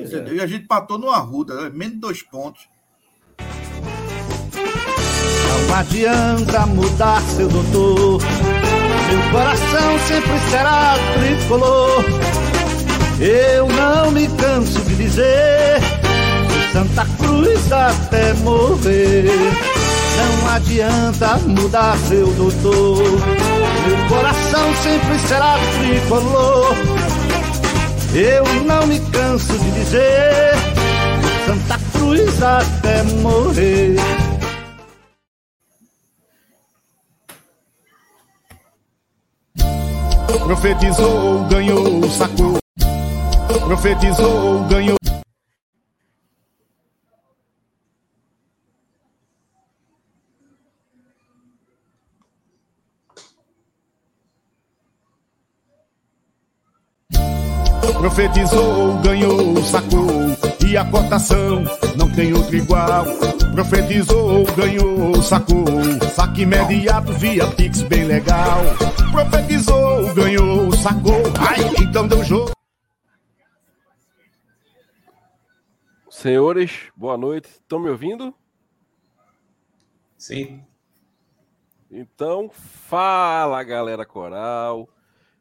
É. E a gente patou no Arruda, né? menos dois pontos. Não adianta mudar, seu doutor. Meu coração sempre será tricolor. Eu não me canso de dizer Santa Cruz até morrer. Não adianta mudar seu doutor. Meu coração sempre será tricolor. Eu não me canso de dizer Santa Cruz até morrer. Profetizou, ganhou, sacou. Profetizou, ganhou. Profetizou, ganhou, sacou. E a cotação não tem outro igual. Profetizou, ganhou, sacou. Saque imediato via Pix, bem legal. Profetizou, ganhou, sacou. Ai, então deu jogo. Senhores, boa noite. Estão me ouvindo? Sim. Então, fala galera coral.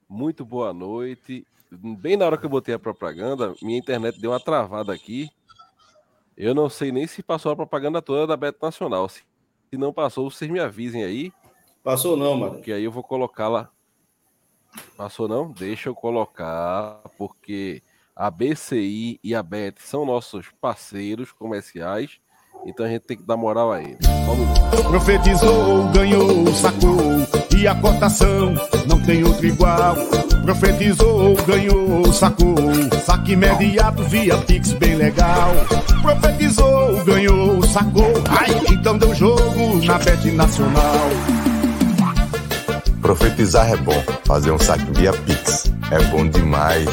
Muito boa noite. Bem na hora que eu botei a propaganda, minha internet deu uma travada aqui. Eu não sei nem se passou a propaganda toda da Beto Nacional. Se não passou, vocês me avisem aí. Passou não, mano. Que aí eu vou colocar lá. Passou não? Deixa eu colocar, porque a BCI e a Bet são nossos parceiros comerciais. Então a gente tem que dar moral a eles. Um Profetizou, ganhou, sacou. E a cotação não tem outro igual. Profetizou, ganhou, sacou. Saque imediato via Pix, bem legal. Profetizou, ganhou, sacou. Ai, então deu jogo na Bet Nacional. Profetizar é bom, fazer um saque via Pix é bom demais.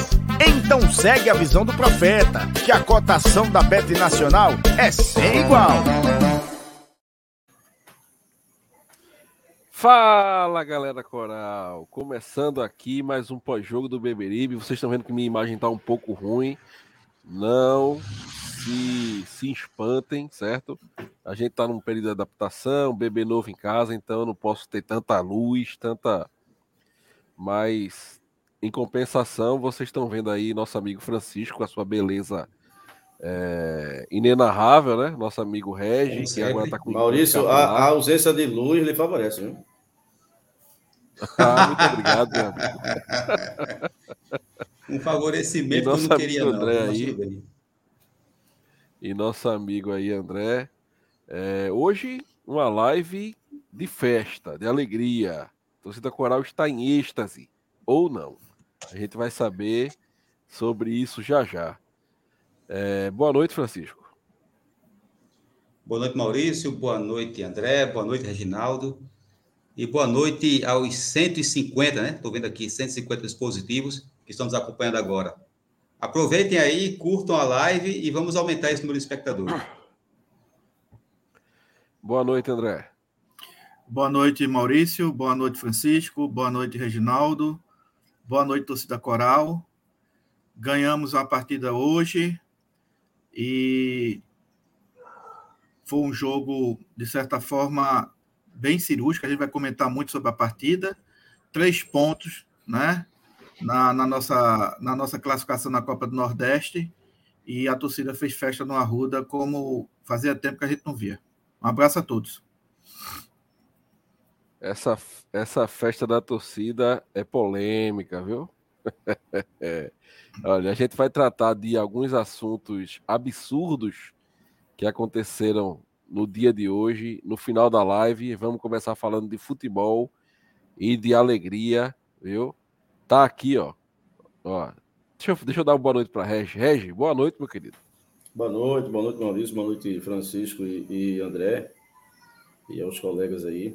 Então segue a visão do profeta, que a cotação da Bet Nacional é sem igual. Fala galera coral, começando aqui mais um pós-jogo do Beberibe. Vocês estão vendo que minha imagem está um pouco ruim. Não se, se espantem, certo? A gente está num período de adaptação, bebê novo em casa, então eu não posso ter tanta luz, tanta. Mas em compensação, vocês estão vendo aí nosso amigo Francisco a sua beleza é, inenarrável, né? Nosso amigo Regis, que agora tá com Maurício, a, a, ausência de luz lhe favorece, viu? ah, muito obrigado, meu amigo. Um favorecimento que eu não queria, André não. Aí, e nosso amigo aí, André. É, hoje, uma live de festa, de alegria. A torcida coral está em êxtase, ou não. A gente vai saber sobre isso já já. É, boa noite, Francisco. Boa noite, Maurício. Boa noite, André. Boa noite, Reginaldo. E boa noite aos 150, né? Estou vendo aqui 150 dispositivos que estamos acompanhando agora. Aproveitem aí, curtam a live e vamos aumentar esse número de espectadores. Boa noite, André. Boa noite, Maurício. Boa noite, Francisco. Boa noite, Reginaldo. Boa noite, torcida coral. Ganhamos uma partida hoje e foi um jogo, de certa forma, bem cirúrgico. A gente vai comentar muito sobre a partida. Três pontos, né? Na, na, nossa, na nossa classificação na Copa do Nordeste. E a torcida fez festa no Arruda, como fazia tempo que a gente não via. Um abraço a todos. Essa, essa festa da torcida é polêmica, viu? Olha, a gente vai tratar de alguns assuntos absurdos que aconteceram no dia de hoje, no final da live. Vamos começar falando de futebol e de alegria, viu? Tá aqui, ó. ó deixa, eu, deixa eu dar uma boa noite para Regi. Regi, boa noite, meu querido. Boa noite, boa noite, Maurício, boa noite, Francisco e, e André, e aos colegas aí,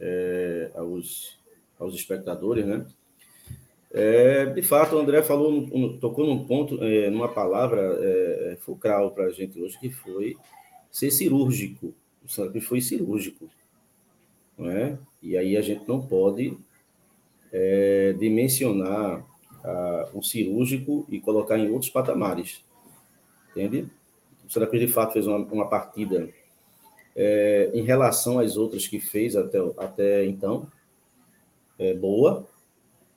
é, aos, aos espectadores, né? É, de fato, o André falou, tocou num ponto, é, numa palavra é, é fulcral para a gente hoje, que foi ser cirúrgico. O Santa foi cirúrgico. Não é? E aí a gente não pode é, dimensionar a, um cirúrgico e colocar em outros patamares. entende? O Santa de fato, fez uma, uma partida é, em relação às outras que fez até, até então, boa,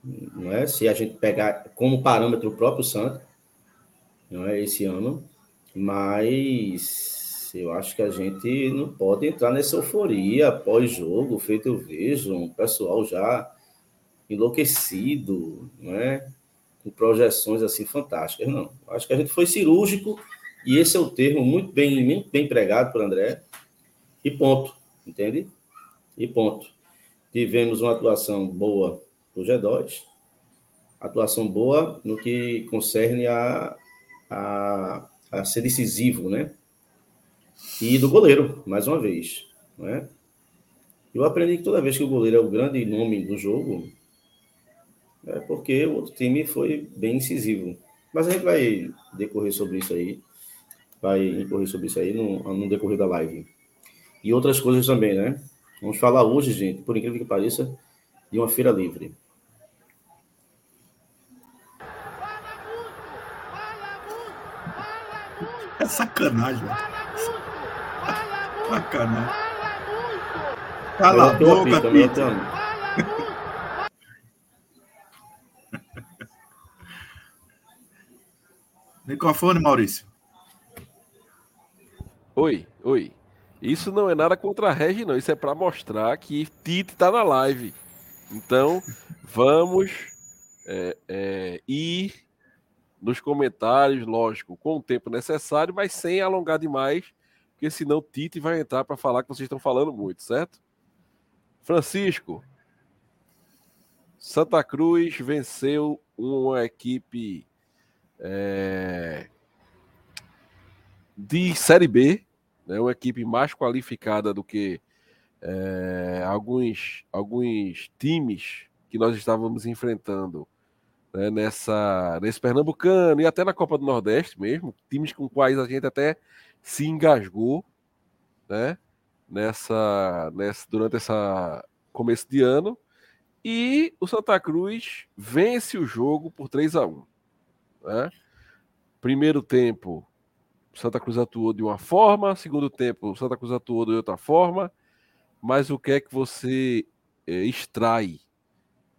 não é? Se a gente pegar como parâmetro o próprio Santa, não é? Esse ano, mas eu acho que a gente não pode entrar nessa euforia pós-jogo, feito eu vejo, um pessoal já enlouquecido, não é? Com projeções assim fantásticas, não. Acho que a gente foi cirúrgico e esse é o termo muito bem, muito bem empregado por André. E ponto, entende? E ponto. Tivemos uma atuação boa do G2, atuação boa no que concerne a, a, a ser decisivo, né? E do goleiro, mais uma vez, né? Eu aprendi que toda vez que o goleiro é o grande nome do jogo, é porque o outro time foi bem incisivo. Mas a gente vai decorrer sobre isso aí, vai incorrer sobre isso aí no, no decorrer da live. E outras coisas também, né? Vamos falar hoje, gente, por incrível que pareça, de uma feira livre. Sacanagem, velho. Sacanagem. Cala a boca, Peter. Microfone, Maurício. Oi, oi. Isso não é nada contra a Regi, não. Isso é para mostrar que Tite está na live. Então, vamos é, é, ir nos comentários, lógico, com o tempo necessário, mas sem alongar demais, porque senão Tite vai entrar para falar que vocês estão falando muito, certo? Francisco, Santa Cruz venceu uma equipe é, de Série B, né, uma equipe mais qualificada do que é, alguns, alguns times que nós estávamos enfrentando né, nessa, nesse Pernambucano e até na Copa do Nordeste mesmo, times com quais a gente até se engasgou né, nessa, nessa, durante essa começo de ano. E o Santa Cruz vence o jogo por 3 a 1 né? Primeiro tempo, Santa Cruz atuou de uma forma, segundo tempo, Santa Cruz atuou de outra forma. Mas o que é que você é, extrai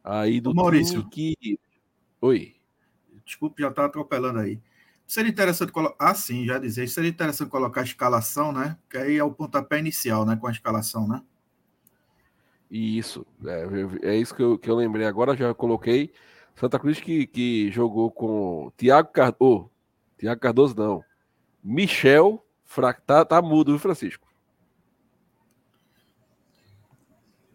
aí do Maurício que Oi. Desculpe, já está atropelando aí. Seria interessante colocar. Ah, sim, já dizer. Seria interessante colocar a escalação, né? Que aí é o pontapé inicial, né? Com a escalação, né? Isso. É, é isso que eu, que eu lembrei agora. Já coloquei. Santa Cruz que, que jogou com Tiago Cardoso. Oh, Tiago Cardoso, não. Michel. Fra... Tá, tá mudo, viu, Francisco?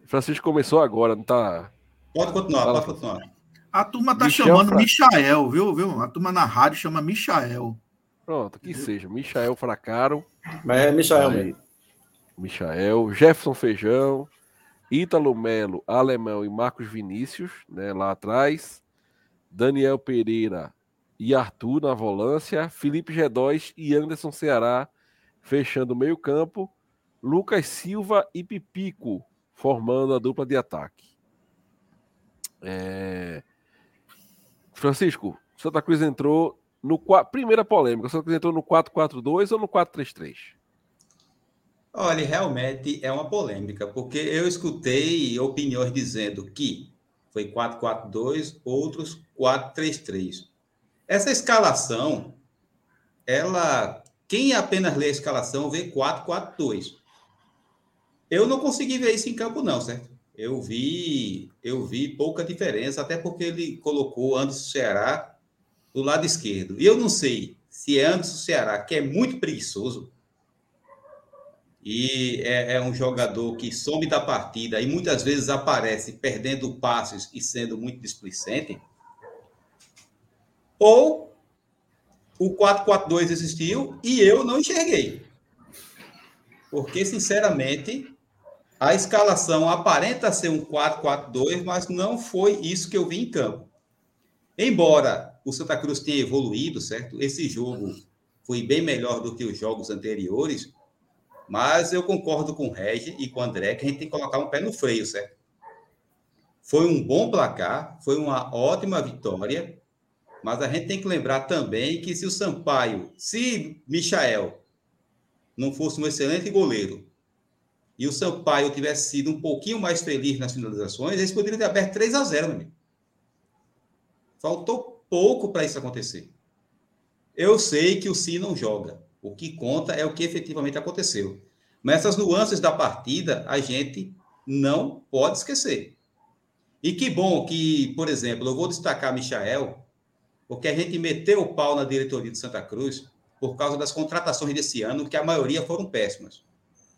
Francisco começou agora, não tá. Pode continuar, Fala. pode continuar. A turma tá Michel chamando Fra... Michael, viu, viu? A turma na rádio chama Michael. Pronto, que seja. Michael Fracaro. Mas é Michael mesmo. Michael, Jefferson Feijão, Ítalo Melo, Alemão e Marcos Vinícius, né, lá atrás. Daniel Pereira e Arthur na volância. Felipe G2 e Anderson Ceará fechando o meio-campo. Lucas Silva e Pipico formando a dupla de ataque. É... Francisco, Santa Cruz entrou no primeira polêmica, Santa Cruz entrou no 4-4-2 ou no 4-3-3? Olha, realmente é uma polêmica, porque eu escutei opiniões dizendo que foi 4-4-2, outros 4-3-3. Essa escalação, ela, quem apenas lê a escalação vê 4-4-2. Eu não consegui ver isso em campo não, certo? Eu vi, eu vi pouca diferença, até porque ele colocou Anderson Ceará do lado esquerdo. E eu não sei se é Anderson Ceará, que é muito preguiçoso, e é, é, um jogador que some da partida e muitas vezes aparece perdendo passes e sendo muito displicente, ou o 4-4-2 existiu e eu não enxerguei. Porque, sinceramente, a escalação aparenta ser um 4-4-2, mas não foi isso que eu vi em campo. Embora o Santa Cruz tenha evoluído, certo? Esse jogo foi bem melhor do que os jogos anteriores, mas eu concordo com o Regi e com o André que a gente tem que colocar um pé no freio, certo? Foi um bom placar, foi uma ótima vitória, Mas a gente tem que lembrar também que se o Sampaio, se Michael não fosse um excelente goleiro e o Sampaio tivesse sido um pouquinho mais feliz nas finalizações, eles poderiam ter aberto 3 a 0 meu amigo. Faltou pouco para isso acontecer. Eu sei que o Si não joga. O que conta é o que efetivamente aconteceu. Mas essas nuances da partida a gente não pode esquecer. E que bom que, por exemplo, eu vou destacar Michael, porque a gente meteu o pau na diretoria de Santa Cruz por causa das contratações desse ano, que a maioria foram péssimas.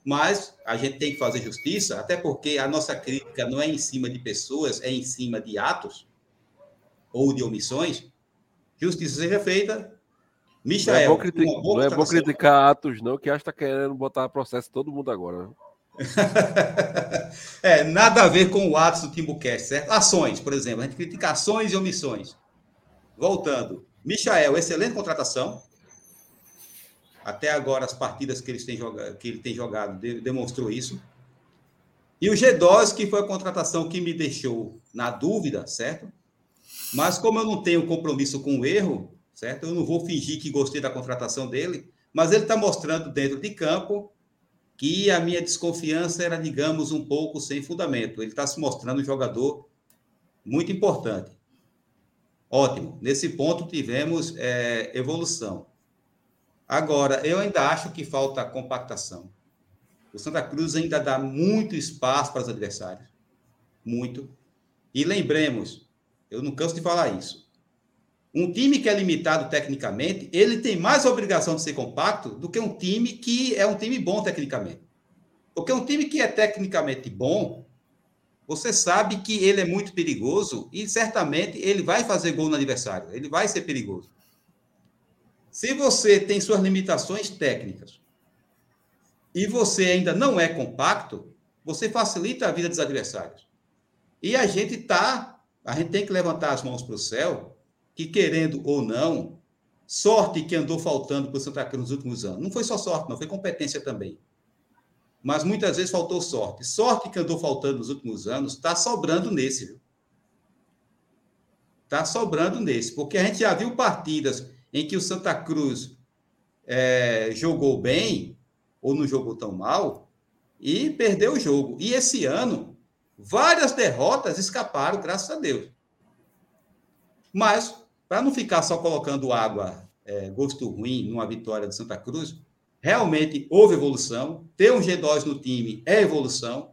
Mas a gente tem que fazer justiça, até porque a nossa crítica não é em cima de pessoas, é em cima de atos ou de omissões. Justiça seja feita. Michael, não é bom, criticar, não é bom criticar atos, não, que acho que está querendo botar processo todo mundo agora. Né? é, nada a ver com o atos do Timbucast, certo? Ações, por exemplo. A gente critica ações e omissões. Voltando. Michael, excelente contratação. Até agora, as partidas que, jogado, que ele tem jogado demonstrou isso. E o G2, que foi a contratação que me deixou na dúvida, certo? Mas como eu não tenho compromisso com o erro, certo? Eu não vou fingir que gostei da contratação dele, mas ele está mostrando dentro de campo que a minha desconfiança era, digamos, um pouco sem fundamento. Ele está se mostrando um jogador muito importante. Ótimo. Nesse ponto tivemos é, evolução. Agora, eu ainda acho que falta compactação. O Santa Cruz ainda dá muito espaço para os adversários. Muito. E lembremos, eu não canso de falar isso. Um time que é limitado tecnicamente, ele tem mais obrigação de ser compacto do que um time que é um time bom tecnicamente. Porque um time que é tecnicamente bom, você sabe que ele é muito perigoso e certamente ele vai fazer gol no adversário, ele vai ser perigoso. Se você tem suas limitações técnicas e você ainda não é compacto, você facilita a vida dos adversários. E a gente tá, a gente tem que levantar as mãos para o céu, que querendo ou não, sorte que andou faltando para o Santa Cruz nos últimos anos. Não foi só sorte, não, foi competência também. Mas muitas vezes faltou sorte. Sorte que andou faltando nos últimos anos, está sobrando nesse, Está sobrando nesse, porque a gente já viu partidas em que o Santa Cruz é, jogou bem, ou não jogou tão mal, e perdeu o jogo. E esse ano, várias derrotas escaparam, graças a Deus. Mas, para não ficar só colocando água, é, gosto ruim, numa vitória do Santa Cruz, realmente houve evolução. Ter um G2 no time é evolução.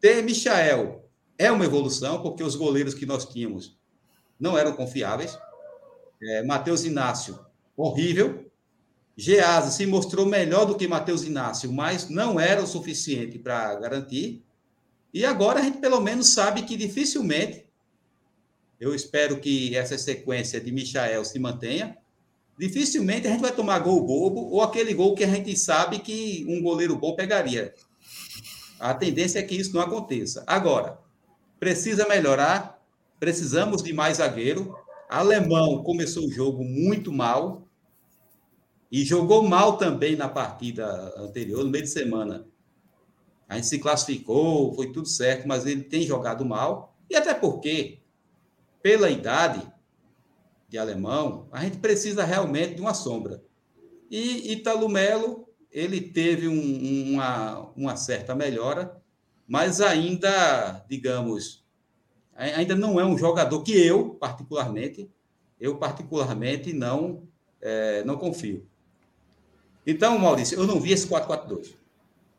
Ter Michael é uma evolução, porque os goleiros que nós tínhamos não eram confiáveis. É, Matheus Inácio, horrível. Geasa se mostrou melhor do que Matheus Inácio, mas não era o suficiente para garantir. E agora a gente pelo menos sabe que dificilmente, eu espero que essa sequência de Michael se mantenha, dificilmente a gente vai tomar gol bobo ou aquele gol que a gente sabe que um goleiro bom pegaria. A tendência é que isso não aconteça. Agora, precisa melhorar, precisamos de mais zagueiro, Alemão começou o jogo muito mal e jogou mal também na partida anterior, no meio de semana. A gente se classificou, foi tudo certo, mas ele tem jogado mal. E até porque, pela idade de alemão, a gente precisa realmente de uma sombra. E Italo Melo, ele teve um, uma, uma certa melhora, mas ainda, digamos, ainda não é um jogador que eu, particularmente, eu particularmente não, é, não confio. Então, Maurício, eu não vi esse 4-4-2.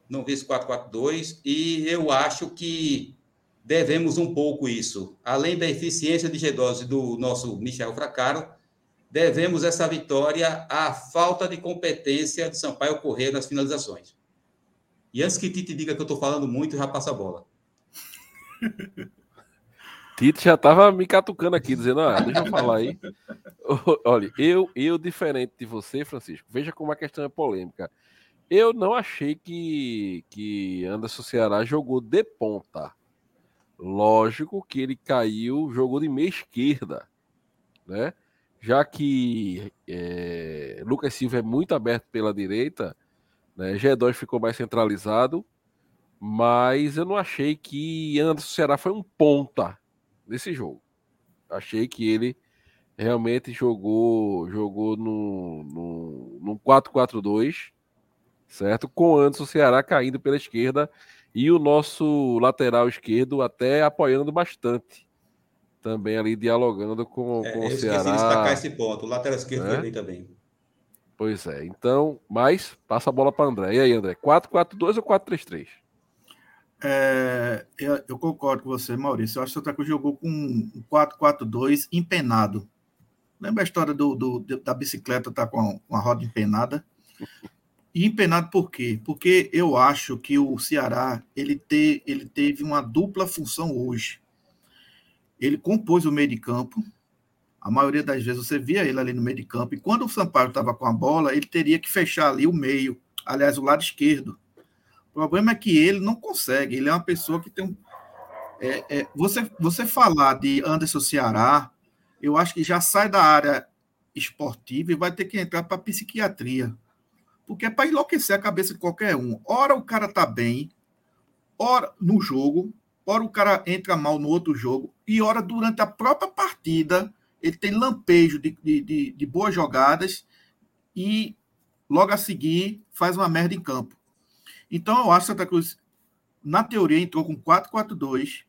Não vi esse 4-4-2 e eu acho que devemos um pouco isso. Além da eficiência de G12 do nosso Michel Fracaro, devemos essa vitória à falta de competência de Sampaio Correia nas finalizações. E antes que Tite diga que eu estou falando muito, já passa a bola. Tito já tava me catucando aqui, dizendo, ah, deixa eu falar aí. Olha, eu, eu, diferente de você, Francisco, veja como a questão é polêmica. Eu não achei que, que Anderson Ceará jogou de ponta. Lógico que ele caiu, jogou de meia esquerda, né? Já que é, Lucas Silva é muito aberto pela direita, né? G2 ficou mais centralizado, mas eu não achei que Anderson Ceará foi um ponta nesse jogo. Achei que ele realmente jogou jogou no, no, no 4-4-2, certo? Com o Anderson Ceará caindo pela esquerda e o nosso lateral esquerdo até apoiando bastante. Também ali dialogando com, É, com eu o esqueci Ceará. de destacar esse ponto. O lateral esquerdo É? foi bem também. Pois é. Então, mas passa a bola para André. E aí, André? 4-4-2 ou 4-3-3? É, eu, eu concordo com você, Maurício. Eu acho que o Santa Cruz jogou com um 4-4-2 empenado. Lembra a história do, do- da bicicleta tá com a, com a roda empenada? E empenado por quê? Porque eu acho que o Ceará ele, te, ele teve uma dupla função hoje. Ele compôs o meio de campo. A maioria das vezes você via ele ali no meio de campo. E quando o Sampaio estava com a bola, ele teria que fechar ali o meio. Aliás, o lado esquerdo. O problema é que ele não consegue. Ele é uma pessoa que tem um. é, é, você, você falar de Anderson Ceará, eu acho que já sai da área esportiva e vai ter que entrar para psiquiatria. Porque é para enlouquecer a cabeça de qualquer um. Ora o cara tá bem, ora no jogo, ora o cara entra mal no outro jogo, e ora durante a própria partida ele tem lampejo de, de, de, de boas jogadas e logo a seguir faz uma merda em campo. Então eu acho que Santa Cruz, na teoria, entrou com 4-4-2,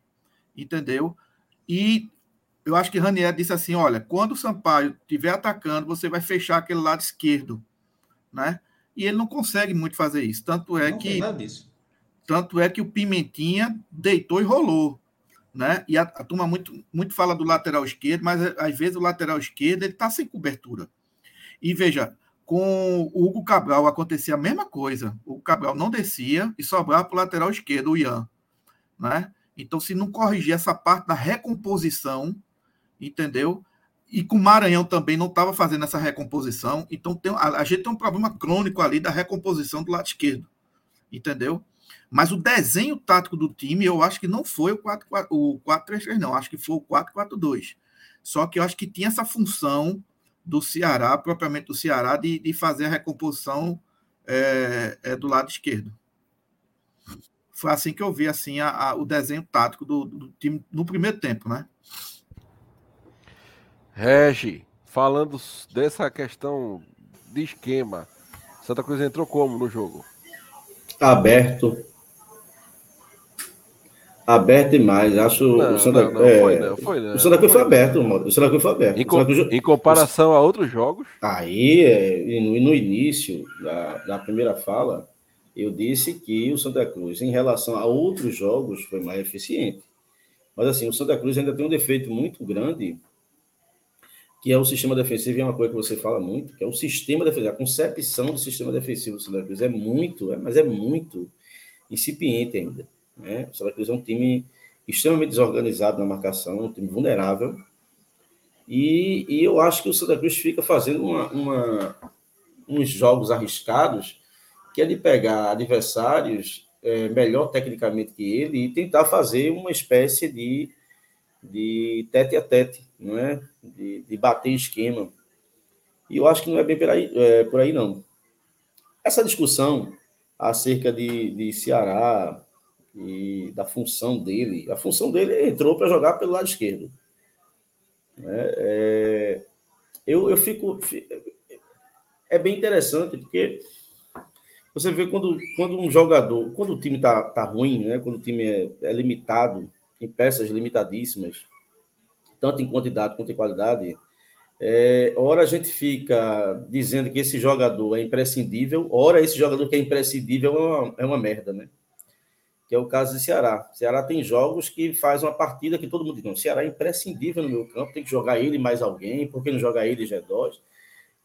entendeu? E eu acho que Ranier disse assim: olha, quando o Sampaio estiver atacando, você vai fechar aquele lado esquerdo, né? E ele não consegue muito fazer isso. Tanto é não que tanto é que o Pimentinha deitou e rolou. Né? E a, a turma muito, muito fala do lateral esquerdo, mas às vezes o lateral esquerdo ele está sem cobertura. E veja, com o Hugo Cabral acontecia a mesma coisa. O Cabral não descia e sobrava para o lateral esquerdo, o Ian. Né? Então, se não corrigir essa parte da recomposição, entendeu? E com o Maranhão também não estava fazendo essa recomposição. Então, tem, a, a gente tem um problema crônico ali da recomposição do lado esquerdo. Entendeu? Mas o desenho tático do time, eu acho que não foi o 4-4 o 4-3-3, não. Acho que foi o 4-4-2. Só que eu acho que tinha essa função do Ceará, propriamente do Ceará, de, de fazer a recomposição é, é, do lado esquerdo. Foi assim que eu vi assim, a, a, o desenho tático do, do, time no primeiro tempo, né? Regi, falando dessa questão de esquema, Santa Cruz entrou como no jogo? Aberto. Aberto demais. Acho não, o Santa, não, não, é, foi, não, foi, não, o Santa Cruz foi, foi aberto, mano. O Santa Cruz foi aberto. Em, Cruz, em comparação o, a outros jogos? Aí, é, no, no início da, da primeira fala, eu disse que o Santa Cruz, em relação a outros jogos, foi mais eficiente. Mas assim, o Santa Cruz ainda tem um defeito muito grande, que é o sistema defensivo, e é uma coisa que você fala muito, que é o sistema defensivo, a concepção do sistema defensivo do Santa Cruz é muito, é, mas é muito incipiente ainda. Né? O Santa Cruz é um time extremamente desorganizado na marcação, um time vulnerável, e, e eu acho que o Santa Cruz fica fazendo uma, uma, uns jogos arriscados, que é de pegar adversários é, melhor tecnicamente que ele e tentar fazer uma espécie de, de tete a tete, não é? De, de bater esquema. E eu acho que não é bem por aí, é, por aí não. Essa discussão acerca de, de Ceará e da função dele, a função dele entrou para jogar pelo lado esquerdo. É, é, eu, eu fico. É bem interessante, porque você vê quando, quando um jogador, quando o time está tá ruim, né? quando o time é, é, limitado, em peças limitadíssimas, tanto em quantidade quanto em qualidade, é, ora a gente fica dizendo que esse jogador é imprescindível, ora esse jogador que é imprescindível é uma, é uma merda, né? Que é o caso de Ceará. Ceará tem jogos que faz uma partida que todo mundo diz, não, Ceará é imprescindível no meu campo, tem que jogar ele mais alguém, porque não joga ele G2.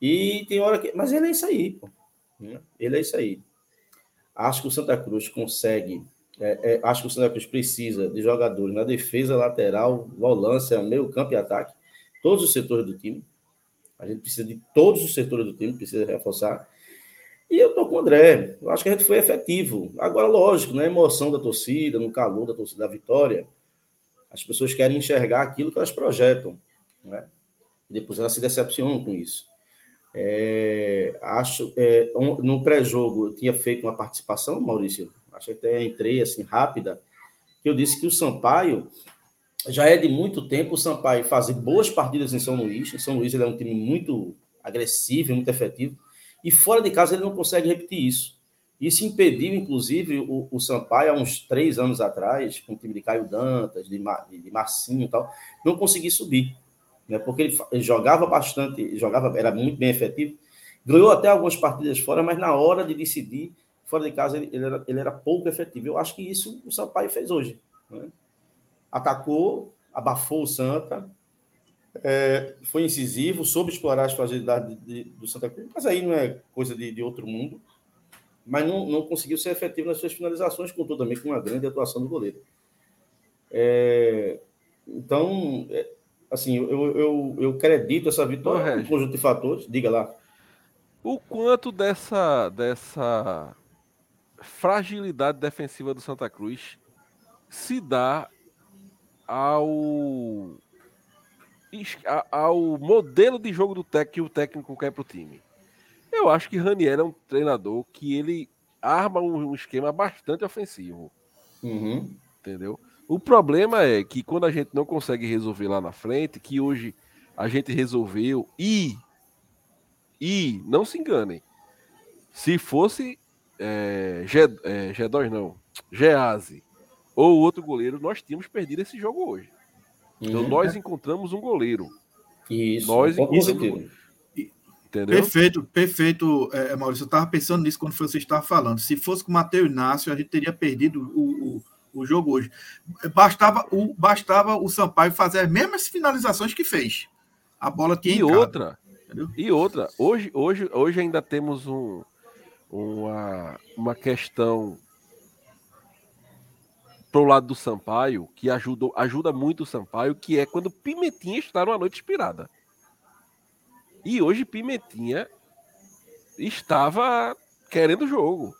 E tem hora que. Mas ele é isso aí, pô. Ele é isso aí. Acho que o Santa Cruz consegue. É, é, acho que o Santa Cruz precisa de jogadores na defesa, lateral, volância, meio campo e ataque. Todos os setores do time. A gente precisa de todos os setores do time, precisa reforçar. E eu tô com o André. Eu acho que a gente foi efetivo. Agora, lógico, na emoção da torcida, no calor da torcida da vitória, as pessoas querem enxergar aquilo que elas projetam. Né? E depois elas se decepcionam com isso. É, acho é, um, no pré-jogo eu tinha feito uma participação, Maurício. Acho que até entrei assim rápida. Que eu disse que o Sampaio já é de muito tempo o Sampaio fazer boas partidas em São Luís. Em São Luís ele é um time muito agressivo, muito efetivo. E fora de casa ele não consegue repetir isso. Isso impediu, inclusive, o, o Sampaio, há uns três anos atrás, com o time de Caio Dantas, de, Mar, de Marcinho e tal, não conseguir subir. Né? Porque ele, jogava bastante, jogava, era muito bem efetivo, ganhou até algumas partidas fora, mas na hora de decidir, fora de casa, ele, ele, era, ele era pouco efetivo. Eu acho que isso o Sampaio fez hoje. Né? atacou, abafou o Santa, é, foi incisivo, soube explorar as fragilidades de, de, do Santa Cruz, mas aí não é coisa de, de outro mundo, mas não, não, conseguiu ser efetivo nas suas finalizações, contou também com uma grande atuação do goleiro. É, então, é, assim, eu, eu, eu acredito essa vitória, um conjunto de fatores, diga lá. O quanto dessa, dessa fragilidade defensiva do Santa Cruz se dá ao ao modelo de jogo do técnico que o técnico quer para o time. Eu acho que Raniel é um treinador que ele arma um, esquema bastante ofensivo. Uhum. Entendeu? O problema é que quando a gente não consegue resolver lá na frente, que hoje a gente resolveu e e não se enganem, se fosse é, G, é, G2 não, Gease ou outro goleiro, nós tínhamos perdido esse jogo hoje. Então uhum. nós encontramos um goleiro. Isso. Nós encontramos. Entendeu? Perfeito, perfeito, é, Maurício. Eu estava pensando nisso quando você estava falando. Se fosse com o Matheus Inácio, a gente teria perdido o, o, o, jogo hoje. Bastava o, bastava o Sampaio fazer as mesmas finalizações que fez. A bola tinha E outra. Entendeu? E outra. Hoje, hoje, hoje ainda temos um, uma, uma questão pro lado do Sampaio, que ajuda, ajuda muito o Sampaio, que é quando Pimentinha está numa noite inspirada. E hoje Pimentinha estava querendo o jogo.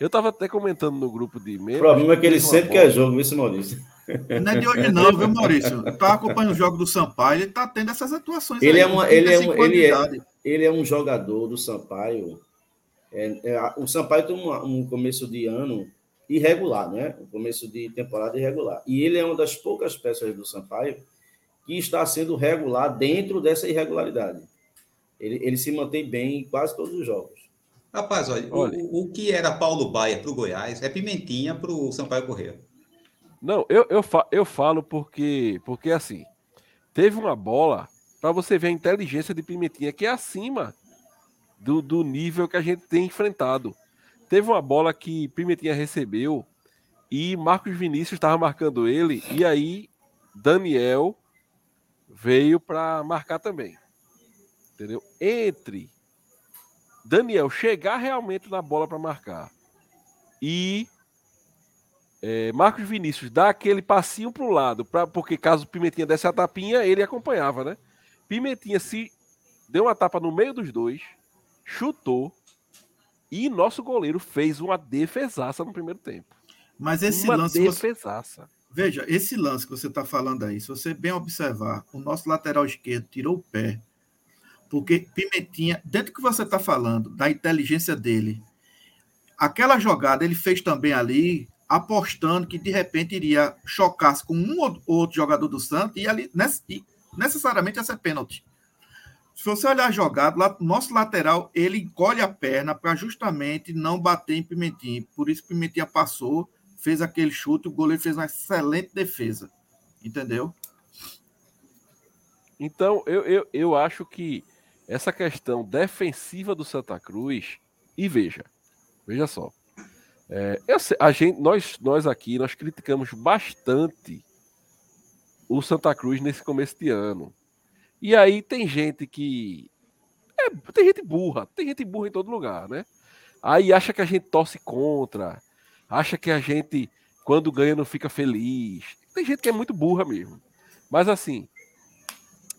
Eu estava até comentando no grupo de membros. O problema é que ele sempre bola. quer jogo, viu, Maurício? Não é de hoje não, viu, Maurício? Eu tava acompanhando o jogo do Sampaio, ele tá tendo essas atuações. Ele, aí, é, uma, ele, é, um, ele, é, ele é um jogador do Sampaio. É, é, o Sampaio tem um, um começo de ano irregular, né? O começo de temporada irregular. E ele é uma das poucas peças do Sampaio que está sendo regular dentro dessa irregularidade. Ele, ele se mantém bem em quase todos os jogos. Rapaz, olha, olha. O, o, que era Paulo Baia para o Goiás é pimentinha para o Sampaio Correia. Não, eu, eu, fa eu falo porque, porque assim, teve uma bola para você ver a inteligência de Pimentinha, que é acima do, do nível que a gente tem enfrentado. Teve uma bola que Pimentinha recebeu e Marcos Vinícius estava marcando ele, e aí Daniel veio para marcar também. Entendeu? Entre Daniel chegar realmente na bola para marcar e é, Marcos Vinícius dar aquele passinho para o lado, pra, porque caso Pimentinha desse a tapinha, ele acompanhava, né? Pimentinha se deu uma tapa no meio dos dois, chutou, e nosso goleiro fez uma defesaça no primeiro tempo. Mas esse uma lance. Defesaça. Você... Veja, esse lance que você está falando aí, se você bem observar, o nosso lateral esquerdo tirou o pé. Porque Pimentinha, dentro do que você está falando, da inteligência dele, aquela jogada ele fez também ali, apostando que de repente iria chocar-se com um ou outro jogador do Santos e ali necessariamente ia ser pênalti. Se você olhar a jogada, nosso lateral ele encolhe a perna para justamente não bater em Pimentinha. Por isso Pimentinha passou, fez aquele chute, o goleiro fez uma excelente defesa. Entendeu? Então, eu, eu, eu acho que essa questão defensiva do Santa Cruz, e veja, veja só. É, eu, a gente, nós, nós aqui, nós criticamos bastante o Santa Cruz nesse começo de ano. E aí tem gente que. É, tem gente burra, tem gente burra em todo lugar, né? Aí acha que a gente torce contra, acha que a gente, quando ganha, não fica feliz. Tem gente que é muito burra mesmo. Mas assim,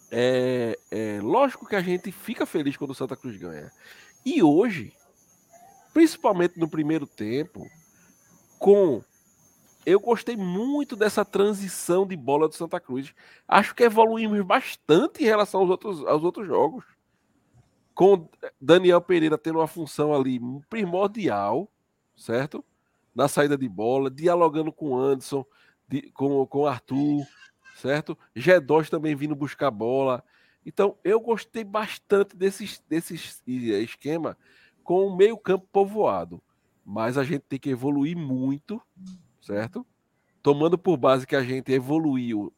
é, é lógico que a gente fica feliz quando o Santa Cruz ganha. E hoje, principalmente no primeiro tempo, com eu gostei muito dessa transição de bola do Santa Cruz. Acho que evoluímos bastante em relação aos outros, aos outros jogos. Com Daniel Pereira tendo uma função ali primordial, certo? Na saída de bola, dialogando com Anderson, de, com, com o Arthur, certo? G2 também vindo buscar bola. Então, eu gostei bastante desse, desse esquema com o meio-campo povoado. Mas a gente tem que evoluir muito, certo? Tomando por base que a gente evoluiu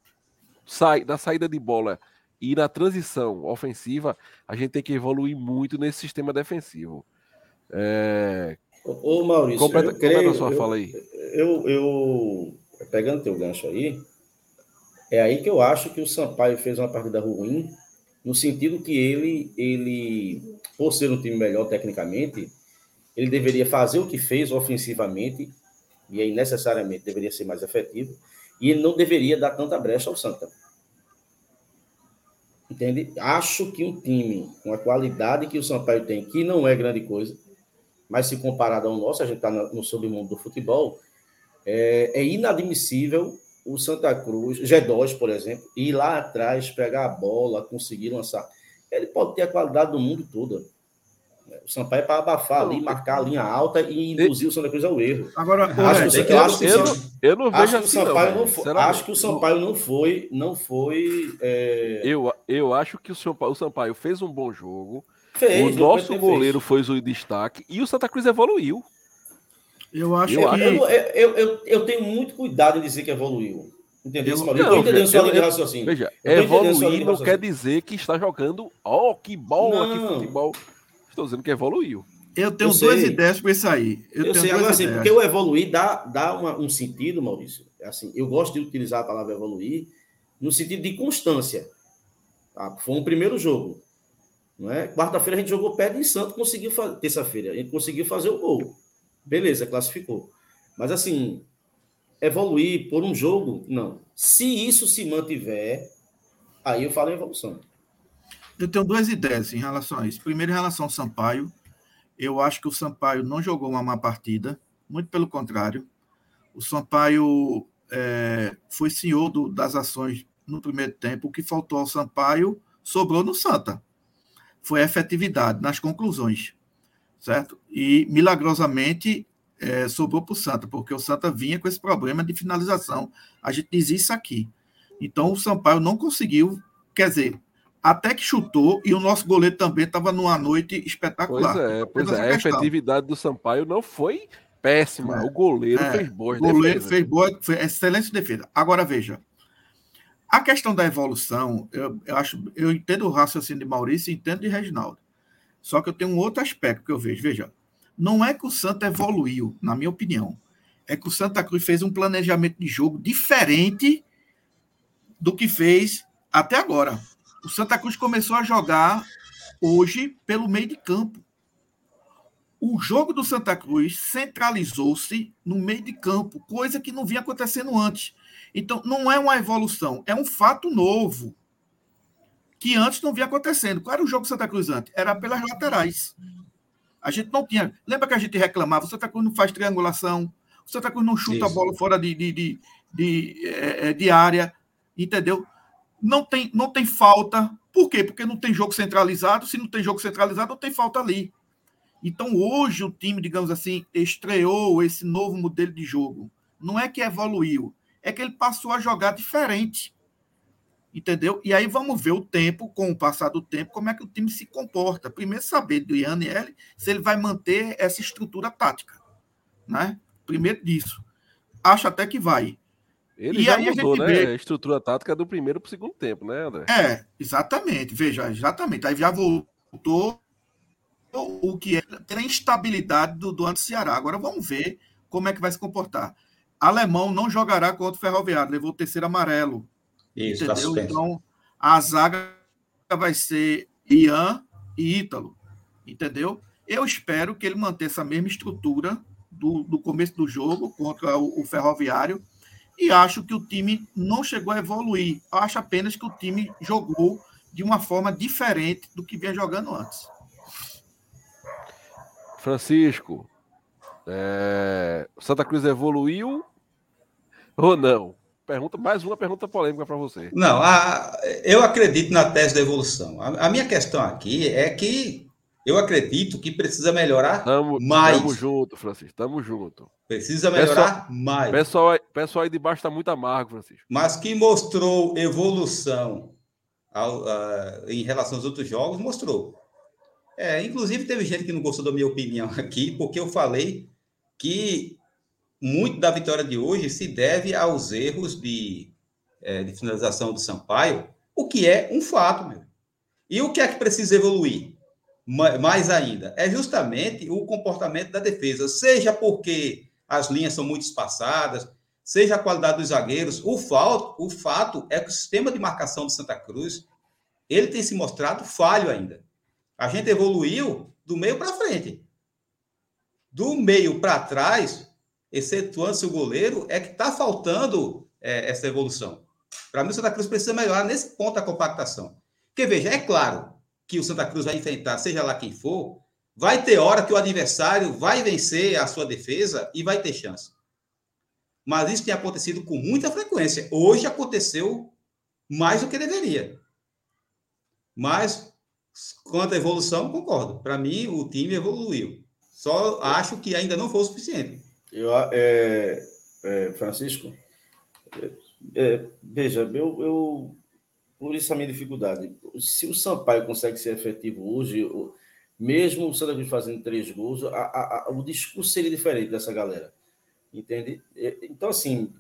sai, na saída de bola e na transição ofensiva, a gente tem que evoluir muito nesse sistema defensivo. É... Ô, Maurício, completa, eu creio, completa a sua eu, fala aí. Eu, eu, pegando teu gancho aí, é aí que eu acho que o Sampaio fez uma partida ruim, no sentido que ele, ele por ser um time melhor tecnicamente, ele deveria fazer o que fez ofensivamente, e aí necessariamente deveria ser mais efetivo, e ele não deveria dar tanta brecha ao Santa. Entende? Acho que um time com a qualidade que o Sampaio tem, que não é grande coisa, mas se comparado ao nosso, a gente está no submundo do futebol, é, é, inadmissível o Santa Cruz, G2, por exemplo, ir lá atrás, pegar a bola, conseguir lançar. Ele pode ter a qualidade do mundo toda. O Sampaio é para abafar ali, marcar a linha alta e induzir o Santa Cruz ao erro. Agora, acho, que, eu, acho que, eu, não, eu não vejo acho assim, que o Sampaio não, não foi, acho que o Sampaio não foi, não foi. É... Eu, eu acho que o Sampaio, o Sampaio fez um bom jogo. Fez, o nosso goleiro fez. foi o destaque e o Santa Cruz evoluiu. Eu acho eu, que. Eu, eu, eu, eu, tenho muito cuidado em dizer que evoluiu. Entendeu? Eu, eu tô entendendo sua linha de raciocínio. Veja, evoluir não quer dizer que está jogando, ó, oh, que bola, que futebol. Estou dizendo que evoluiu. Eu tenho eu duas sei. ideias para isso aí. Eu, eu sei, agora assim, porque o evoluir dá, dá uma, um sentido, Maurício. Assim, eu gosto de utilizar a palavra evoluir no sentido de constância. Tá? Foi um primeiro jogo. Não é? Quarta-feira a gente jogou perto em Santo, conseguiu fazer. Terça-feira, a gente conseguiu fazer o gol. Beleza, classificou. Mas assim, evoluir por um jogo, não. Se isso se mantiver, aí eu falo em evolução. Eu tenho duas ideias em relação a isso. Primeiro, em relação ao Sampaio. Eu acho que o Sampaio não jogou uma má partida, muito pelo contrário. O Sampaio é, foi senhor do, das ações no primeiro tempo. O que faltou ao Sampaio sobrou no Santa. Foi efetividade nas conclusões, certo? E milagrosamente é, sobrou para o Santa, porque o Santa vinha com esse problema de finalização. A gente diz isso aqui. Então o Sampaio não conseguiu, quer dizer, até que chutou, e o nosso goleiro também estava numa noite espetacular. Pois é, pois é. a efetividade do Sampaio não foi péssima. É, o goleiro é, fez boas O goleiro defesas. fez boa, foi excelente defesa. Agora veja, a questão da evolução, eu, eu, acho, eu entendo o raciocínio de Maurício e entendo de Reginaldo. Só que eu tenho um outro aspecto que eu vejo. Veja, não é que o Santa evoluiu, na minha opinião. É que o Santa Cruz fez um planejamento de jogo diferente do que fez até agora. O Santa Cruz começou a jogar hoje pelo meio de campo. O jogo do Santa Cruz centralizou-se no meio de campo, coisa que não vinha acontecendo antes. Então, não é uma evolução, é um fato novo que antes não vinha acontecendo. Qual era o jogo do Santa Cruz antes? Era pelas laterais. A gente não tinha. Lembra que a gente reclamava? O Santa Cruz não faz triangulação, o Santa Cruz não chuta Isso. a bola fora de, de, de, de, eh, de área, entendeu? Não tem, não tem falta. Por quê? Porque não tem jogo centralizado. Se não tem jogo centralizado, não tem falta ali. Então, hoje, o time, digamos assim, estreou esse novo modelo de jogo. Não é que evoluiu, é que ele passou a jogar diferente. Entendeu? E aí vamos ver o tempo, com o passar do tempo, como é que o time se comporta. Primeiro, saber do Ian L se ele vai manter essa estrutura tática. Né? Primeiro disso. Acho até que vai. Ele e já mudou, né? Vê... A estrutura tática do primeiro para o segundo tempo, né, André? É, exatamente. Veja, exatamente. Aí já voltou o que é a instabilidade do, do anti-Ceará. Agora vamos ver como é que vai se comportar. Alemão não jogará contra o Ferroviário, levou o terceiro amarelo. Isso, entendeu? Então, a zaga vai ser Ian e Ítalo. Entendeu? Eu espero que ele mantenha essa mesma estrutura do, do começo do jogo contra o, o Ferroviário e acho que o time não chegou a evoluir. Acho apenas que o time jogou de uma forma diferente do que vinha jogando antes. Francisco, é... Santa Cruz evoluiu ou não? Pergunta, mais uma pergunta polêmica para você. Não, a, eu acredito na tese da evolução. A, a, minha questão aqui é que Eu acredito que precisa melhorar tamo, mais. Tamo junto, Francisco. Tamo junto. Precisa melhorar pessoal, mais. Pessoal, pessoal aí de baixo tá muito amargo, Francisco. Mas que mostrou evolução ao, em relação aos outros jogos, mostrou. É, inclusive, teve gente que não gostou da minha opinião aqui, porque eu falei que muito da vitória de hoje se deve aos erros de, é, de finalização do Sampaio, o que é um fato, meu. E o que é que precisa evoluir? Mais ainda, é justamente o comportamento da defesa, seja porque as linhas são muito espaçadas, seja a qualidade dos zagueiros. O, fato, o fato é que o sistema de marcação do Santa Cruz ele tem se mostrado falho ainda. A gente evoluiu do meio para frente. Do meio para trás, excetuando-se o goleiro, é que está faltando é, essa evolução. Para mim, o Santa Cruz precisa melhorar nesse ponto da compactação. Porque, veja, é claro que o Santa Cruz vai enfrentar, seja lá quem for, vai ter hora que o adversário vai vencer a sua defesa e vai ter chance. Mas isso tem acontecido com muita frequência. Hoje aconteceu mais do que deveria. Mas, quanto à evolução, concordo. Para mim, o time evoluiu. Só acho que ainda não foi o suficiente. Eu, é, é, Francisco, é, é, veja, eu, eu, por isso a minha dificuldade. Se o Sampaio consegue ser efetivo hoje, mesmo o Santa Cruz fazendo três gols, a, a, a, o discurso seria diferente dessa galera. Entende? É, então, assim,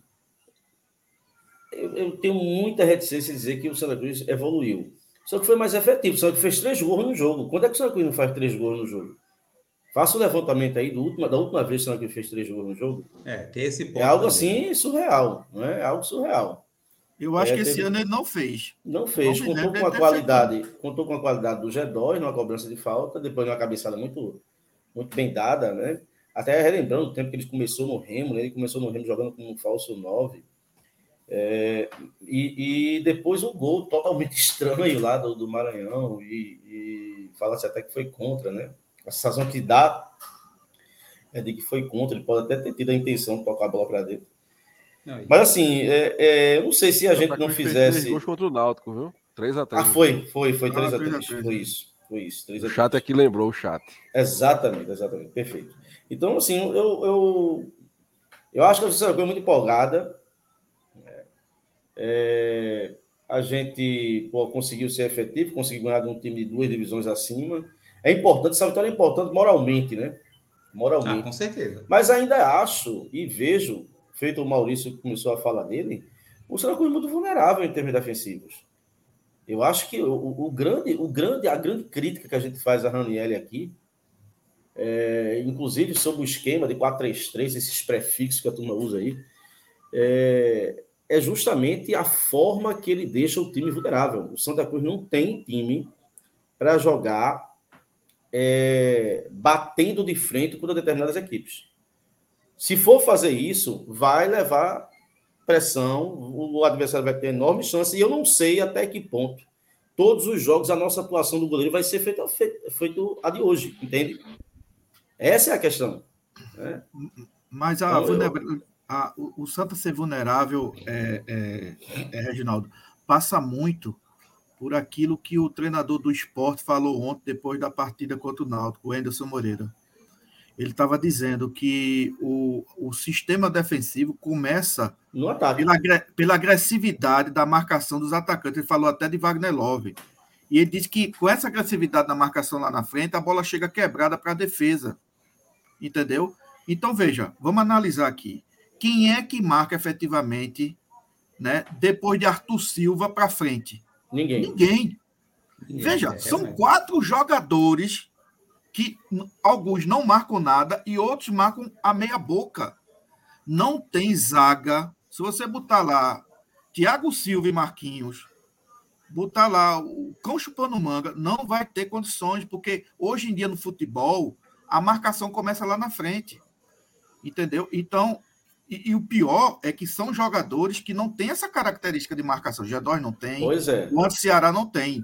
eu, eu, tenho muita reticência em dizer que o Santa Cruz evoluiu. Só que foi mais efetivo. Só que fez três gols no jogo. Quando é que o Santa Cruz não faz três gols no jogo? Faça o levantamento aí do da última vez que o Santa Cruz fez três gols no jogo. É, tem esse ponto. É algo também. assim surreal. Não é? é algo surreal. Eu acho é, que esse teve... ano ele não fez. Não fez. Não contou com a qualidade. Feito. Contou com a qualidade do G2 numa cobrança de falta, depois numa cabeçada muito, muito bem dada, né? Até relembrando o tempo que ele começou no Remo, né? ele começou no Remo jogando como um falso 9. É, e, e, depois um gol totalmente estranho lá do, do Maranhão, e, e fala-se até que foi contra, né? A sensação que dá é de que foi contra, ele pode até ter tido a intenção de tocar a bola para dentro. Mas assim, é, é, eu não sei se a gente não fizesse. Três gols contra o Náutico, viu? 3x3. Ah, foi, foi, foi 3x3. Ah, foi isso. Foi isso. 3 o chat aqui lembrou o chat. Exatamente, exatamente. Perfeito. Então, assim, eu, eu, eu acho que a Francisco é muito empolgada. É, a gente pô, conseguiu ser efetivo, conseguiu ganhar de um time de duas divisões acima. É importante, essa vitória é importante moralmente, né? Moralmente. Ah, com certeza. Mas ainda acho e vejo, feito o Maurício começou a falar dele, o Santa Cruz é muito vulnerável em termos defensivos. Eu acho que o, o, grande, o grande, a grande crítica que a gente faz a Raniel aqui, é, inclusive sobre o esquema de 4-3-3, esses prefixos que a turma usa aí, é, é justamente a forma que ele deixa o time vulnerável. O Santa Cruz não tem time para jogar é, batendo de frente contra determinadas equipes. Se for fazer isso, vai levar pressão, o adversário vai ter enorme chance, e eu não sei até que ponto todos os jogos a nossa atuação do goleiro vai ser feita a de hoje, entende? Essa é a questão. Né? Mas a, então, eu a, o, o Santa ser vulnerável, é, é, é, Reginaldo, passa muito por aquilo que o treinador do esporte falou ontem, depois da partida contra o Náutico, o Anderson Moreira. Ele estava dizendo que o, o sistema defensivo começa pela, pela agressividade da marcação dos atacantes. Ele falou até de Wagner Love. E ele disse que com essa agressividade na marcação lá na frente, a bola chega quebrada para a defesa. Entendeu? Então, veja, vamos analisar aqui. Quem é que marca efetivamente, né, depois de Arthur Silva para frente? Ninguém. Ninguém. Ninguém. Veja, é, são quatro jogadores que alguns não marcam nada e outros marcam a meia boca. Não tem zaga. Se você botar lá Thiago Silva e Marquinhos, botar lá o cão chupando manga, não vai ter condições, porque hoje em dia no futebol a marcação começa lá na frente. Entendeu? Então, e, e, o pior é que são jogadores que não têm essa característica de marcação. G2 não tem. Pois é. O Ceará não tem.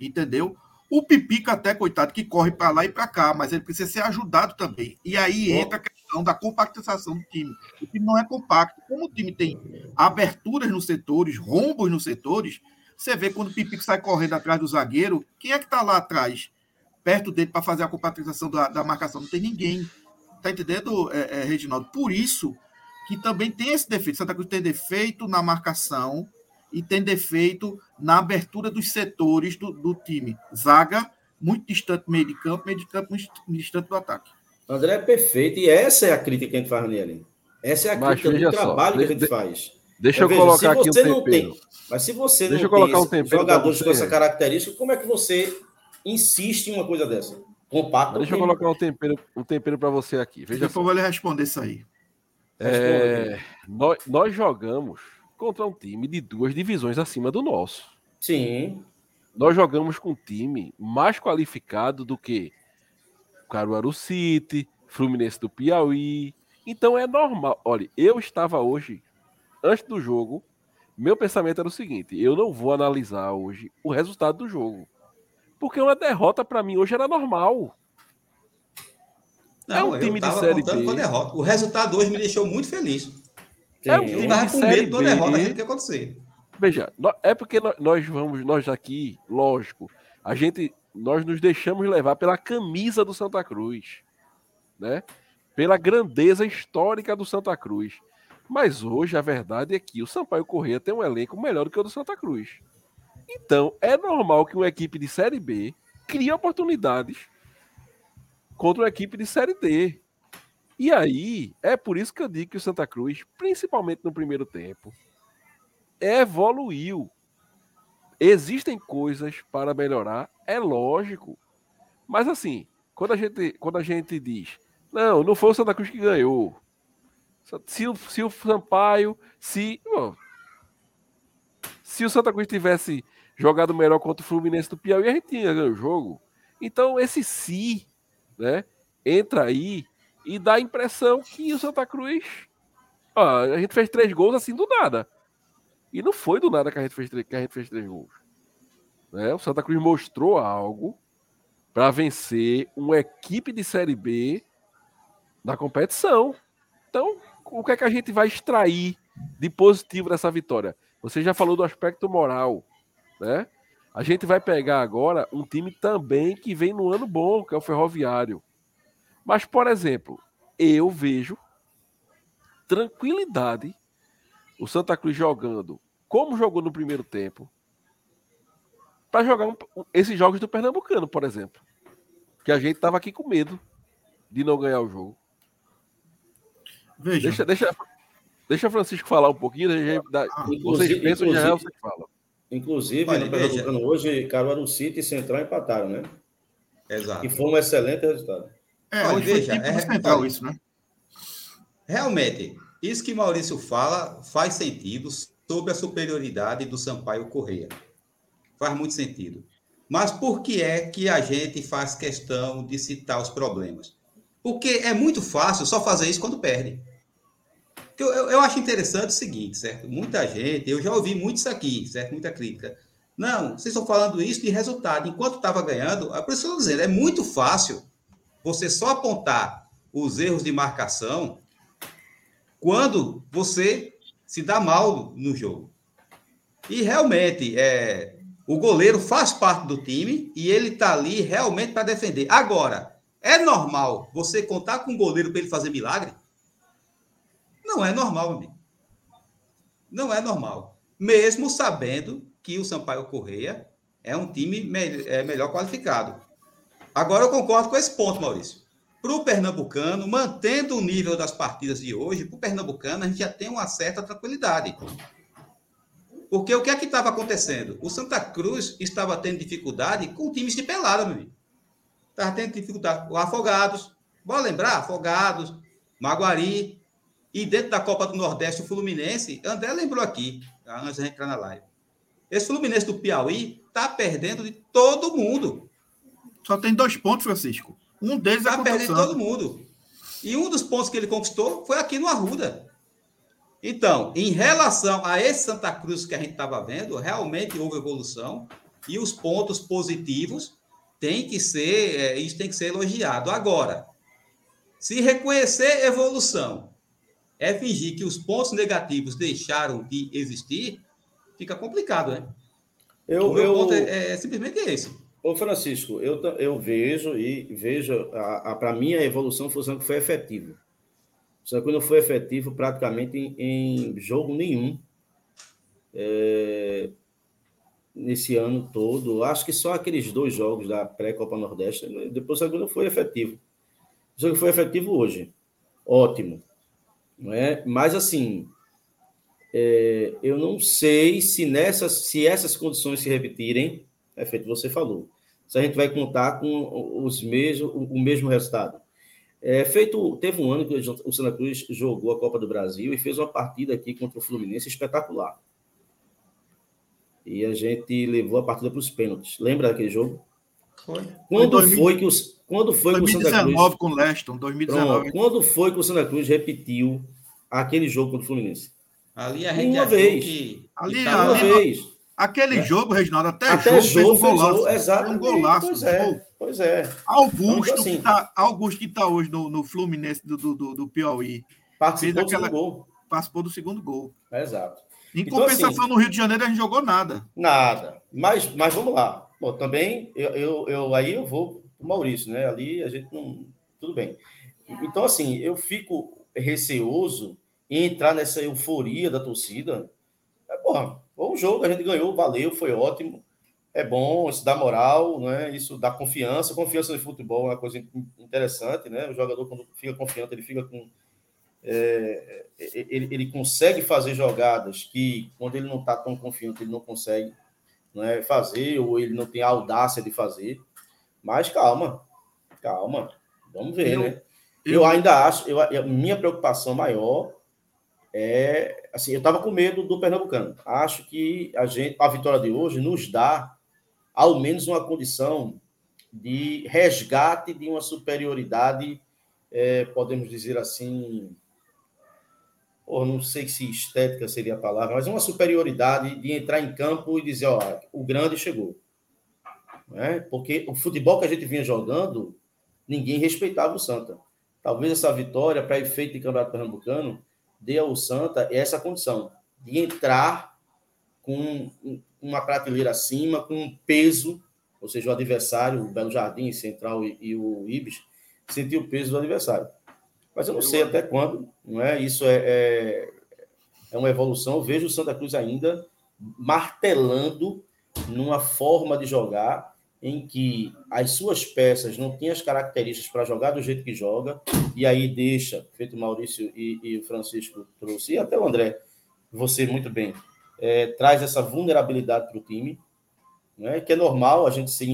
Entendeu? O Pipica, até, coitado, que corre para lá e para cá, mas ele precisa ser ajudado também. E aí entra a questão da compactização do time. O time não é compacto. Como o time tem aberturas nos setores, rombos nos setores, você vê quando o Pipica sai correndo atrás do zagueiro, quem é que está lá atrás? perto dele para fazer a compatibilização da, da, marcação. Não tem ninguém. Tá entendendo, é, é, Reginaldo? Por isso que também tem esse defeito. Santa Cruz tem defeito na marcação e tem defeito na abertura dos setores do, do time. Zaga muito distante do meio de campo, meio de campo muito distante do ataque. André é perfeito, e essa é a crítica que a gente faz nele. Essa é a Mas crítica do veja só, trabalho que a de- gente faz. Deixa eu Veja, colocar aqui um tempero. tem, mas se você Deixa não tem um jogadores com essa característica, como é que você insiste em uma coisa dessa? Compacta. Deixa eu colocar um tempero, um tempero para você aqui. Veja só. Depois eu vou lhe responder isso aí. É, nós, nós jogamos contra um time de duas divisões acima do nosso. Sim. Nós jogamos com um time mais qualificado do que Caruaru City, Fluminense do Piauí. Então é normal. Olha, eu estava hoje, antes do jogo, meu pensamento era o seguinte: eu não vou analisar hoje o resultado do jogo. Porque uma derrota para mim hoje era normal. É um eu time de Série B. com a derrota. O resultado hoje me deixou muito feliz. É um time de Série derrota, B. ia acontecer. Veja, é porque nó- nós vamos, nós aqui, lógico, a gente, nós nos deixamos levar pela camisa do Santa Cruz, né? Pela grandeza histórica do Santa Cruz. Mas hoje a verdade é que o Sampaio Corrêa tem um elenco melhor do que o do Santa Cruz. Então, é normal que uma equipe de Série B crie oportunidades contra uma equipe de Série D. E aí, é por isso que eu digo que o Santa Cruz, principalmente no primeiro tempo, evoluiu. Existem coisas para melhorar, é lógico. Mas assim, quando a gente, quando a gente diz, não, não foi o Santa Cruz que ganhou. Se, o- se o Sampaio, se. pô, se o Santa Cruz tivesse jogado melhor contra o Fluminense do Piauí, a gente tinha ganho o jogo. Então, esse se, né, entra aí e dá a impressão que o Santa Cruz. Ó, a gente fez três gols assim do nada. E não foi do nada que a gente fez, que a gente fez três gols. Né? O Santa Cruz mostrou algo para vencer uma equipe de Série B na competição. Então, o que é que a gente vai extrair de positivo dessa vitória? Você já falou do aspecto moral, né? A gente vai pegar agora um time também que vem no ano bom, que é o Ferroviário. Mas, por exemplo, eu vejo tranquilidade o Santa Cruz jogando como jogou no primeiro tempo para jogar um- esses jogos do Pernambucano, por exemplo. Que a gente tava aqui com medo de não ganhar o jogo. Veja, Deixa, deixa, deixa o Francisco falar um pouquinho? Já dá- Ah, vocês inclusive- pensam já é inclusive- você que fala. Inclusive, Olha, no veja. Pernambucano hoje, Caruaru City e Central empataram, né? Exato. E foi um excelente resultado. É, olha, veja, tipo é- central isso, né? Realmente, isso que Maurício fala faz sentido sobre a superioridade do Sampaio Correia. Faz muito sentido. Mas por que é que a gente faz questão de citar os problemas? Porque é muito fácil só fazer isso quando perde. Eu, eu, eu acho interessante o seguinte, certo? Muita gente, eu já ouvi muito isso aqui, certo? Muita crítica. Não, vocês estão falando isso de resultado. Enquanto estava ganhando, que eu estou dizendo, é muito fácil você só apontar os erros de marcação quando você se dá mal no jogo. E realmente, é, o goleiro faz parte do time e ele está ali realmente para defender. Agora, é normal você contar com um goleiro para ele fazer milagre? Não é normal, amigo. Não é normal. Mesmo sabendo que o Sampaio Correia é um time me- é, melhor qualificado. Agora eu concordo com esse ponto, Maurício. Para o Pernambucano, mantendo o nível das partidas de hoje, para o Pernambucano, a gente já tem uma certa tranquilidade. Porque o que é que estava acontecendo? O Santa Cruz estava tendo dificuldade com times de pelada, meu amigo. Estava tendo dificuldade com Afogados. Bora lembrar? Afogados, Maguari. E dentro da Copa do Nordeste, o Fluminense, André lembrou aqui, antes de entrar na live. Esse Fluminense do Piauí está perdendo de todo mundo. Só tem dois pontos, Francisco. Um deles é contra o perdendo todo mundo. E um dos pontos que ele conquistou foi aqui no Arruda. Então, em relação a esse Santa Cruz que a gente estava vendo, realmente houve evolução e os pontos positivos têm que ser, é, isso tem que ser elogiado. Agora, se reconhecer evolução é fingir que os pontos negativos deixaram de existir, fica complicado, né? Eu, o meu eu, ponto é, é simplesmente esse. Ô, Francisco, eu, eu vejo e vejo, a, a para mim, a evolução foi que foi efetiva. Só que não foi efetivo praticamente em, em jogo nenhum é, nesse ano todo. Acho que só aqueles dois jogos da pré-Copa Nordeste, depois o não foi efetivo. O jogo foi efetivo hoje. Ótimo. Não é? Mas assim, é, eu não sei se nessas, se essas condições se repetirem, é feito você falou. Se a gente vai contar com os mesmos, o mesmo resultado. É, feito, teve um ano que o Santa Cruz jogou a Copa do Brasil e fez uma partida aqui contra o Fluminense espetacular. E a gente levou a partida para os pênaltis. Lembra daquele jogo? Foi. Quando foi, 2000... que os, quando foi 2019 que o Santa Cruz com o Leston, 2019. Pronto, quando foi que o Santa Cruz repetiu aquele jogo contra o Fluminense? Ali a gente uma vez. Que... Ali, uma ali, vez. Aquele é. jogo, Reginaldo, até, até jogo, jogo fez um golaço. Exato. Um golaço. Pois é. Pois é. Augusto, então, assim, que tá, Augusto que está hoje no, no Fluminense do, do, do, do Piauí. Participou aquela, do gol. Participou do segundo gol. Exato. Em então, compensação, assim, no Rio de Janeiro, a gente jogou nada. Nada. Mas, mas vamos lá. Bom, também, eu, eu, eu aí eu vou o Maurício, né? Ali a gente não. Tudo bem. Então, assim, eu fico receoso em entrar nessa euforia da torcida. É, porra, um jogo, a gente ganhou, valeu, foi ótimo. É bom, isso dá moral, né? Isso dá confiança. Confiança no futebol é uma coisa interessante, né? O jogador, quando fica confiante, ele fica com. É, ele, ele consegue fazer jogadas que, quando ele não está tão confiante, ele não consegue né, fazer, ou ele não tem a audácia de fazer. Mas calma, calma, vamos ver, eu, né? Eu, eu ainda acho, eu, eu, minha preocupação maior é assim, eu estava com medo do Pernambucano. Acho que a gente, a vitória de hoje nos dá ao menos uma condição de resgate de uma superioridade, é, podemos dizer assim, ou não sei se estética seria a palavra, mas uma superioridade de entrar em campo e dizer, ó, o grande chegou. Né? Porque o futebol que a gente vinha jogando, ninguém respeitava o Santa. Talvez essa vitória, para efeito de campeonato pernambucano, dê ao Santa essa condição de entrar com uma prateleira acima, com um peso, ou seja, o adversário, o Belo Jardim, Central e, e o Ibis, sentir o peso do adversário. Mas eu não sei até quando, não é? Isso é, é, é uma evolução. Eu vejo o Santa Cruz ainda martelando numa forma de jogar em que as suas peças não têm as características para jogar do jeito que joga, e aí deixa, feito Maurício e, e o Francisco trouxe, e até o André, você muito bem, é, traz essa vulnerabilidade para o time, né, que é normal a gente, ser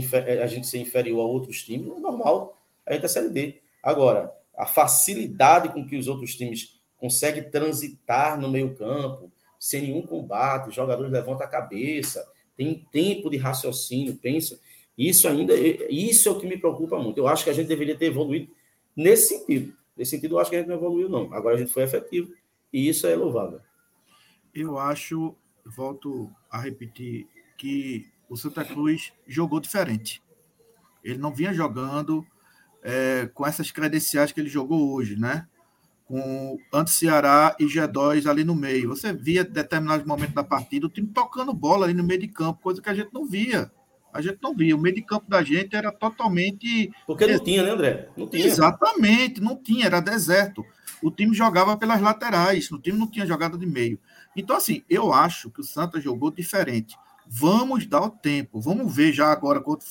a gente ser inferior a outros times, é normal a gente é Série D. Agora, a facilidade com que os outros times conseguem transitar no meio campo, sem nenhum combate, os jogadores levantam a cabeça, tem tempo de raciocínio, pensa, isso ainda, isso é o que me preocupa muito. Eu acho que a gente deveria ter evoluído nesse sentido. Nesse sentido, eu acho que a gente não evoluiu, não. Agora a gente foi efetivo e isso é louvável. Eu acho, volto a repetir, que o Santa Cruz jogou diferente. Ele não vinha jogando é, com essas credenciais que ele jogou hoje, né? Com antes Ceará e G2 ali no meio. Você via determinados momentos da partida o time tocando bola ali no meio de campo, coisa que a gente não via a gente não via. O meio de campo da gente era totalmente. Porque não tinha, né, André? Não tinha. Exatamente, não tinha, era deserto. O time jogava pelas laterais, o time não tinha jogada de meio. Então, assim, eu acho que o Santa jogou diferente. Vamos dar o tempo, vamos ver já agora contra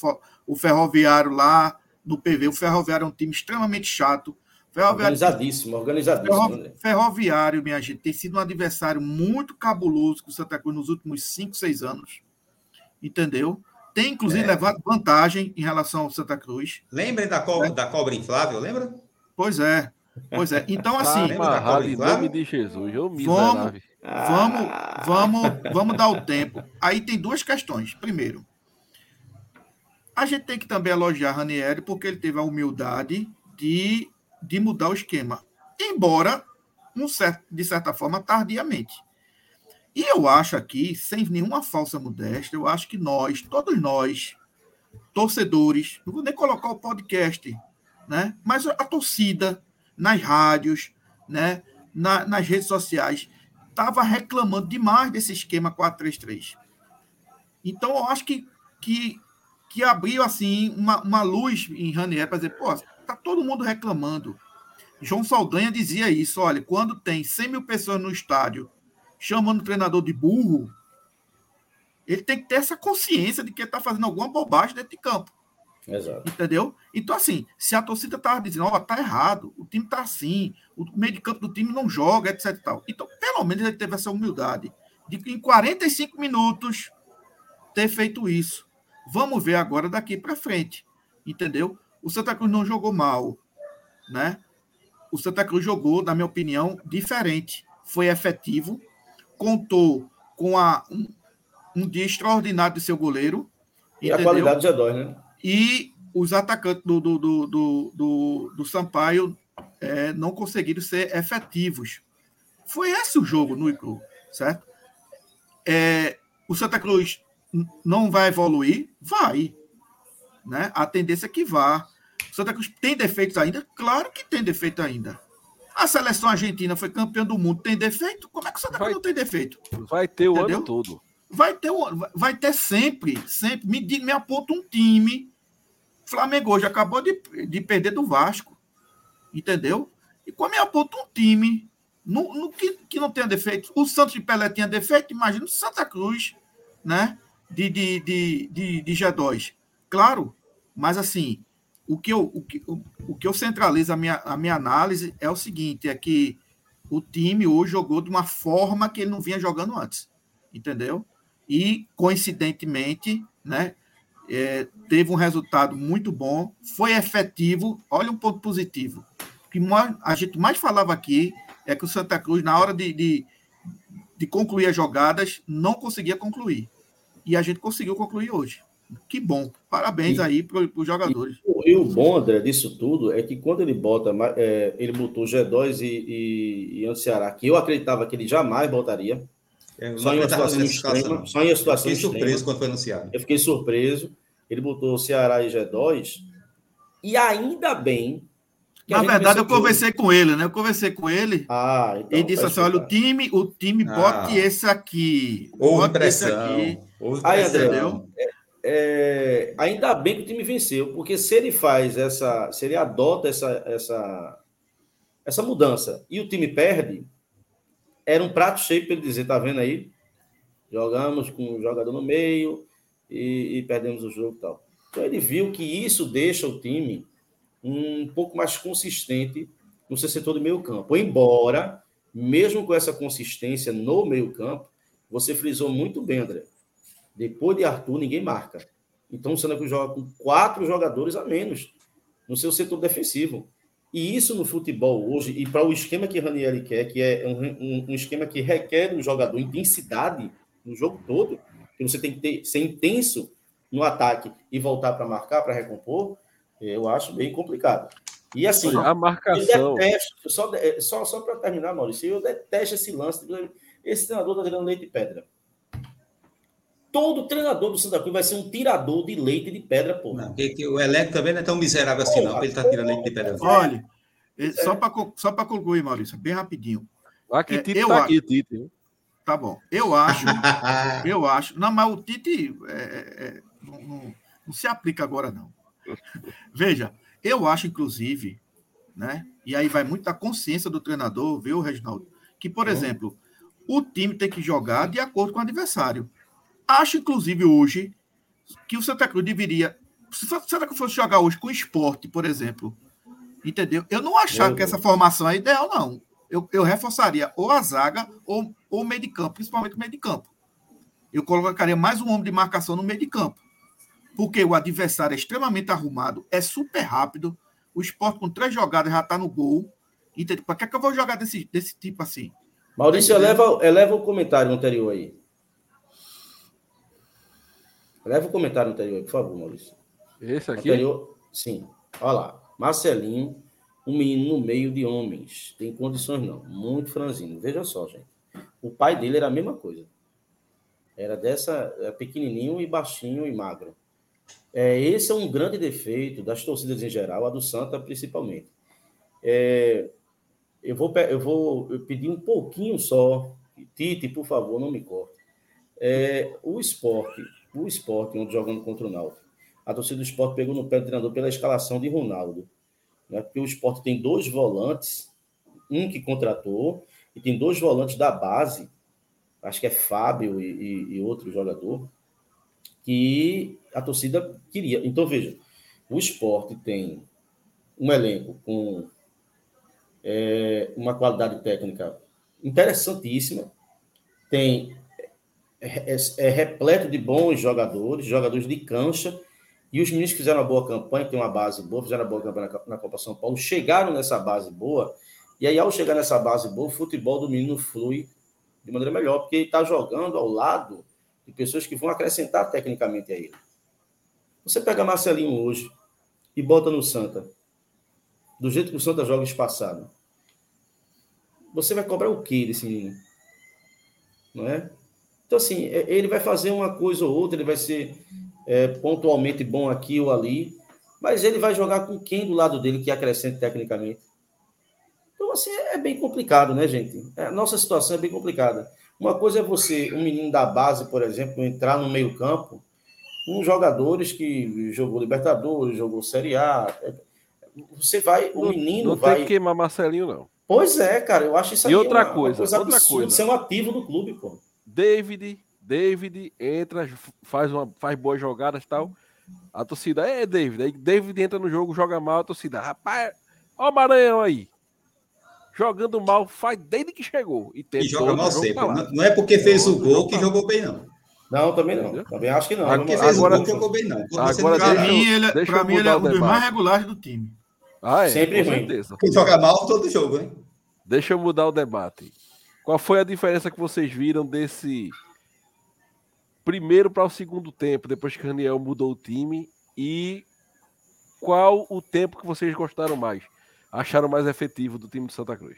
o Ferroviário lá no PV. O Ferroviário é um time extremamente chato. Ferroviário, organizadíssimo, organizadíssimo. Ferro, ferroviário, minha gente, tem sido um adversário muito cabuloso com o Santa Cruz nos últimos 5, 6 anos. Entendeu? Tem inclusive é. levado vantagem em relação ao Santa Cruz. Lembrem da, co é. da cobra inflável, lembra? Pois é. Pois é. Então, assim. Em nome de Jesus, eu me vamos, vamos, vamos, vamos dar o tempo. Aí tem duas questões. Primeiro, a gente tem que também elogiar Ranieri porque ele teve a humildade de, de mudar o esquema. Embora, um certo, de certa forma, tardiamente. E eu acho aqui, sem nenhuma falsa modéstia, eu acho que nós, todos nós, torcedores, não vou nem colocar o podcast, né? Mas a torcida, nas rádios, né? Na, nas redes sociais, estava reclamando demais desse esquema 4-3-3. Então, eu acho que, que, que abriu assim uma, uma luz em Ranieri para dizer, pô, tá todo mundo reclamando. João Saldanha dizia isso, olha, quando tem 100 mil pessoas no estádio chamando o treinador de burro, ele tem que ter essa consciência de que ele está fazendo alguma bobagem dentro de campo. Exato. Entendeu? Então, assim, se a torcida estava dizendo, ó, oh, tá errado, o time tá assim, o meio de campo do time não joga, etc e tal. Então, pelo menos ele teve essa humildade de em 45 minutos ter feito isso. Vamos ver agora daqui para frente. Entendeu? O Santa Cruz não jogou mal, né? O Santa Cruz jogou, na minha opinião, diferente. Foi efetivo, contou com a, um, um dia extraordinário de seu goleiro. E entendeu? a qualidade de G2, né? E os atacantes do, do, do, do, do, do Sampaio é, não conseguiram ser efetivos. Foi esse o jogo no Icru, certo? É, o Santa Cruz não vai evoluir? Vai. Né? A tendência é que vá. O Santa Cruz tem defeitos ainda? Claro que tem defeito ainda. A seleção argentina foi campeã do mundo, tem defeito? Como é que o Santa Cruz não tem defeito? Vai ter o Entendeu? ano todo. Vai ter, vai ter sempre, sempre. Me, me aponta um time. Flamengo hoje acabou de, de perder do Vasco. Entendeu? E como me aponta um time no, no que, que não tenha defeito. O Santos de Pelé tinha defeito, imagina o Santa Cruz, né? De, de, de, de, de G2. Claro, mas assim, o que eu, o que, o, o que eu centralizo a minha, a minha análise é o seguinte: é que o time hoje jogou de uma forma que ele não vinha jogando antes. Entendeu? E, coincidentemente, né, é, teve um resultado muito bom, foi efetivo. Olha um ponto positivo. O que mais, a gente mais falava aqui é que o Santa Cruz, na hora de, de, de concluir as jogadas, não conseguia concluir. E a gente conseguiu concluir hoje. Que bom. Parabéns e, aí para os jogadores. E, e, o bom, André, disso tudo é que quando ele bota, é, ele botou G2 e, e, e Ceará, que eu acreditava que ele jamais botaria. É, só, em uma situação extrema, só em uma situação eu fiquei surpreso quando foi anunciado. Eu fiquei surpreso. Ele botou Ceará e G2. E ainda bem. Na verdade, eu conversei com ele, né? Eu conversei com ele. Ah, então, e disse assim: olha, o time, o time ah. bote esse aqui. Ou bote esse aqui. Aí, André, é, ainda bem que o time venceu, porque se ele faz essa, se ele adota essa, essa, essa mudança e o time perde, era um prato cheio para ele dizer, tá vendo aí? Jogamos com um jogador no meio e, e perdemos o jogo e tal. Então ele viu que isso deixa o time um pouco mais consistente no seu setor do meio campo. Embora, mesmo com essa consistência no meio campo, você frisou muito bem, André depois de Arthur, ninguém marca. Então o Santa Cruz joga com quatro jogadores a menos no seu setor defensivo. E isso no futebol hoje, e para o esquema que Ranieri quer, que é um, um, um, esquema que requer do jogador intensidade no jogo todo, que você tem que ter, ser intenso no ataque e voltar para marcar, para recompor, eu acho bem complicado. E assim, a marcação. Detesto, só, só, só para terminar, Maurício, eu detesto esse lance. Esse treinador está tirando leite de pedra. Todo treinador do Santa Cruz vai ser um tirador de leite de pedra, pô. Não, que, que o elenco também não é tão miserável assim, não, ele tá tirando leite de pedra. Olha, só para só concluir, Maurício, bem rapidinho. Aqui, é, Tite eu tá aqui, Tite. Tá bom. Eu acho, eu acho. Não, mas o Tite é, é, é, não, não, não, se aplica agora, não. Veja, eu acho, inclusive, né? E aí vai muito da consciência do treinador, viu, Reginaldo? Que, por exemplo, o time tem que jogar de acordo com o adversário. Acho, inclusive, hoje, que o Santa Cruz deveria. Se o Santa Cruz fosse jogar hoje com esporte, por exemplo, entendeu? Eu não achava que essa formação é ideal, não. Eu, eu reforçaria ou a zaga ou, ou o meio de campo, principalmente o meio de campo. Eu colocaria mais um homem de marcação no meio de campo. Porque o adversário é extremamente arrumado, é super rápido. O esporte com três jogadas já está no gol. Entendeu? Para que, é que eu vou jogar desse, desse tipo assim? Maurício, eleva, eleva o comentário anterior aí. Leva o comentário anterior, por favor, Maurício. Esse aqui? Anterior, sim. Olha lá. Marcelinho, um menino no meio de homens. Tem condições não. Muito franzino. Veja só, gente. O pai dele era a mesma coisa. Era dessa, era pequenininho e baixinho e magro. É, esse é um grande defeito das torcidas em geral, a do Santa principalmente. É, eu vou, eu vou pedir um pouquinho só. Tite, por favor, não me corte. É, o esporte o esporte, onde jogando contra o Náutico, a torcida do esporte pegou no pé do treinador pela escalação de Ronaldo. Né? Porque o esporte tem dois volantes, um que contratou, e tem dois volantes da base, acho que é Fábio e, e, e outro jogador, que a torcida queria. Então, veja, o esporte tem um elenco com é, uma qualidade técnica interessantíssima, tem é, é, é, repleto de bons jogadores, jogadores de cancha, e os meninos que fizeram uma boa campanha, tem uma base boa, fizeram uma boa campanha na, na Copa São Paulo, chegaram nessa base boa, e aí ao chegar nessa base boa, o futebol do menino flui de maneira melhor, porque ele está jogando ao lado de pessoas que vão acrescentar tecnicamente a ele. Você pega Marcelinho hoje e bota no Santa, do jeito que o Santa joga espaçado, você vai cobrar o quê desse menino? Não é? Então, assim, é, ele vai fazer uma coisa ou outra, ele vai ser é, pontualmente bom aqui ou ali, mas ele vai jogar com quem do lado dele que acrescente tecnicamente? Então, assim, é bem complicado, né, gente? É, a nossa situação é bem complicada. Uma coisa é você, um menino da base, por exemplo, entrar no meio-campo com jogadores que jogou Libertadores, jogou Série A. É, você vai, o menino não vai. Não tem que queimar Marcelinho, não. Pois é, cara, eu acho isso aí e outra uma, coisa, uma coisa outra absurda, coisa. ser um ativo do clube, pô. David, David entra, faz, uma, faz boas jogadas e tal. A torcida é David. Aí David entra no jogo, joga mal, a torcida, rapaz, ó o Maranhão aí. Jogando mal, faz desde que chegou. E, e joga mal sempre. Não é porque fez o gol que jogou bem, não. Não, também não. Também acho que não. Porque fez agora, o gol que jogou bem, não. agora, pra mim, ele, é- pra mim, ele é um dos mais regulares do time. Ah, é, Sempre ruim. Certeza. Quem joga mal todo jogo, né? Deixa eu mudar o debate. Qual foi a diferença que vocês viram desse primeiro para o segundo tempo, depois que o Raniel mudou o time? E qual o tempo que vocês gostaram mais? Acharam mais efetivo do time de Santa Cruz?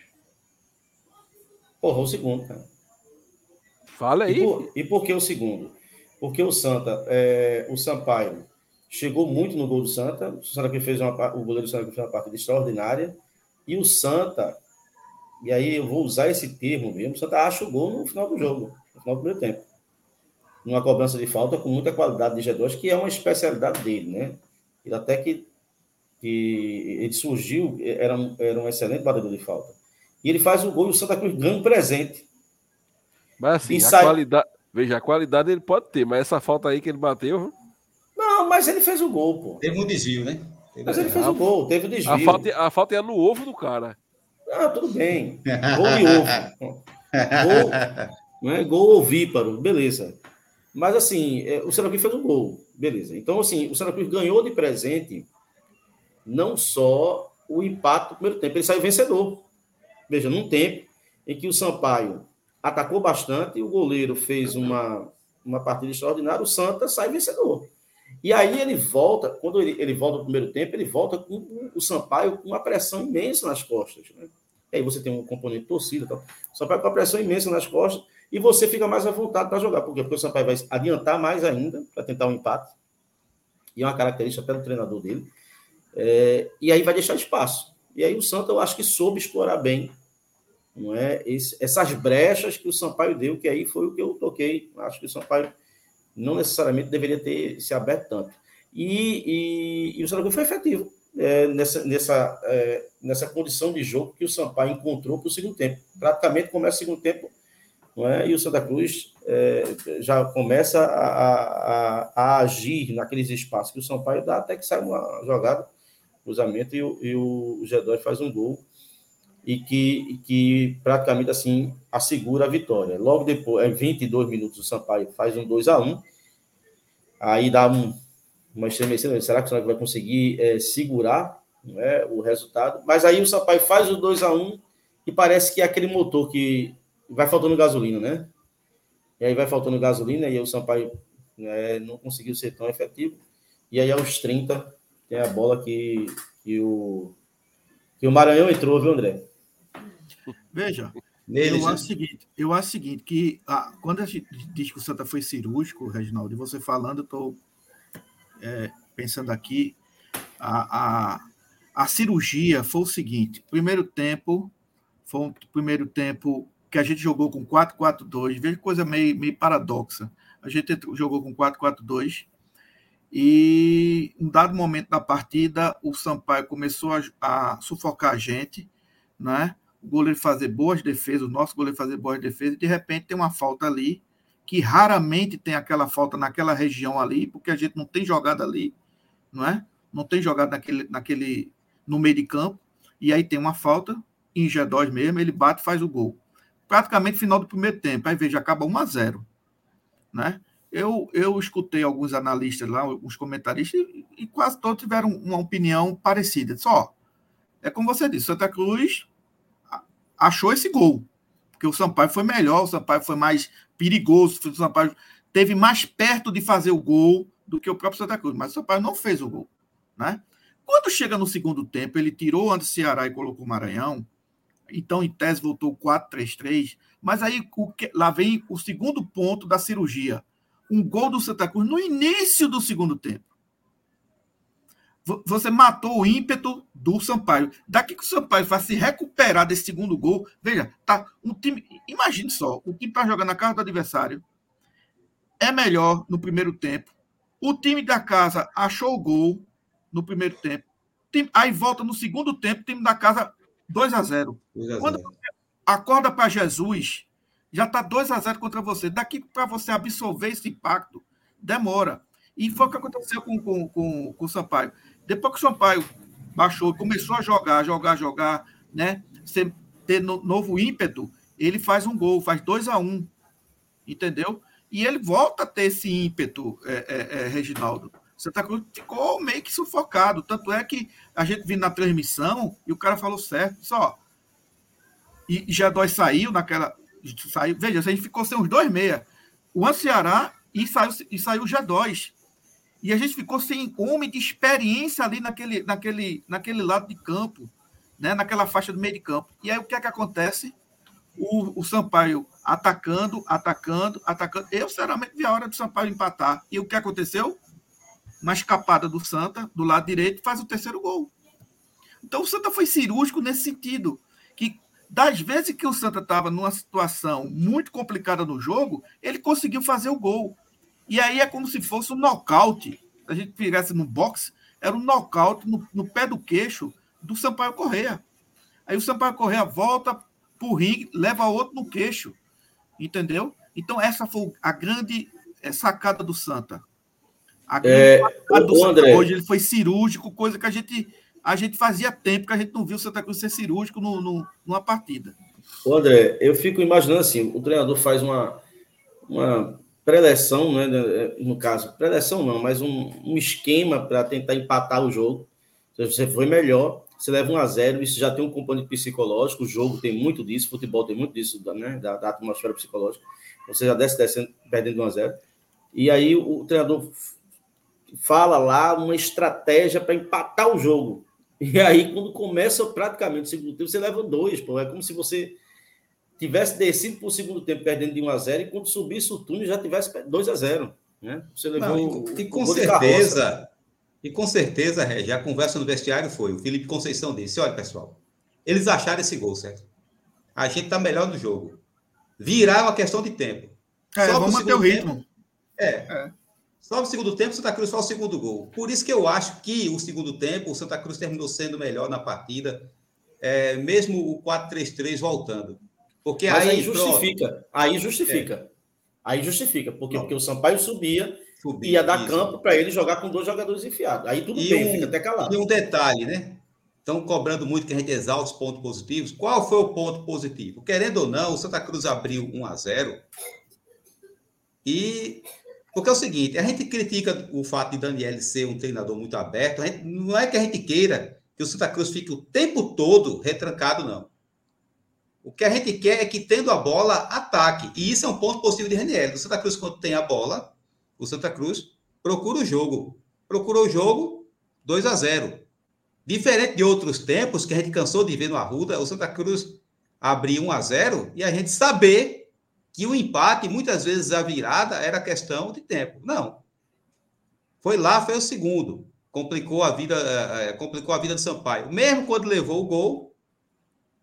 Porra, o segundo, cara. Fala aí. E por, e por que o segundo? Porque o Santa, é, o Sampaio, chegou muito no gol do Santa. O Santa fez uma, o goleiro do Santa fez uma partida extraordinária. E o Santa, e aí eu vou usar esse termo mesmo, o Santa acha o gol no final do jogo, no final do primeiro tempo. Numa cobrança de falta com muita qualidade de G2, que é uma especialidade dele, né? Ele até que, que ele surgiu, era um, era um excelente batedor de falta. E ele faz o gol e o Santa Cruz ganha um presente. Mas assim, a sai... qualidade. Veja, a qualidade ele pode ter, mas essa falta aí que ele bateu. Não, mas ele fez o gol, pô. Teve um desvio, né? Teve mas ele fez o gol, teve o desvio. A falta, a falta é no ovo do cara. Ah, tudo bem. Gol e ovo. Gol, não é? gol ovíparo, beleza. Mas assim, é, o Cruz fez um gol, beleza. Então, assim, o Cruz ganhou de presente não só o empate do primeiro tempo, ele saiu vencedor. Veja, num tempo em que o Sampaio atacou bastante, o goleiro fez uma, uma partida extraordinária, o Santa sai vencedor. E aí ele volta, quando ele, ele volta no primeiro tempo, ele volta com o Sampaio com uma pressão imensa nas costas. Né? E aí você tem um componente torcida, então, o Sampaio com uma pressão imensa nas costas, e você fica mais à vontade para jogar. Por quê? Porque o Sampaio vai adiantar mais ainda para tentar um empate. E é uma característica até do treinador dele. É, e aí vai deixar espaço. E aí o Santa, eu acho que soube explorar bem não é? Esse, essas brechas que o Sampaio deu, que aí foi o que eu toquei. Acho que o Sampaio não necessariamente deveria ter se aberto tanto. E, e, e o Santa foi efetivo é, nessa, nessa, é, nessa condição de jogo que o Sampaio encontrou para o segundo tempo. Praticamente começa o segundo tempo é? e o Santa Cruz é, já começa a, a, a, agir naqueles espaços que o Sampaio dá até que sai uma jogada, cruzamento, e, o, e o G2 faz um gol e que, que praticamente assim assegura a vitória. Logo depois, é 22 minutos, o Sampaio faz um 2 a 1 aí dá um, uma estremecida, será que o Sampaio vai conseguir é, segurar né, o resultado? Mas aí o Sampaio faz o 2 a 1 e parece que é aquele motor que vai faltando gasolina, né? E aí vai faltando gasolina e o Sampaio né, não conseguiu ser tão efetivo. E aí aos 30 tem a bola que, que, o, que o Maranhão entrou, viu, André? Veja, Nele, eu, acho o seguinte, eu acho seguinte, que ah, quando a gente diz que o Santa foi cirúrgico, Reginaldo, e você falando, eu estou é, pensando aqui, a, a, a cirurgia foi o seguinte, primeiro tempo, foi um primeiro tempo que a gente jogou com 4-4-2, veja coisa meio, meio paradoxa, a gente jogou com 4-4-2, E em um dado momento da partida, o Sampaio começou a, a sufocar a gente, né? O goleiro fazer boas defesas, o nosso goleiro fazer boas defesas, e de repente tem uma falta ali, que raramente tem aquela falta naquela região ali, porque a gente não tem jogada ali, não é? Não tem jogada naquele, naquele, no meio de campo, e aí tem uma falta, em G2 mesmo, ele bate faz o gol. Praticamente final do primeiro tempo, aí veja, acaba 1 a 0 né? Eu, eu escutei alguns analistas lá, alguns comentaristas, e, e quase todos tiveram uma opinião parecida. Só, é como você disse, Santa Cruz achou esse gol. Porque o Sampaio foi melhor, o Sampaio foi mais perigoso, o Sampaio teve mais perto de fazer o gol do que o próprio Santa Cruz. Mas o Sampaio não fez o gol. Né? Quando chega no segundo tempo, ele tirou antes Ceará e colocou o Maranhão. Então, em tese, voltou 4-3-3. Mas aí lá vem o segundo ponto da cirurgia um gol do Santa Cruz no início do segundo tempo. Você matou o ímpeto do Sampaio. Daqui que o Sampaio vai se recuperar desse segundo gol. Veja, tá um time. Imagine só, o time está jogando na casa do adversário. É melhor no primeiro tempo. O time da casa achou o gol no primeiro tempo. Aí volta no segundo tempo, o time da casa 2 a 0 Quando você acorda para Jesus, já está 2 a 0 contra você. Daqui para você absorver esse impacto, demora. E foi o que aconteceu com, com, com, com o Sampaio. Depois que o Sampaio baixou, começou a jogar, jogar, jogar, né? Você ter no, novo ímpeto, ele faz um gol, faz 2 a 1 um, entendeu? E ele volta a ter esse ímpeto, é, é, é, Reginaldo. Santa Cruz ficou meio que sufocado. Tanto é que a gente vindo na transmissão e o cara falou certo, só. E, e G2 saiu naquela saiu, veja, a gente ficou sem os dois meia. O Ceará e saiu, e saiu o G2. E a gente ficou sem homem de experiência ali naquele, naquele, naquele lado de campo, né? naquela faixa do meio de campo. E aí o que é que acontece? O, o Sampaio atacando, atacando, atacando. Eu, sinceramente, vi a hora do Sampaio empatar. E o que aconteceu? Uma escapada do Santa, do lado direito, faz o terceiro gol. Então o Santa foi cirúrgico nesse sentido. Que das vezes que o Santa estava numa situação muito complicada no jogo, ele conseguiu fazer o gol. E aí é como se fosse um nocaute. Se a gente fizesse no boxe, era um nocaute no, no pé do queixo do Sampaio Correia. Aí o Sampaio Correia volta para o ringue, leva outro no queixo. Entendeu? Então, essa foi a grande eh, sacada do Santa. A grande é, sacada do Santa André, hoje ele foi cirúrgico, coisa que a gente a gente fazia tempo que a gente não viu o Santa Cruz ser cirúrgico no, no, numa partida. Ô André, eu fico imaginando assim, o treinador faz uma, uma preleção, né, no caso, preleção não, mas um, um esquema para tentar empatar o jogo. Se você foi melhor, você leva um a zero, isso já tem um componente psicológico, o jogo tem muito disso, futebol tem muito disso, né, da, da atmosfera psicológica. Você já desce descendo, perdendo um a zero. E aí o, o treinador fala lá uma estratégia para empatar o jogo. E aí, quando começa praticamente o segundo tempo, você leva dois, pô. É como se você tivesse descido para o segundo tempo perdendo de 1 a 0 e quando subisse o túnel já tivesse 2 a 0 né? Você levou Não, e, e com certeza, e com certeza, Regi, a conversa no vestiário foi, o Felipe Conceição disse, olha, pessoal, eles acharam esse gol, certo? A gente está melhor no jogo. Virar é uma questão de tempo. É, vamos manter o ritmo. Tempo, é. é. Só no segundo tempo, o Santa Cruz só o segundo gol. Por isso que eu acho que o segundo tempo, o Santa Cruz terminou sendo melhor na partida, é, mesmo o 4-3-3 voltando. Porque Mas aí, aí justifica. Pronto. Aí justifica. É. Aí justifica. Porque, porque o Sampaio subia, subia ia dar isso. campo para ele jogar com dois jogadores enfiados. Aí tudo e bem, um, fica até calado. E um detalhe, né? Estão cobrando muito que a gente exalte os pontos positivos. Qual foi o ponto positivo? Querendo ou não, o Santa Cruz abriu 1 a 0 e porque é o seguinte, a gente critica o fato de Daniel ser um treinador muito aberto, gente, não é que a gente queira que o Santa Cruz fique o tempo todo retrancado, não. O que a gente quer é que, tendo a bola, ataque. E isso é um ponto positivo de Raniel. O Santa Cruz, quando tem a bola, o Santa Cruz procura o jogo. Procurou o jogo, 2 a 0 Diferente de outros tempos que a gente cansou de ver no Arruda, o Santa Cruz abrir 1 a 0 e a gente saber que o empate, muitas vezes a virada, era questão de tempo. Não. Foi lá, foi o segundo. Complicou a vida, é, complicou a vida do Sampaio. Mesmo quando levou o gol,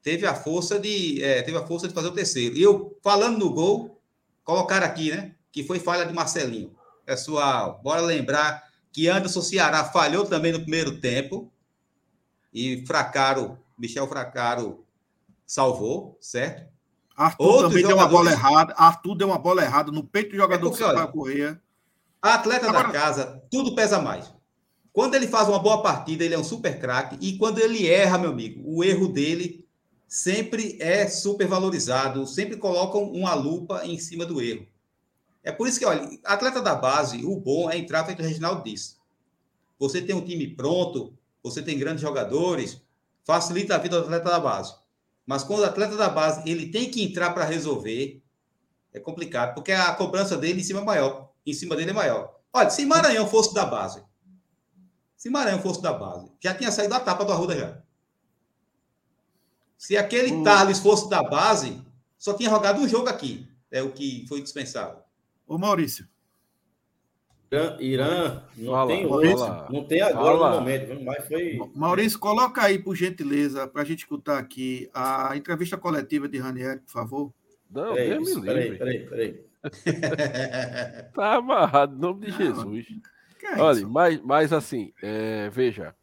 teve a força de, é, teve a força de fazer o terceiro. E eu, falando no gol, colocar aqui, né? Que foi falha de Marcelinho. Pessoal, bora lembrar que Anderson Ceará falhou também no primeiro tempo. E Fracaro, Michel Fracaro salvou, certo? Arthur Outros também deu uma bola errada. Arthur deu uma bola errada no peito do jogador é porque, que Correia. Atleta Agora... da casa, tudo pesa mais. Quando ele faz uma boa partida, ele é um super craque. E quando ele erra, meu amigo, o erro dele sempre é super valorizado. Sempre colocam uma lupa em cima do erro. É por isso que, olha, atleta da base, o bom é entrar feito o Reginaldo disse. Você tem um time pronto, você tem grandes jogadores, facilita a vida do atleta da base. Mas quando o atleta da base ele tem que entrar para resolver, é complicado, porque a cobrança dele em cima é maior, em cima dele é maior. Olha, se Maranhão fosse da base, se Maranhão fosse da base, já tinha saído a tapa do Arruda já. Se aquele hum. Thales fosse da base, só tinha jogado um jogo aqui. É o que foi dispensado. Ô Maurício. Irã, Irã não fala, tem hoje, não tem agora fala. no momento, mas foi. Maurício, coloca aí, por gentileza, para a gente escutar aqui a entrevista coletiva de Ranieri, por favor. Não, peraí, Deus me livre. Peraí, peraí, peraí. tá amarrado, em nome de Jesus. É Olha, mas, mas assim, é, veja,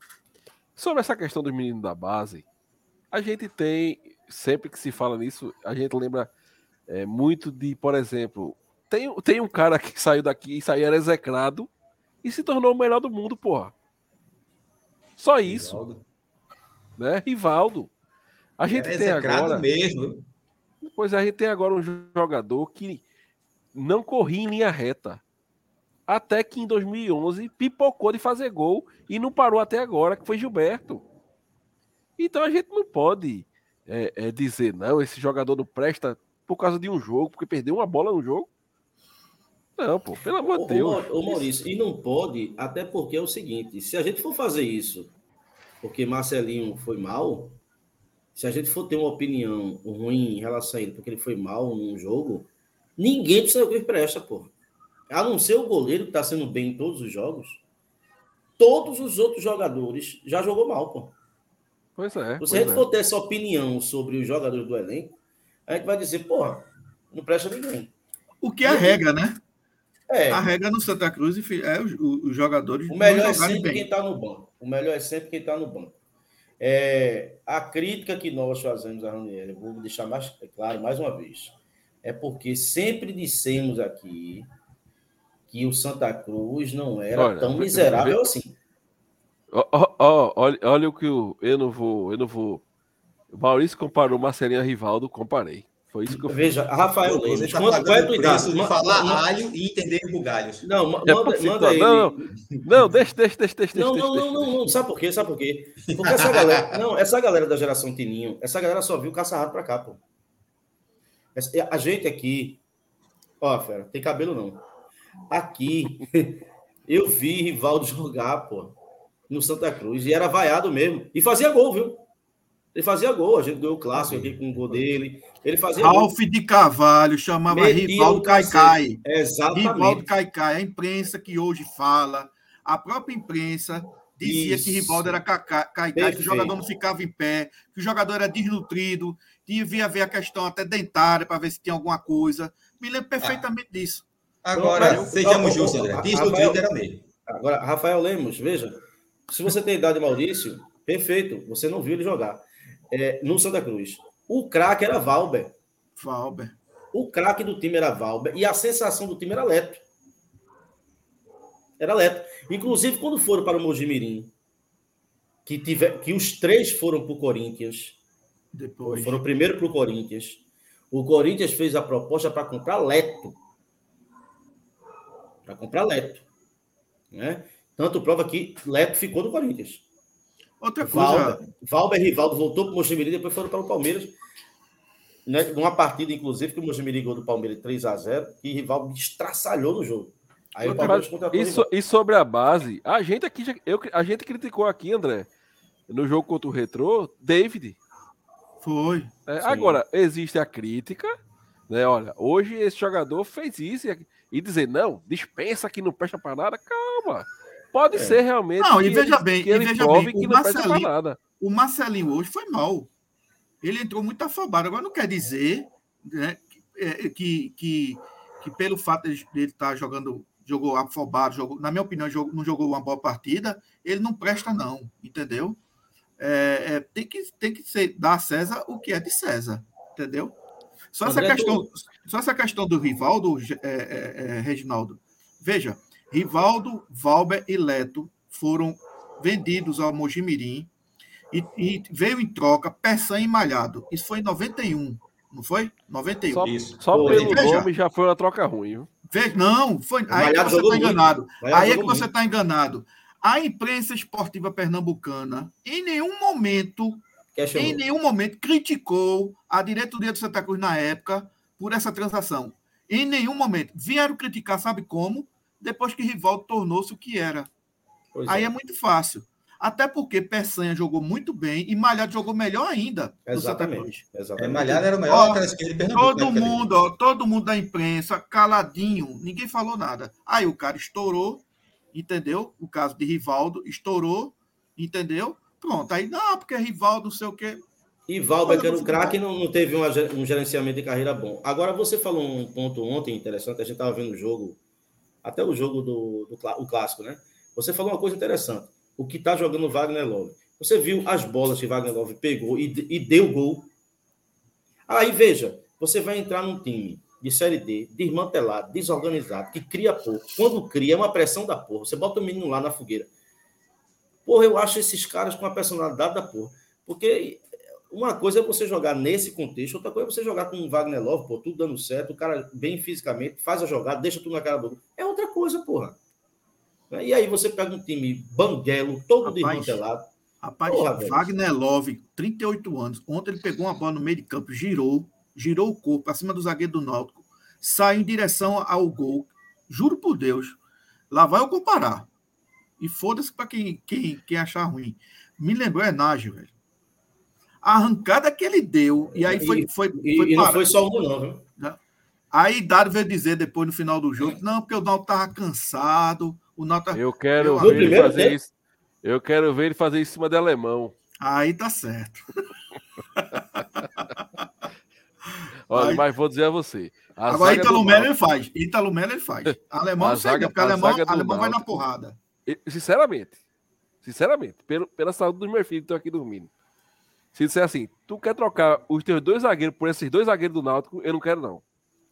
sobre essa questão dos meninos da base, a gente tem, sempre que se fala nisso, a gente lembra é, muito de, por exemplo, tem, tem um cara que saiu daqui e saiu execrado e se tornou o melhor do mundo, porra. Só isso. Rivaldo. Né? Rivaldo. A gente Era tem agora. mesmo. Pois é, a gente tem agora um jogador que não corria em linha reta. Até que em 2011 pipocou de fazer gol e não parou até agora, que foi Gilberto. Então a gente não pode é, é, dizer, não, esse jogador não presta por causa de um jogo, porque perdeu uma bola no jogo. Não, pô, pelo amor de Deus. Ô, Maurício, e não pode, até porque é o seguinte: se a gente for fazer isso porque Marcelinho foi mal, se a gente for ter uma opinião ruim em relação a ele porque ele foi mal num jogo, ninguém precisa que ele presta, pô. A não ser o goleiro que está sendo bem em todos os jogos, todos os outros jogadores já jogou mal, pô. Pois é. Se a gente é. for ter essa opinião sobre os jogadores do elenco, a gente vai dizer, porra, não presta ninguém. O que é a regra, né? É. A regra no Santa Cruz é os, os jogadores. O melhor é sempre bem. quem está no banco. O melhor é sempre quem está no banco. É, a crítica que nós fazemos a Ranieri, vou deixar mais claro mais uma vez, é porque sempre dissemos aqui que o Santa Cruz não era olha, tão miserável assim. Oh, oh, oh, olha, olha o que eu, eu não vou, eu não vou. O Maurício comparou Marcelinho a Rivaldo, comparei. Foi isso que eu Veja, Rafael Lemos, tá quanto, qual é a tua idade? De falar ma, alho e entender bugalhos. Não, manda, é manda ele. Não, não, deixa, deixa, deixa, deixa. Não, não, não, não, não, sabe por quê? Sabe por quê? Porque essa galera, não, essa galera da geração Tininho, essa galera só viu caça-rato pra cá, pô. A gente aqui, ó, fera, tem cabelo não. Aqui, eu vi Rivaldo jogar, pô, no Santa Cruz, e era vaiado mesmo. E fazia gol, viu? Ele fazia gol, a gente ganhou o clássico aqui com o gol dele. Ele fazia. Ralf de Carvalho chamava Metia Rivaldo Caicai. Exatamente. Rivaldo Caicai, a imprensa que hoje fala, a própria imprensa dizia Isso. que Rivaldo era Caicai, que o jogador não ficava em pé, que o jogador era desnutrido, devia ver a questão até dentária para ver se tinha alguma coisa. Me lembro perfeitamente ah. disso. Agora, eu, sejamos justos, André. Desnutrido era mesmo. Agora, Rafael Lemos, veja, se você tem idade Maurício, perfeito, você não viu ele jogar é, no Santa Cruz. O craque era Valber. Valber. O craque do time era Valber e a sensação do time era Leto. Era Leto. Inclusive, quando foram para o Mojimirim, que, tiver, que os três foram para o Corinthians, Depois. foram primeiro para o Corinthians, o Corinthians fez a proposta para comprar Leto. Para comprar Leto. Né? Tanto prova que Leto ficou no Corinthians. Outra coisa. Valber, Valber e Rivaldo voltou para o Mojimirim, depois foram para o Palmeiras. Né, numa partida, inclusive, que o Mojimirim gol do Palmeiras 3 a 0 e Rivaldo estraçalhou no jogo. Aí o Palmeiras e, e sobre a base, a gente aqui, eu, a gente criticou aqui, André, no jogo contra o Retrô, David. Foi. É, agora, existe a crítica, né? Olha, hoje esse jogador fez isso e, e dizer, não, dispensa que não presta para nada, calma. Pode é. ser realmente. Não, e veja ele, bem, que ele veja bem, que o Marcelinho, o Marcelinho hoje foi mal. Ele entrou muito afobado. Agora não quer dizer né, que, é, que, que, que, pelo fato de ele estar jogando, jogou afobado, jogou, na minha opinião, jogou, não jogou uma boa partida, ele não presta, não, entendeu? É, é, tem que, tem que ser, dar a César o que é de César, entendeu? Só essa, questão, só essa questão do Rivaldo, é, é, é, Reginaldo. Veja, Rivaldo, Valber e Leto foram vendidos ao Mojimirim e, e veio em troca Peçanha e Malhado. Isso foi em 91, não foi? 91. Só, Isso. só Pô, pelo veja. nome já foi uma troca ruim. Viu? Veja, não, foi, aí é que você está enganado. Malhado Aí é que você está enganado. A imprensa esportiva pernambucana, em nenhum momento, em nenhum momento, criticou a diretoria do Santa Cruz na época por essa transação. Em nenhum momento. Vieram criticar, sabe como? Depois que Rivaldo tornou-se o que era. Pois Aí é. é muito fácil. Até porque Peçanha jogou muito bem e Malhado jogou melhor ainda Cruz. Exatamente. É, exatamente. Malhado era o lateral esquerdo Pernambuco. Todo mundo, ó, todo mundo da imprensa, caladinho, ninguém falou nada. Aí o cara estourou, entendeu? O caso de Rivaldo estourou, entendeu? Pronto, aí não, porque é Rivaldo, não sei o quê. E que era um craque, não, não teve ge- um gerenciamento de carreira bom. Agora, você falou um ponto ontem interessante, a gente estava vendo o jogo, até o jogo do, do o clássico, né? Você falou uma coisa interessante. O que está jogando o Wagner Love. Você viu as bolas que Wagner Love pegou e, e deu gol. Aí, veja, você vai entrar num time de Série D, desmantelado, desorganizado, que cria pouco. Quando cria, é uma pressão da porra. Você bota o menino lá na fogueira. Porra, eu acho esses caras com a personalidade da porra. Porque uma coisa é você jogar nesse contexto, outra coisa é você jogar com o Wagner Love, pô, tudo dando certo, o cara bem fisicamente, faz a jogada, deixa tudo na cara do gol. É outra coisa, porra. E aí você pega um time banguelo, todo desmantelado. Rapaz, Porra, velho. Wagner Love, 38 anos. Ontem ele pegou uma bola no meio de campo, girou, girou o corpo acima do zagueiro do Náutico, saiu em direção ao gol. Juro por Deus. Lá vai eu comparar. E foda-se para quem, quem, quem achar ruim. Me lembrou Enágio, velho. A arrancada que ele deu, e aí foi. foi, E, foi e não foi só um, não, viu? Aí Dário veio dizer depois no final do jogo, não, porque o Náutico tava cansado, o Náutico... Eu quero Eu- ver ele primeiro fazer tempo? isso. Eu quero ver ele fazer isso em cima de alemão. Aí tá certo. Olha, Aí- mas vou dizer a você. A Agora Ítalo Melo ele faz. Ítalo Melo ele faz. Alemão A não zaga- porque alemão, alemão vai na porrada. Sinceramente, sinceramente, pelo, pela saúde dos meus filhos que estão aqui dormindo. Se disser assim, tu quer trocar os teus dois zagueiros por esses dois zagueiros do Náutico, eu não quero, não.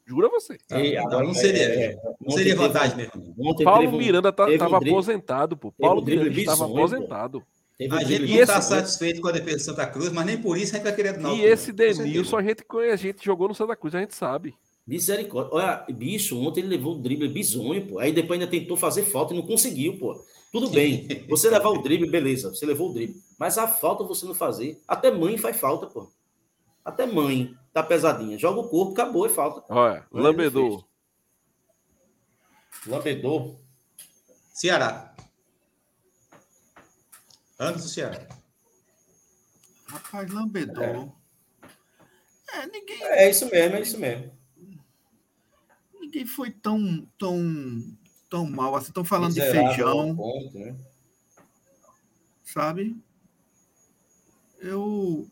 Juro a você. E Não, agora, não seria, é, não ontem seria teve- vantagem mesmo. Ontem Paulo teve Miranda tá- teve um tava aposentado, pô. Paulo Miranda estava aposentado. teve A gente não E está satisfeito com a defesa de Santa Cruz, mas nem por isso a gente vai querer do Náutico, E esse não. Denilson, a gente conhece, a gente jogou no Santa Cruz, a gente sabe. Misericórdia. Olha, bicho, ontem ele levou o drible bizonho, pô. Aí depois ainda tentou fazer falta e não conseguiu, pô. Tudo bem. Você levar o drible, beleza. Você levou o drible. Mas a falta você não fazer. Até mãe faz falta, pô. Até mãe tá pesadinha. Joga o corpo, acabou, é falta. Olha, Lambedor. Lambedor. Ceará. Antes do Ceará. Rapaz, lambedor. É, ninguém, É isso mesmo, é isso mesmo. ninguém foi tão, tão, tão mal assim. Estão falando de Miserável feijão, ao ponto, né? sabe? Eu.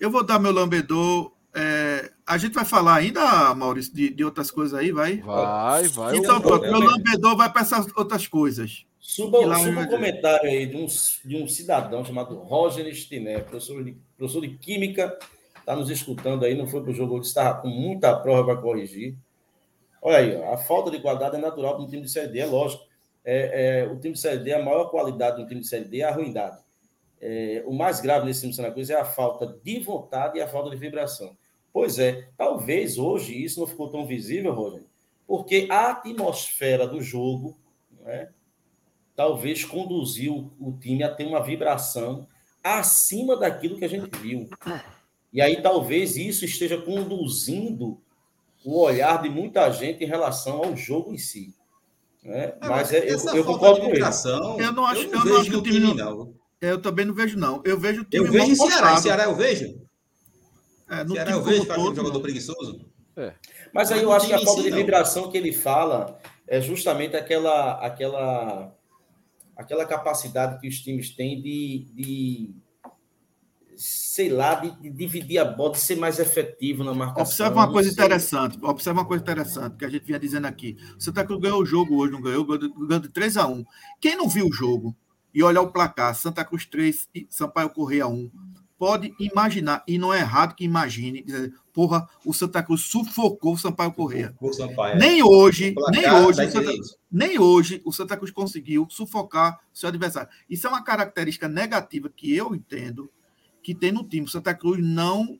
Eu vou dar meu lambedor. é, a gente vai falar ainda, Maurício, de, de outras coisas aí, vai? Vai, vai. Então, pronto, eu- meu lambedor vai para essas outras coisas. Suba, lá suba um comentário aí de um, de um cidadão chamado Roger Stiné, professor de, professor de Química, está nos escutando aí, não foi para o jogo, ele estava com muita prova para corrigir. Olha aí, a falta de qualidade é natural para um time de Série D, é lógico. É, é, o time de Série D, a maior qualidade do time de Série D é a ruindade. É, o mais grave nesse time de Santa Cruz é a falta de vontade e a falta de vibração. Pois é, talvez hoje isso não ficou tão visível, Roger, porque a atmosfera do jogo, não é? talvez conduziu o time a ter uma vibração acima daquilo que a gente viu. E aí talvez isso esteja conduzindo o olhar de muita gente em relação ao jogo em si. Né? Mas é, eu, eu concordo com ele. vibração, Eu não acho- eu eu não não vejo acho que o time time, não- não. Eu também não vejo, não. Eu vejo o time Eu vejo em Ceará. Em. Ceará eu vejo. É, no Ceará time eu vejo como para um todo, jogador não. preguiçoso. Mas aí Mas eu acho que a falta si, de não. vibração que ele fala é justamente aquela aquela aquela capacidade que os times têm de, de sei lá, de, de dividir a bola, de ser mais efetivo na marcação. Observa uma coisa sei. interessante. Observa uma coisa interessante que a gente vinha dizendo aqui. O Santa Cruz ganhou o jogo hoje, não ganhou? Ganhou de 3 a 1 Quem não viu o jogo e olhar o placar, Santa Cruz 3 e Sampaio Correia 1, pode imaginar, e não é errado que imagine, dizer, porra, o Santa Cruz sufocou o Sampaio Correia. O Sampaio. Nem hoje, nem hoje, o Santa, nem hoje o Santa Cruz conseguiu sufocar o seu adversário. Isso é uma característica negativa que eu entendo que tem no time. O Santa Cruz não,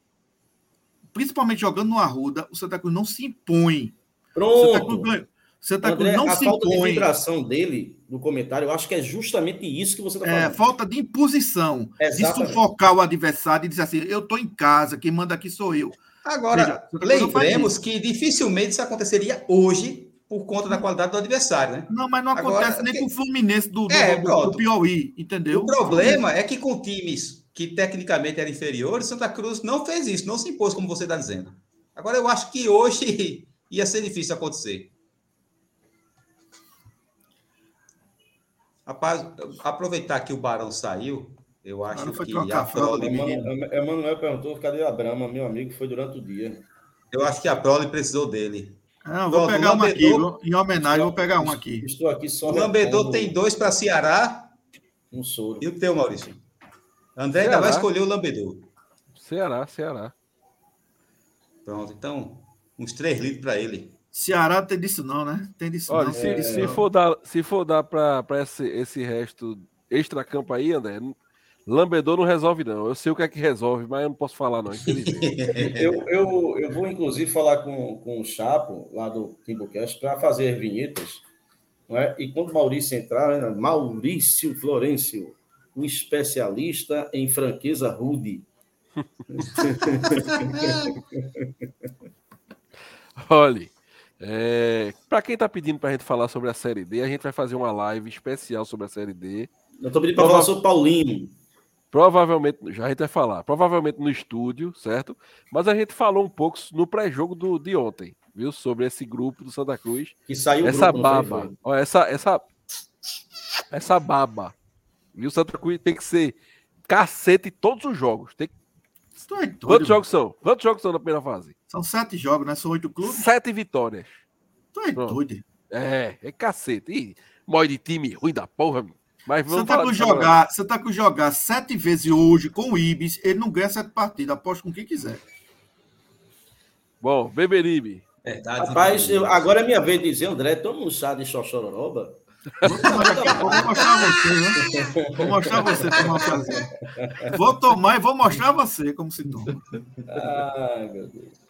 principalmente jogando no Arruda, o Santa Cruz não se impõe. O Santa Cruz, Pronto. ganha- Santa Cruz André, não a se falta de vibração dele no comentário, eu acho que é justamente isso que você está É, falando. falta de imposição, Exatamente. de sufocar o adversário e dizer assim: eu estou em casa, quem manda aqui sou eu. Agora, Veja, lembremos que dificilmente isso aconteceria hoje por conta da qualidade do adversário, né? Não, mas não Agora, acontece nem que- com o Fluminense do, do, É, do- do pronto. Piauí, entendeu? O problema é que com times que tecnicamente eram inferiores, Santa Cruz não fez isso, não se impôs, como você está dizendo. Agora, eu acho que hoje ia ser difícil acontecer. Rapaz, aproveitar que o Barão saiu, eu acho Barão foi que a Prole, do Emanuel perguntou cadê a Brama, meu amigo, foi durante o dia. eu acho que a Prole precisou dele. Não, eu vou Pronto, pegar uma aqui, viu? em homenagem, vou pegar uma aqui. Estou aqui só. O Lambedor tem dois para Ceará Um soro. e o teu, Maurício. André ainda Ceará. vai escolher o Lambedor. Ceará, Ceará. Pronto, então, uns três litros para ele. Ceará tem disso não, né? Tem disso Olha, não. se, disso se não. for dar, se for dar para esse, esse resto extra-campo aí, André, lambedor não resolve, não. Eu sei o que é que resolve, mas eu não posso falar, não. Eu, eu, eu vou, inclusive, falar com, com o Chapo, lá do Timbucast, para fazer as vinhetas. Não é? E quando o Maurício entrar, né? Maurício Florencio, um especialista em franqueza rude. Olha, é, para quem tá pedindo pra gente falar sobre a Série D, a gente vai fazer uma live especial sobre a Série D. Eu estou pedindo para falar sobre Paulinho. Provavelmente, já a gente vai falar, provavelmente no estúdio, certo? Mas a gente falou um pouco no pré-jogo de ontem, viu? Sobre esse grupo do Santa Cruz. Que saiu o essa grupo, baba, ó, essa, essa, essa baba, viu? Santa Cruz tem que ser cacete em todos os jogos. Tem é doido, Quantos mano. jogos são? Quantos jogos são na primeira fase? São sete jogos, né? São oito clubes. Sete vitórias. Tu é Pronto. doido. É, é cacete. Ih, Mói de time ruim da porra. Mas vamos Santa Cruz jogar, Santa Cruz jogar sete vezes hoje com o Ibis, ele não ganha sete partidas. Aposto com quem quiser. Bom, Beberibe. Verdade. Rapaz, eu- agora é minha vez de dizer, André, toma um chá de xoxororoba. Vou mostrar você, né? Vou mostrar você como fazer. Vou tomar e vou mostrar você como se toma. Ai, meu Deus.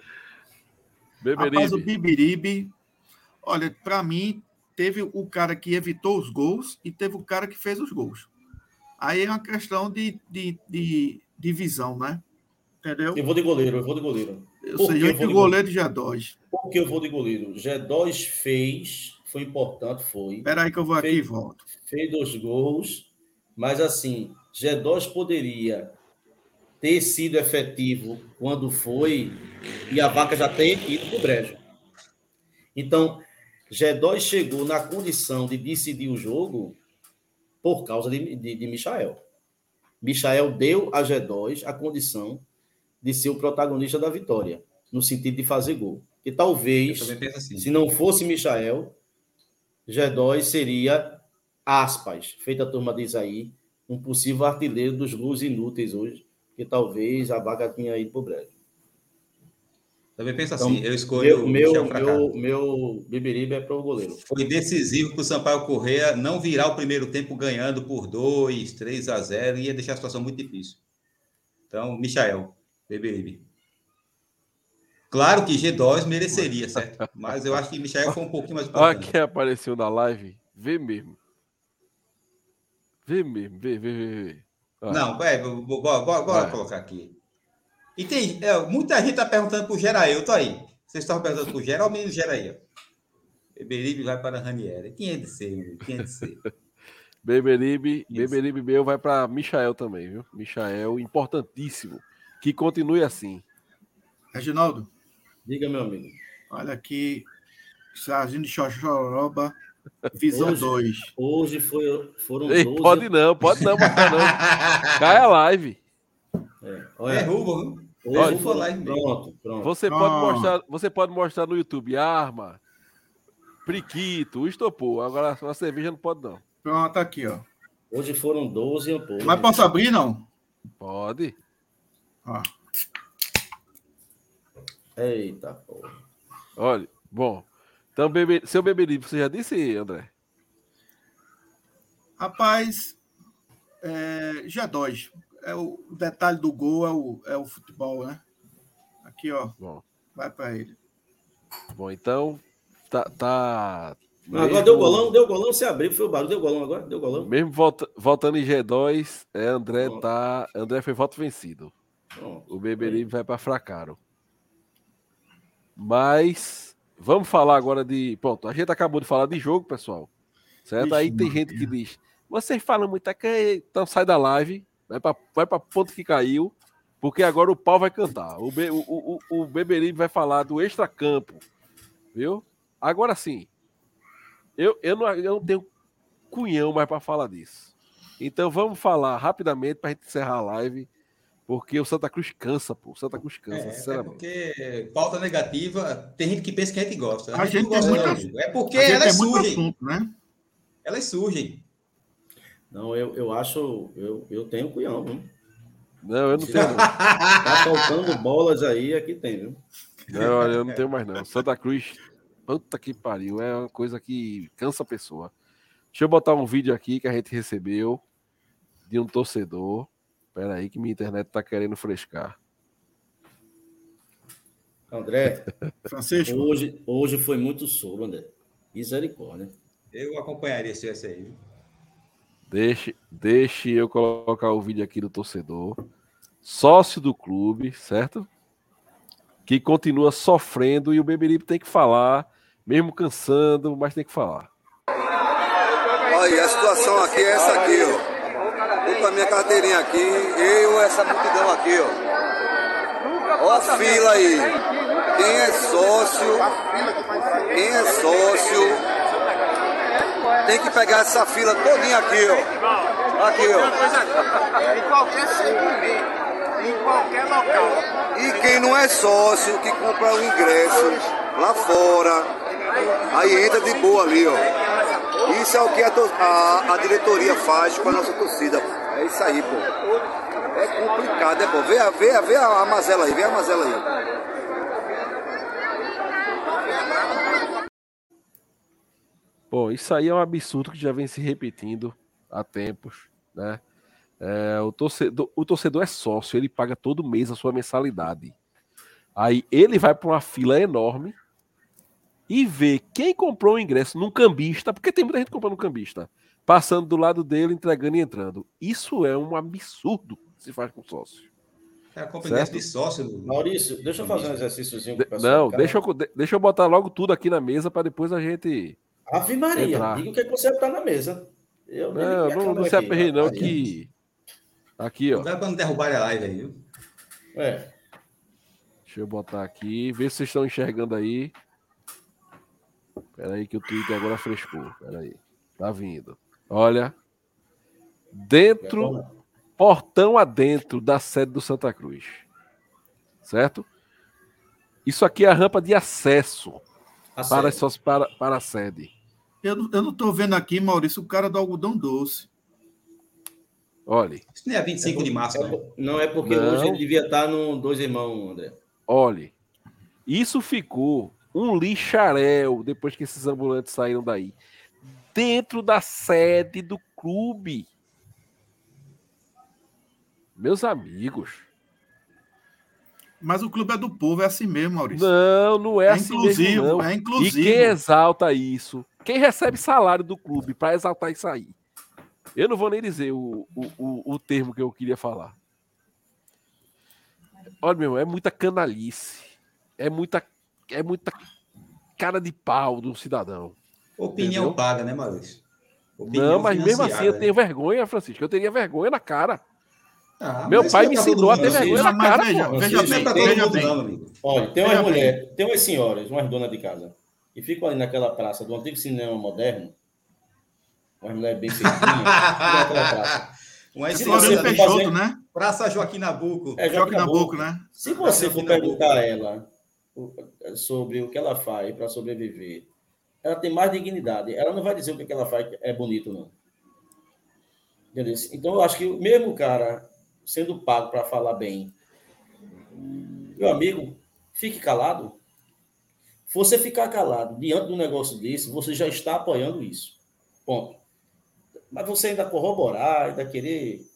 Rapaz, o Beberibe. Bibiribe, olha, para mim, teve o cara que evitou os gols e teve o cara que fez os gols. Aí é uma questão de, de, de, de visão, né? Entendeu? Eu vou de goleiro, eu vou de goleiro. Ou seja, eu entre vou o de goleiro e G2. Por que eu vou de goleiro? G2 fez, foi importante, foi. Espera aí que eu vou aqui e volto. Fez dois gols, mas assim, G2 poderia ter sido efetivo quando foi e a vaca já tem ido para o brejo. Então, G2 chegou na condição de decidir o jogo por causa de, de, de Michael. Michael deu a G2 a condição de ser o protagonista da vitória, no sentido de fazer gol. E talvez, assim. se não fosse Michael, G2 seria, aspas, feita a turma diz aí, um possível artilheiro dos gols inúteis hoje, que talvez a vaga tinha ido para o brejo. Também penso Então, assim. Eu escolho Meu, o meu, meu, meu biberibe é para o goleiro. Foi decisivo para o Sampaio Correia não virar o primeiro tempo ganhando por 2, 3 a 0 ia deixar a situação muito difícil. Então, Michael, Beberibe. Claro que G2 mereceria, certo? Mas eu acho que Michael foi um pouquinho mais Olha quem apareceu na live. Vê mesmo. Vê mesmo, vê, vê, vê. vê. Não, é, bora, bora, bora Vai. colocar aqui. E tem, é, muita gente está perguntando para o Gerael, eu tô aí. Vocês estavam perguntando para o o menino Gerael. Beberibe vai para a Ranieri. Tinha de ser, meu, tinha de ser. Beberibe. Beberibe meu vai para Michael também, viu? Michael, importantíssimo. Que continue assim. Reginaldo, Diga, meu amigo. olha aqui. Sarginho de Xoxoroba, Visão Hoje- 2. Hoje foi, foram Ei, 12. pode não, pode não, botar não. Cai a live. É. Olha, é Rubo, Hoje Olha, vou falar pronto, pronto. Você, ah. pode mostrar, você pode mostrar no YouTube arma, priquito, estopou. Agora a cerveja não pode, não. Pronto, aqui, ó. Hoje foram 12 ampoules. Mas posso abrir, não? Pode. Ó. Eita, porra. Olha, bom. Então, bebê, seu beberibe, você já disse, André? Rapaz, é, G2. É o, o detalhe do gol é o, é o futebol, né? Aqui, ó. Bom. Vai para ele. Bom, então, tá. tá mesmo... Agora deu golão, deu golão, você abriu, foi o barulho, deu golão agora, deu golão. Mesmo volta, voltando em G2, é, André tá. André foi voto vencido. O Beberibe vai para Fracaro. Mas vamos falar agora de. Pronto, a gente acabou de falar de jogo, pessoal. Certo? Ixi, Aí tem gente que diz: vocês falam muito aqui, então sai da live, vai para vai pra ponto que caiu, porque agora o pau vai cantar. O, Be, o, o, o Beberibe vai falar do extracampo, viu? Agora sim, eu, eu, não, eu não tenho cunhão mais para falar disso. Então vamos falar rapidamente para a gente encerrar a live porque o Santa Cruz cansa, pô. O Santa Cruz cansa, é, sinceramente. É porque pauta negativa, tem gente que pensa que a gente gosta. A, a gente, gente gosta muito, É porque elas surgem. Assunto, né? Elas surgem. Não, eu, eu acho. Eu, eu tenho cunhão, viu? Não, eu não tenho. tá faltando bolas aí, aqui tem, viu? Não, olha, eu não tenho mais, não. Santa Cruz, puta que pariu. É uma coisa que cansa a pessoa. Deixa eu botar um vídeo aqui que a gente recebeu de um torcedor Espera aí que minha internet tá querendo frescar. André, Francisco. Hoje, hoje foi muito solo, André. Misericórdia. Eu acompanharia se esse aí. Deixe, deixe eu colocar o vídeo aqui do torcedor, sócio do clube, certo? Que continua sofrendo e o Beberibe tem que falar, mesmo cansando, mas tem que falar. Olha, a situação aqui é essa aqui, ó. Vou com a minha carteirinha aqui, eu essa multidão aqui, ó. Ó a fila aí. Quem é sócio, quem é sócio, tem que pegar essa fila todinha aqui, ó. Aqui, ó. Em qualquer segmento, em qualquer local. E quem não é sócio, que compra o ingresso lá fora, aí entra de boa ali, ó. Isso é o que a, a, a diretoria faz com a nossa torcida. É isso aí, pô. É complicado, é, pô. Vê, vê, vê a mazela aí, vê a mazela aí. Bom, isso aí é um absurdo que já vem se repetindo há tempos, né? É, o, torcedor, o torcedor é sócio, ele paga todo mês a sua mensalidade. Aí ele vai para uma fila enorme e ver quem comprou o ingresso num cambista, porque tem muita gente comprando no cambista, passando do lado dele, entregando e entrando. Isso é um absurdo que se faz com sócio. É a competência de sócio. Maurício, deixa eu fazer um exercíciozinho com o pessoal. Não, deixa eu, deixa eu botar logo tudo aqui na mesa para depois a gente. Ave Maria, entrar. diga o que, é que você está na mesa. Eu não, não, não se aperrei, não, que. Aqui, ó. Não para não derrubar a live aí, viu? É. Deixa eu botar aqui, ver se vocês estão enxergando aí. Espera aí que o Twitter agora frescou. Espera aí. Tá vindo. Olha. Dentro, portão adentro da sede do Santa Cruz. Certo? Isso aqui é a rampa de acesso a para, sede. para, para a sede. Eu, eu não estou vendo aqui, Maurício, o cara do algodão doce. Olhe. Isso não é 25 é de março, é, né? Não é porque não. hoje ele devia estar no Dois Irmãos, André. Olhe. Isso ficou um lixarel depois que esses ambulantes saíram daí. Dentro da sede do clube. Meus amigos. Mas o clube é do povo, é assim mesmo, Maurício. Não, não é, é assim inclusivo, mesmo. É inclusivo. E quem exalta isso? Quem recebe salário do clube para exaltar isso aí? Eu não vou nem dizer o, o, o, o termo que eu queria falar. Olha, meu, é muita canalice. É muita é muita cara de pau do cidadão. Opinião entendeu? paga, né, Maurício? Opinião não, mas mesmo assim eu tenho vergonha, Francisco. Eu teria vergonha na cara. Ah, Meu pai me ensinou a ter vergonha na cara. Veja, veja bem, veja bem. Olha, tem umas mulheres, tem umas senhoras, umas donas de casa, e ficam ali naquela praça do antigo cinema moderno, umas mulheres bem feitinhas, naquela praça. Uma Floriano da- Peixoto, né? Praça Joaquim Nabuco. É, Joaquim Joaquim Nabuco, Nabuco. né? Se você for Nabuco. perguntar a ela sobre o que ela faz para sobreviver, ela tem mais dignidade. Ela não vai dizer o que que ela faz é bonito, não. Entendeu? Então, eu acho que mesmo o cara sendo pago para falar bem, meu amigo, fique calado. Você ficar calado diante de um negócio desse, você já está apoiando isso. Ponto. Mas você ainda corroborar, ainda querer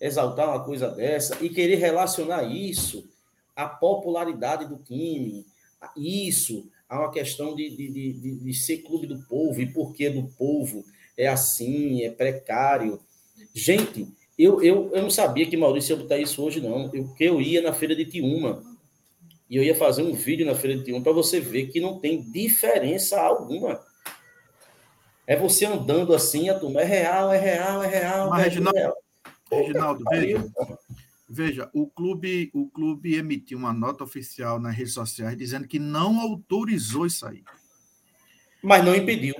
exaltar uma coisa dessa e querer relacionar isso à popularidade do time, a isso a uma questão de, de, de, de- ser clube do povo e por que do povo é assim, é precário. Gente, eu, eu, eu não sabia que Maurício ia botar isso hoje, não. Eu, porque eu ia na feira de Tiúma e eu ia fazer um vídeo na feira de Tiúma para você ver que não tem diferença alguma. É você andando assim, a turma é real, é real, é real. Mas, é Reginaldo, real. Reginaldo, veja. Veja, o clube, o clube emitiu uma nota oficial nas redes sociais dizendo que não autorizou isso aí. Mas não impediu.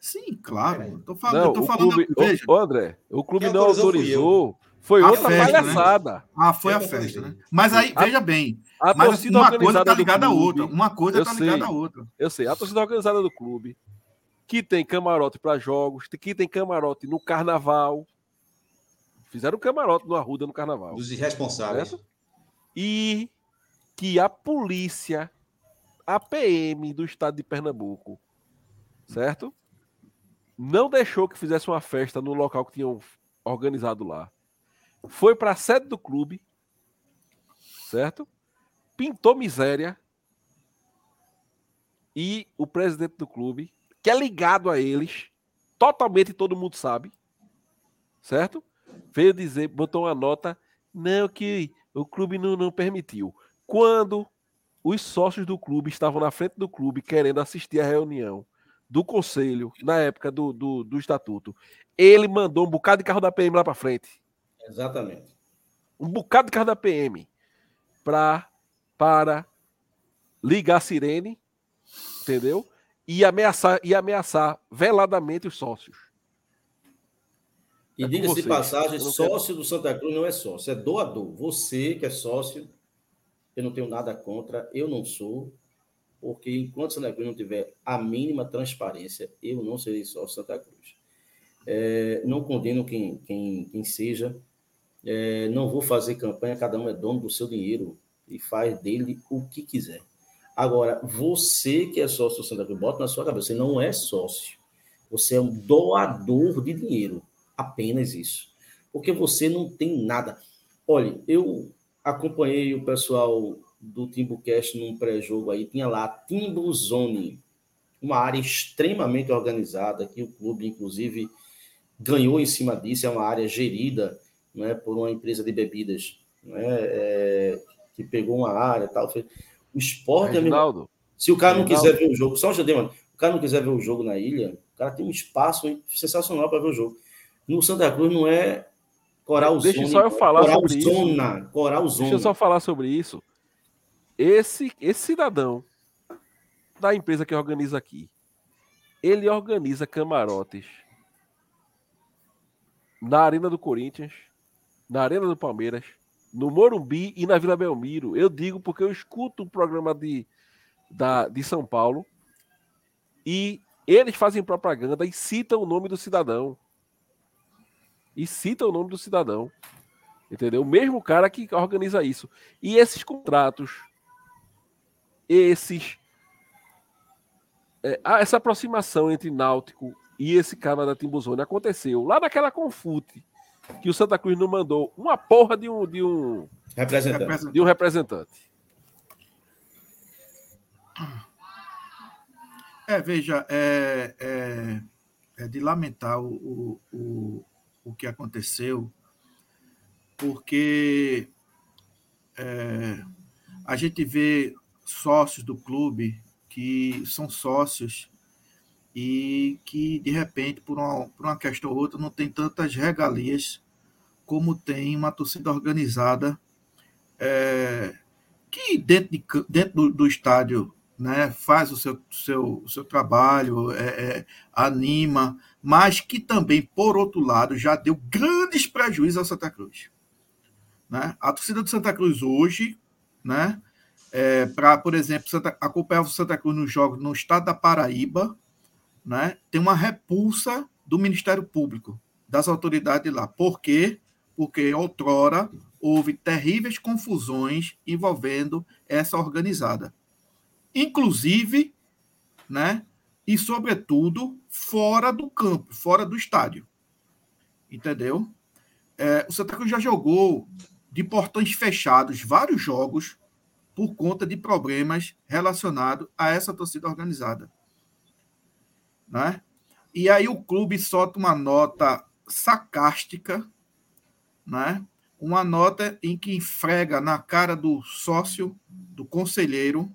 Sim, claro. Eu tô falando, Não, tô o falando clube, veja, ô, ô, André, o clube não autorizou. Foi A outra festa, né? palhaçada. ah, foi Eu a festa, né? Mas aí, A- veja bem, A mas torcida uma coisa organizada tá do ligada à clube, outra, uma coisa tá sei. ligada à outra. Eu sei, a torcida organizada do clube, que tem camarote para jogos, que tem camarote no carnaval. Fizeram camarote no Arruda no carnaval. Dos irresponsáveis. Certo? E que a polícia, a PM do estado de Pernambuco, certo? Não deixou que fizesse uma festa no local que tinham organizado lá. Foi para a sede do clube, certo? Pintou miséria. E o presidente do clube, que é ligado a eles, totalmente todo mundo sabe, certo? Veio dizer, botou uma nota, não, que o clube não, não permitiu. Quando os sócios do clube estavam na frente do clube querendo assistir a reunião do conselho, na época do, do, do estatuto, ele mandou um bocado de carro da PM lá para frente. Exatamente. Um bocado de carro da PM pra, para ligar a sirene, entendeu? E ameaçar, e ameaçar veladamente os sócios. E É diga-se de passagem, sócio do Santa Cruz não é sócio, é doador. Você que é sócio, eu não tenho nada contra, eu não sou, porque enquanto Santa Cruz não tiver a mínima transparência, eu não serei sócio Santa Cruz. É, não condeno quem, quem, quem seja, é, não vou fazer campanha, cada um é dono do seu dinheiro e faz dele o que quiser. Agora, você que é sócio do Santa Cruz, bota na sua cabeça, você não é sócio, você é um doador de dinheiro. Apenas isso. Porque você não tem nada. Olha, eu acompanhei o pessoal do Timbucast num pré-jogo aí, tinha lá Timbu Zone, uma área extremamente organizada, que o clube, inclusive, ganhou em cima disso, é uma área gerida né, por uma empresa de bebidas, né, é, que pegou uma área e tal. O esporte, amigo, Reginaldo, se o cara não Reginaldo. quiser ver o jogo, só um mano, o cara não quiser ver o jogo na ilha, o cara tem um espaço sensacional para ver o jogo. No Santa Cruz não é Coral Deixa só eu falar Coral sobre isso. Zona, Coral Zona. Deixa eu só falar sobre isso. Esse, esse cidadão da empresa que organiza aqui, ele organiza camarotes na Arena do Corinthians, na Arena do Palmeiras, no Morumbi e na Vila Belmiro. Eu digo porque eu escuto o programa de, da, de São Paulo e eles fazem propaganda e citam o nome do cidadão. E citam o nome do cidadão. Entendeu? O mesmo cara que organiza isso. E esses contratos, esses. é, ah, essa aproximação entre Náutico e esse cara da Timbuzone aconteceu lá naquela confute que o Santa Cruz não mandou uma porra de um, de um, Representante. de um representante. É, veja, é, é, é de lamentar o, o, o, o que aconteceu, porque é, a gente vê sócios do clube que são sócios e que, de repente, por uma, por uma questão ou outra, não tem tantas regalias como tem uma torcida organizada é, que dentro, de, dentro do, do estádio né, faz o seu, seu, seu trabalho, é, é, anima, mas que também, por outro lado, já deu grandes prejuízos ao Santa Cruz. Né? A torcida do Santa Cruz hoje, né, é, para, por exemplo, Santa, acompanhar o Santa Cruz nos jogos no estado da Paraíba, né, tem uma repulsa do Ministério Público, das autoridades lá. Por quê? Porque outrora houve terríveis confusões envolvendo essa organizada. Inclusive, né, e sobretudo fora do campo, fora do estádio. Entendeu? É, o Santa Cruz já jogou de portões fechados vários jogos por conta de problemas relacionados a essa torcida organizada. Né? E aí o clube solta uma nota sarcástica, né? uma nota em que enfrega na cara do sócio, do conselheiro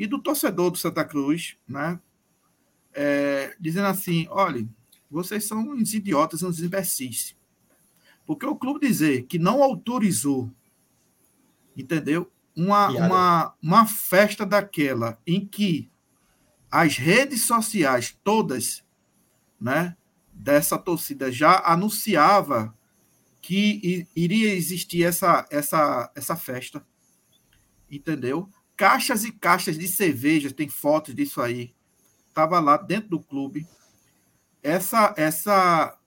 e do torcedor do Santa Cruz, né? É, dizendo assim: olha, vocês são uns idiotas, uns imbecis. Porque o clube dizer que não autorizou, entendeu? Uma, uma, uma festa daquela em que as redes sociais todas, né, dessa torcida já anunciava que iria existir essa, essa, essa festa, entendeu? Caixas e caixas de cerveja, tem fotos disso aí. Tava lá dentro do clube. Essa, essa,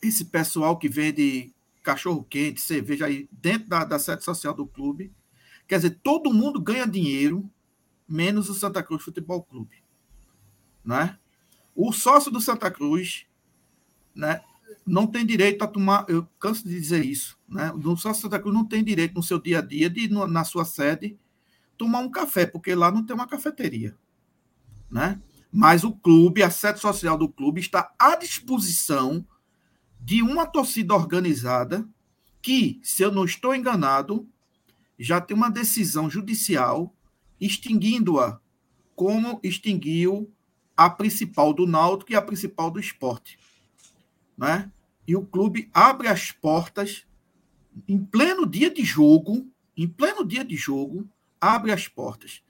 esse pessoal que vende cachorro quente, cerveja aí dentro da, da sede social do clube. Quer dizer, todo mundo ganha dinheiro, menos o Santa Cruz Futebol Clube. Né? O sócio do Santa Cruz né, não tem direito a tomar, eu canso de dizer isso, né? O sócio do Santa Cruz não tem direito no seu dia a dia de na sua sede tomar um café, porque lá não tem uma cafeteria, né? Mas o clube, a sede social do clube está à disposição de uma torcida organizada que, se eu não estou enganado, já tem uma decisão judicial extinguindo-a, como extinguiu a principal do Náutico e a principal do esporte. Né? E o clube abre as portas em pleno dia de jogo, em pleno dia de jogo, abre as portas.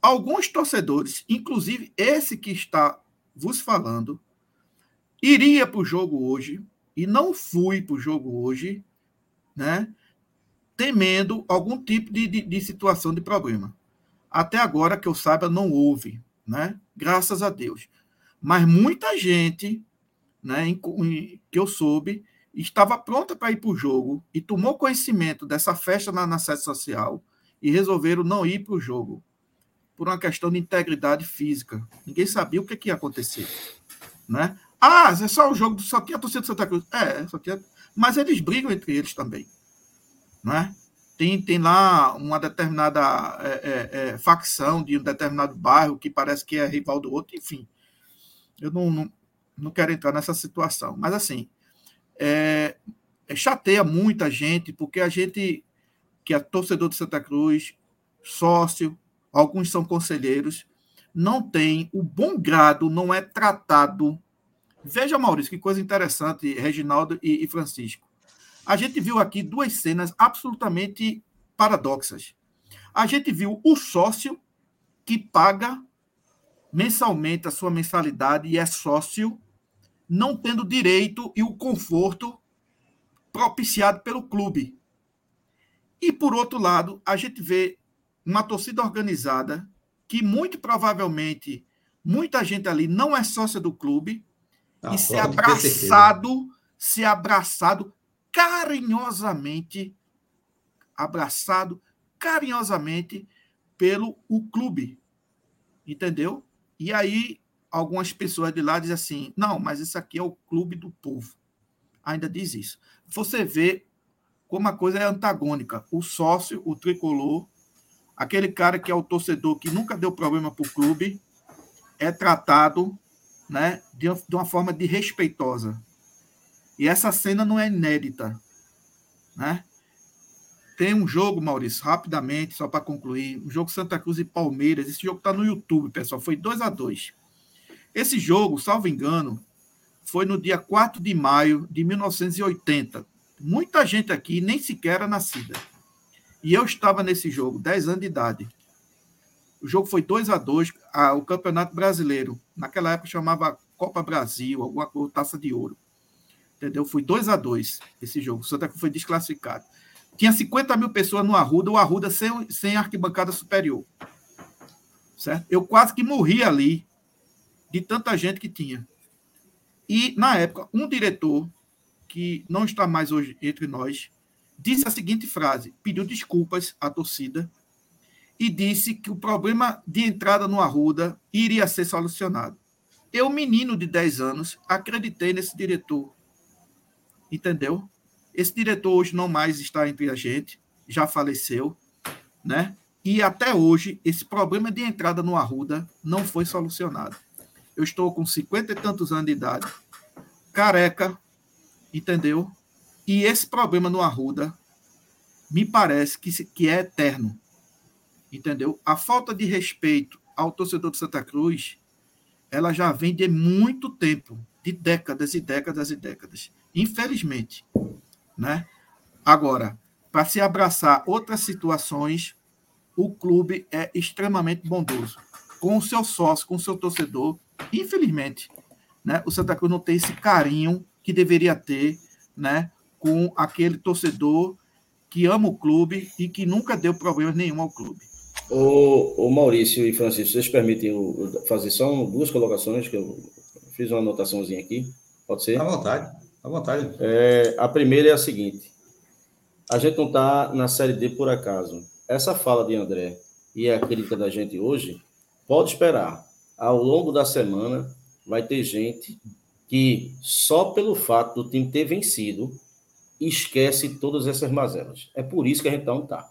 Alguns torcedores, inclusive esse que está vos falando, iria para o jogo hoje, e não fui para o jogo hoje, né, temendo algum tipo de, de, de, situação de problema. Até agora, que eu saiba, não houve, né? Graças a Deus. Mas muita gente, né, em, em, que eu soube, estava pronta para ir para o jogo e tomou conhecimento dessa festa na, na sede social e resolveram não ir para o jogo por uma questão de integridade física. Ninguém sabia o que, que ia acontecer, né? Ah, é só o jogo, só tinha a torcida do Santa Cruz. É, só tinha. Mas eles brigam entre eles também. Né? Tem, tem lá uma determinada é, é, é, facção de um determinado bairro que parece que é rival do outro, enfim. Eu não, não, não quero entrar nessa situação. Mas, assim, é, é, chateia muita gente, porque a gente, que é torcedor de Santa Cruz, sócio, alguns são conselheiros, não tem o bom grado, não é tratado Veja, Maurício, que coisa interessante, Reginaldo e, e Francisco. A gente viu aqui duas cenas absolutamente paradoxas. A gente viu o sócio que paga mensalmente a sua mensalidade e é sócio, não tendo direito e o conforto propiciado pelo clube. E, por outro lado, a gente vê uma torcida organizada que, muito provavelmente, muita gente ali não é sócia do clube, ah, e ser abraçado, ser abraçado carinhosamente, abraçado carinhosamente pelo o clube. Entendeu? E aí algumas pessoas de lá dizem assim: "Não, mas isso aqui é o clube do povo". Ainda diz isso. Você vê como a coisa é antagônica. O sócio, o tricolor, aquele cara que é o torcedor que nunca deu problema para o clube, é tratado né, de, uma forma de respeitosa. E essa cena não é inédita. Né? Tem um jogo, Maurício, rapidamente, só para concluir, um jogo Santa Cruz e Palmeiras. Esse jogo está no YouTube, pessoal. Foi 2 a 2 Esse jogo, salvo engano, foi no dia 4 de maio de 1980. Muita gente aqui nem sequer era nascida. E eu estava nesse jogo, 10 anos de idade. O jogo foi 2 a 2 a, o Campeonato Brasileiro. Naquela época chamava Copa Brasil, alguma coisa, taça de ouro. Entendeu? Foi 2 a 2 esse jogo. O Santa Cruz foi desclassificado. Tinha 50 mil pessoas no Arruda, o Arruda sem, sem arquibancada superior. Certo? Eu quase que morri ali de tanta gente que tinha. E, na época, um diretor, que não está mais hoje entre nós, disse a seguinte frase: pediu desculpas à torcida e disse que o problema de entrada no Arruda iria ser solucionado. Eu, menino de 10 anos, acreditei nesse diretor. Entendeu? Esse diretor hoje não mais está entre a gente, já faleceu, né? E até hoje, esse problema de entrada no Arruda não foi solucionado. Eu estou com 50 e tantos anos de idade, careca, entendeu? E esse problema no Arruda me parece que, que é eterno, entendeu? A falta de respeito ao torcedor de Santa Cruz, ela já vem de muito tempo, de décadas e décadas e décadas. Infelizmente, né? Agora, para se abraçar outras situações, o clube é extremamente bondoso. Com o seu sócio, com o seu torcedor, infelizmente, né, o Santa Cruz não tem esse carinho que deveria ter né, com aquele torcedor que ama o clube e que nunca deu problema nenhum ao clube. O, o Maurício e Francisco, vocês permitem fazer só duas colocações, que eu fiz uma anotaçãozinha aqui. Pode ser? À vontade, à vontade. É, a primeira é a seguinte: a gente não está na Série D por acaso. Essa fala de André e a crítica da gente hoje, pode esperar. Ao longo da semana, vai ter gente que, só pelo fato do time ter vencido, esquece todas essas mazelas. É por isso que a gente não está.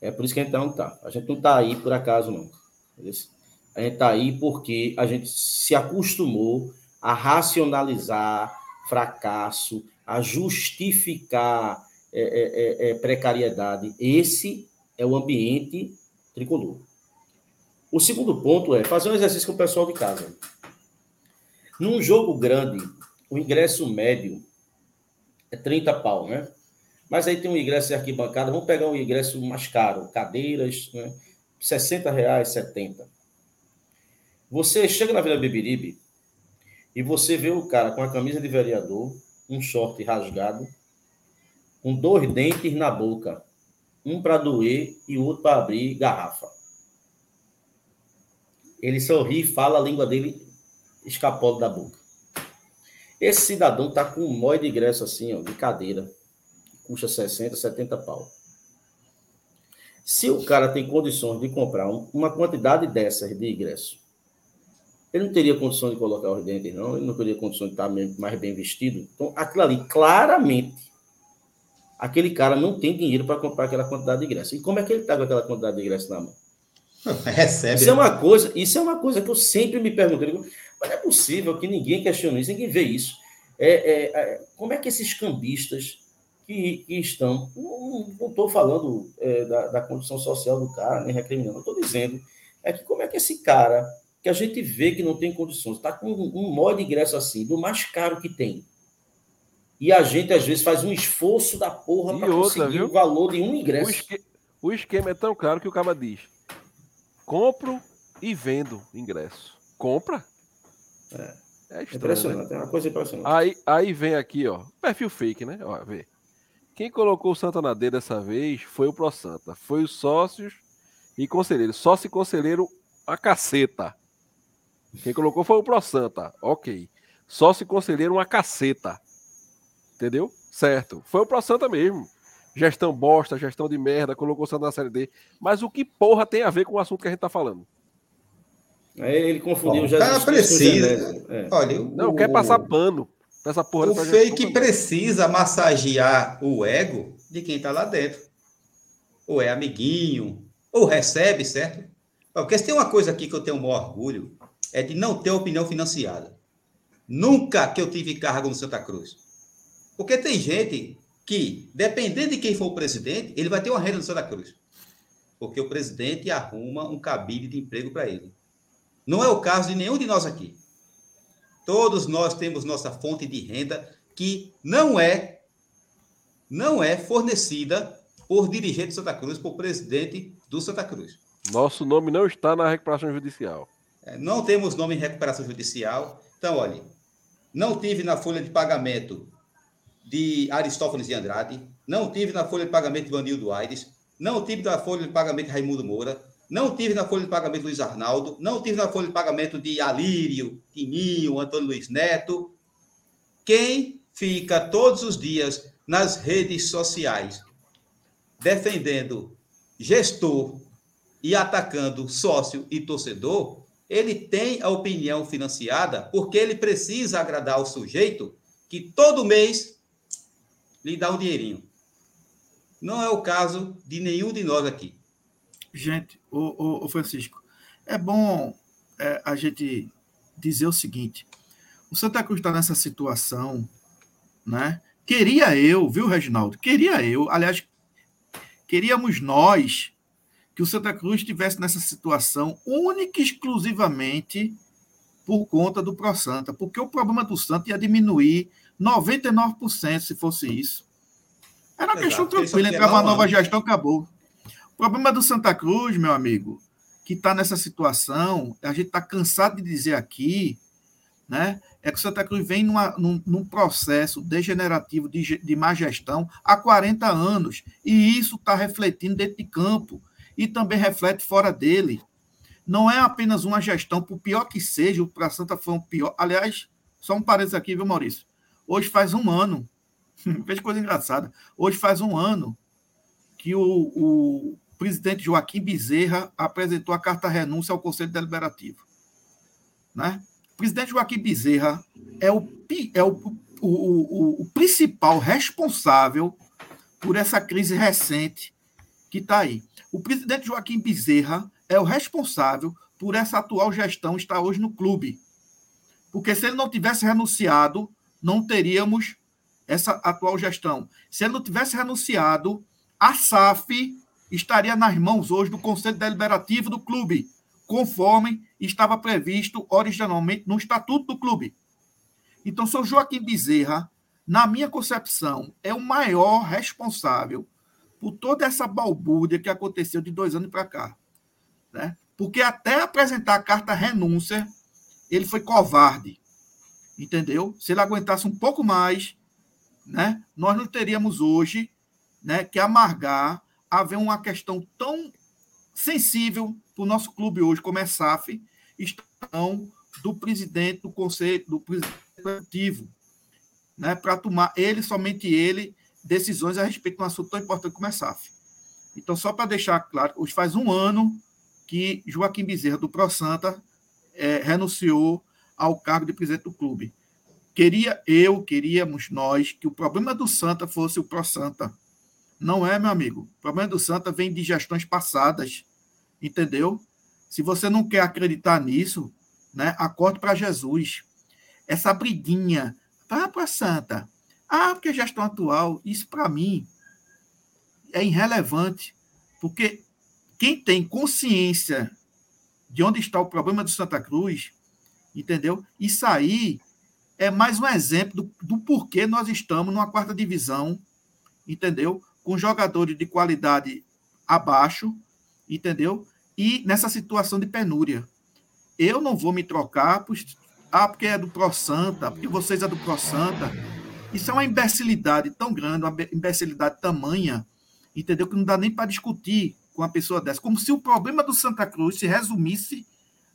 É por isso que a gente não está. A gente não está aí por acaso, não. A gente está aí porque a gente se acostumou a racionalizar fracasso, a justificar é, é, é, é precariedade. Esse é o ambiente tricolor. O segundo ponto é fazer um exercício com o pessoal de casa. Num jogo grande, o ingresso médio é 30 pau, né? Mas aí tem um ingresso de arquibancada, vamos pegar um ingresso mais caro, cadeiras, né? 60 reais, 70. Você chega na Vila Beberibe e você vê o cara com a camisa de vereador, um short rasgado, com dois dentes na boca, um para doer e outro para abrir garrafa. Ele sorri e fala a língua dele escapando da boca. Esse cidadão tá com um mói de ingresso assim, ó, de cadeira, custa 60, 70 pau. Se o cara tem condições de comprar uma quantidade dessas de ingresso, ele não teria condição de colocar os dentes, não, ele não teria condição de estar mais bem vestido. Então, aquilo ali, claramente, aquele cara não tem dinheiro para comprar aquela quantidade de ingresso. E como é que ele está com aquela quantidade de ingresso na mão? Recebe. Isso é uma coisa, isso é uma coisa que eu sempre me pergunto. Mas não é possível que ninguém questione isso, ninguém vê isso. É, é, é, como é que esses cambistas que, que estão. Não estou falando é, da, da, condição social do cara, nem recriminando, estou dizendo é que como é que esse cara, que a gente vê que não tem condições, está com um, um modo de ingresso assim, do mais caro que tem. E a gente, às vezes, faz um esforço da porra para conseguir viu? o valor de um ingresso. O, esque... o esquema é tão caro que o cara diz compro e vendo ingresso. Compra? É, é estranho, impressionante, né? é uma coisa impressionante. Aí, aí vem aqui, ó, perfil fake, né? Ó, vê. Quem colocou o Santa na D dessa vez foi o Pro Santa. Foi os sócios e conselheiros. Sócio e conselheiro a caceta. Quem colocou foi o Pro Santa. Ok. Sócio e conselheiro uma caceta. Entendeu? Certo. Foi o Pro Santa mesmo gestão bosta, gestão de merda, colocou o Santos na Série D. Mas o que porra tem a ver com o assunto que a gente tá falando? Ele confundiu já. O cara precisa. É. Olha, não, o... quer passar pano. Essa porra o fake precisa massagear o ego de quem tá lá dentro. Ou é amiguinho, ou recebe, certo? Porque se tem uma coisa aqui que eu tenho um maior orgulho, é de não ter opinião financiada. Nunca que eu tive cargo no Santa Cruz. Porque tem gente que, dependendo de quem for o presidente, ele vai ter uma renda no Santa Cruz. Porque o presidente arruma um cabide de emprego para ele. Não é o caso de nenhum de nós aqui. Todos nós temos nossa fonte de renda que não é não é fornecida por dirigente do Santa Cruz, por presidente do Santa Cruz. Nosso nome não está na recuperação judicial. É, não temos nome em recuperação judicial. Então, olha, não tive na folha de pagamento de Aristófanes de Andrade, não tive na folha de pagamento de Vanildo Aires, não tive na folha de pagamento de Raimundo Moura, não tive na folha de pagamento Luiz Arnaldo, não tive na folha de pagamento de Alírio, Tininho, Antônio Luiz Neto. Quem fica todos os dias nas redes sociais defendendo gestor e atacando sócio e torcedor, ele tem a opinião financiada porque ele precisa agradar o sujeito que todo mês lhe dá um dinheirinho. Não é o caso de nenhum de nós aqui. Gente, o, o, Francisco, é bom é, a gente dizer o seguinte: o Santa Cruz está nessa situação, né? Queria eu, viu, Reginaldo? Queria eu, aliás, queríamos nós que o Santa Cruz estivesse nessa situação única e exclusivamente por conta do Pro Santa, porque o problema do Santa ia diminuir 99% se fosse isso. Era uma questão tranquila, entrava uma nova gestão, acabou. O problema do Santa Cruz, meu amigo, que está nessa situação, a gente está cansado de dizer aqui, né? É que o Santa Cruz vem numa, num, num, processo degenerativo de, de má gestão há 40 anos. E isso está refletindo dentro de campo e também reflete fora dele. Não é apenas uma gestão, por pior que seja, o Pra Santa foi um pior. Aliás, só um parênteses aqui, viu, Maurício? Hoje faz um ano. Veja coisa engraçada. Hoje faz um ano que o, o presidente Joaquim Bezerra apresentou a carta renúncia ao Conselho Deliberativo. Né? O presidente Joaquim Bezerra é o, é o, o, o, o principal responsável por essa crise recente que está aí. O presidente Joaquim Bezerra é o responsável por essa atual gestão estar hoje no clube. Porque se ele não tivesse renunciado, não teríamos essa atual gestão. Se ele não tivesse renunciado, a SAF estaria nas mãos hoje do Conselho Deliberativo do clube, conforme estava previsto originalmente no Estatuto do clube. Então, seu Joaquim Bezerra, na minha concepção, é o maior responsável por toda essa balbúrdia que aconteceu de dois anos para cá. Né? Porque até apresentar a carta renúncia, ele foi covarde. Entendeu? Se ele aguentasse um pouco mais, né, nós não teríamos hoje né, que amargar haver uma questão tão sensível para o nosso clube hoje, como é SAF, estão do presidente do conselho, do presidente executivo, né, para tomar ele, somente ele, decisões a respeito de um assunto tão importante como é SAF. Então, só para deixar claro, hoje faz um ano que Joaquim Bezerra, do Pro Santa, é, renunciou ao cargo de presidente do clube. Queria eu, queríamos nós, que o problema do Santa fosse o Pro Santa. Não é, meu amigo. O problema do Santa vem de gestões passadas. Entendeu? Se você não quer acreditar nisso, né, acorde para Jesus. Essa briguinha, vá para Santa, ah, porque gestão atual, isso para mim é irrelevante, porque quem tem consciência de onde está o problema do Santa Cruz, entendeu? Isso aí é mais um exemplo do, do porquê nós estamos numa quarta divisão, entendeu? Com jogadores de qualidade abaixo, entendeu? E nessa situação de penúria. Eu não vou me trocar, pois, ah, porque é do Pro Santa, porque vocês é do Pro Santa. Isso é uma imbecilidade tão grande, uma imbecilidade tamanha, entendeu? Que não dá nem para discutir com uma pessoa dessa. Como se o problema do Santa Cruz se resumisse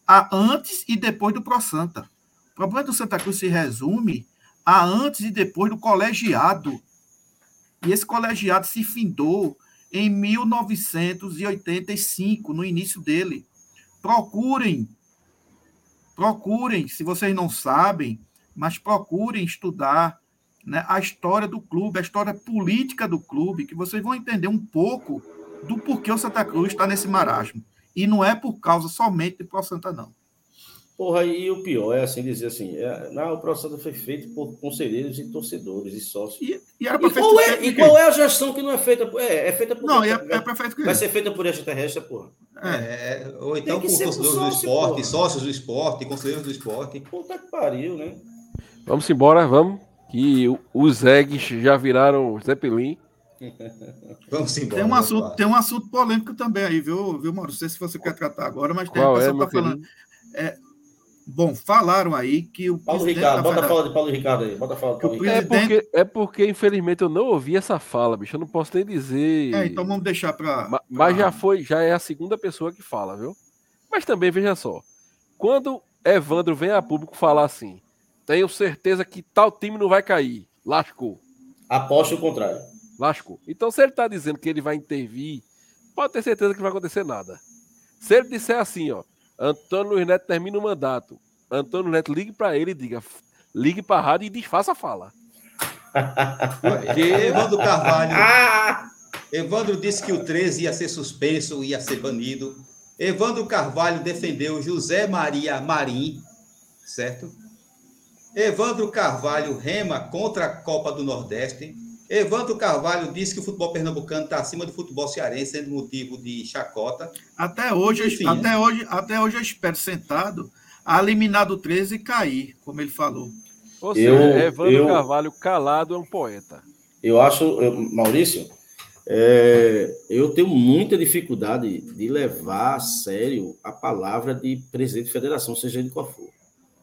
a antes e depois do Pro Santa. O problema do Santa Cruz se resume a antes e depois do colegiado. E esse colegiado se findou em 1985, no início dele. Procurem, procurem, se vocês não sabem, mas procurem estudar né, a história do clube, a história política do clube, que vocês vão entender um pouco do porquê o Santa Cruz está nesse marasmo. E não é por causa somente de Pro Santa, não. Porra, e o pior é assim dizer assim: é, não, o Pro Santa foi feito por conselheiros e torcedores e sócios. E, e, era e, qual, é, e qual é a gestão que não é feita. É, é feita por. Não, é, é perfeito Vai ser feita por extraterrestre, porra. É, é, ou então por conselheiros do esporte, porra. sócios do esporte, conselheiros do esporte. Puta que pariu, né? Vamos embora, vamos que os eggs já viraram Zeppelin. Vamos embora. Tem um, assunto, tem um assunto polêmico também aí, viu, viu Mauro? Não sei se você quer tratar agora, mas tem Qual é, tá falando. querido? Bom, falaram aí que o Paulo Ricardo, da bota a fala de Paulo Ricardo aí. Bota a fala de Paulo Ricardo. É porque, é porque, infelizmente, eu não ouvi essa fala, bicho. Eu não posso nem dizer. É, então vamos deixar para. Ma- Mas já foi, já é a segunda pessoa que fala, viu? Mas também, veja só. Quando Evandro vem a público falar assim, tenho certeza que tal time não vai cair. Lascou. Aposto o contrário. Lascou. Então, se ele tá dizendo que ele vai intervir, pode ter certeza que não vai acontecer nada. Se ele disser assim, ó, Antônio Luiz Neto termina o mandato, Antônio Luiz Neto ligue para ele e diga, ligue para a rádio e desfaça a fala. Porque Evandro Carvalho. Ah! Evandro disse que o 13 ia ser suspenso, ia ser banido. Evandro Carvalho defendeu José Maria Marim, certo? Evandro Carvalho rema contra a Copa do Nordeste. Evandro Carvalho disse que o futebol pernambucano está acima do futebol cearense, sendo motivo de chacota. Até hoje, Enfim, até né? hoje, até hoje eu espero sentado a eliminar do 13 e cair, como ele falou. Ou Eu- seja, Evandro eu- Carvalho calado é um poeta. Eu acho, eu- Maurício, é, eu tenho muita dificuldade de levar a sério a palavra de presidente de federação, seja ele qual for.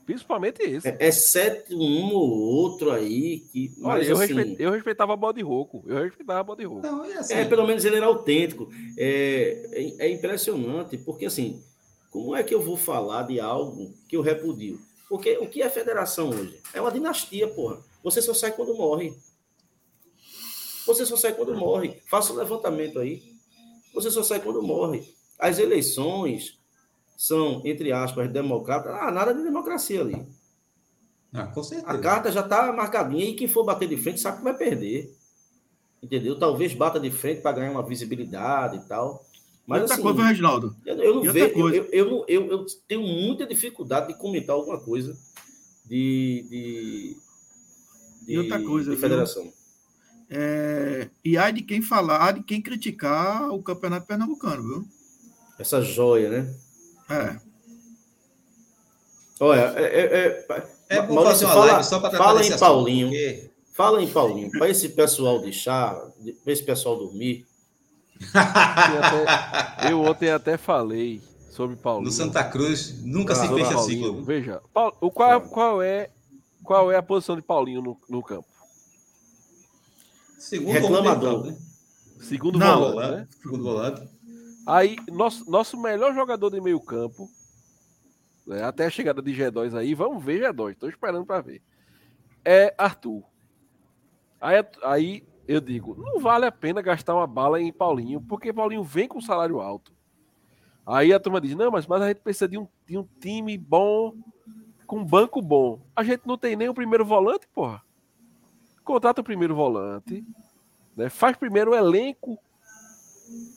Principalmente esse. É- Exceto um ou outro aí que. Olha, Mas, eu, assim, respe- eu respeitava a Bode Roco. Eu respeitava a Bode Roco. Não, é assim. É, pelo menos ele era autêntico. É, é, é impressionante, porque assim, como é que eu vou falar de algo que eu repudio? Porque o que é federação hoje? É uma dinastia, porra. Você só sai quando morre. Você só sai quando morre. Faça o levantamento aí. Você só sai quando morre. As eleições são, entre aspas, democratas. Ah, nada de democracia ali. Ah, com A certeza. carta já está marcadinha e quem for bater de frente sabe que vai perder. Entendeu? Talvez bata de frente para ganhar uma visibilidade e tal. Mas Outra assim, coisa, Reginaldo. eu, eu não vejo, eu, coisa? eu, eu, não- eu- eu tenho muita dificuldade de comentar alguma coisa de, de, E outra coisa, de viu? federação. É, e há de quem falar, há de quem criticar o campeonato pernambucano, viu? Essa joia, né? É. Olha, é, é, é, É bom Maurício, fazer uma fala- live só para fala em assunto, Paulinho. porque- fala em Paulinho, para esse pessoal deixar, para esse pessoal dormir. Eu, até- eu ontem até falei sobre Paulinho. No Santa Cruz nunca se Sobre fecha Paulinho. ciclo. viu? Veja, Paulo- o qual, qual, é, qual é a posição de Paulinho no, no campo? Segundo Reclamador. campo, né? Segundo Não. volante, Volante, né? segundo volante. Aí, nosso, nosso melhor jogador de meio campo, né, até a chegada de G2 aí, vamos ver G2, tô esperando para ver. É Arthur. Aí, aí eu digo, não vale a pena gastar uma bala em Paulinho, porque Paulinho vem com salário alto. Aí a turma diz, não, mas, mas a gente precisa de um, de um time bom, com banco bom. A gente não tem nem o primeiro volante, porra. Contrata o primeiro volante, né? faz primeiro o elenco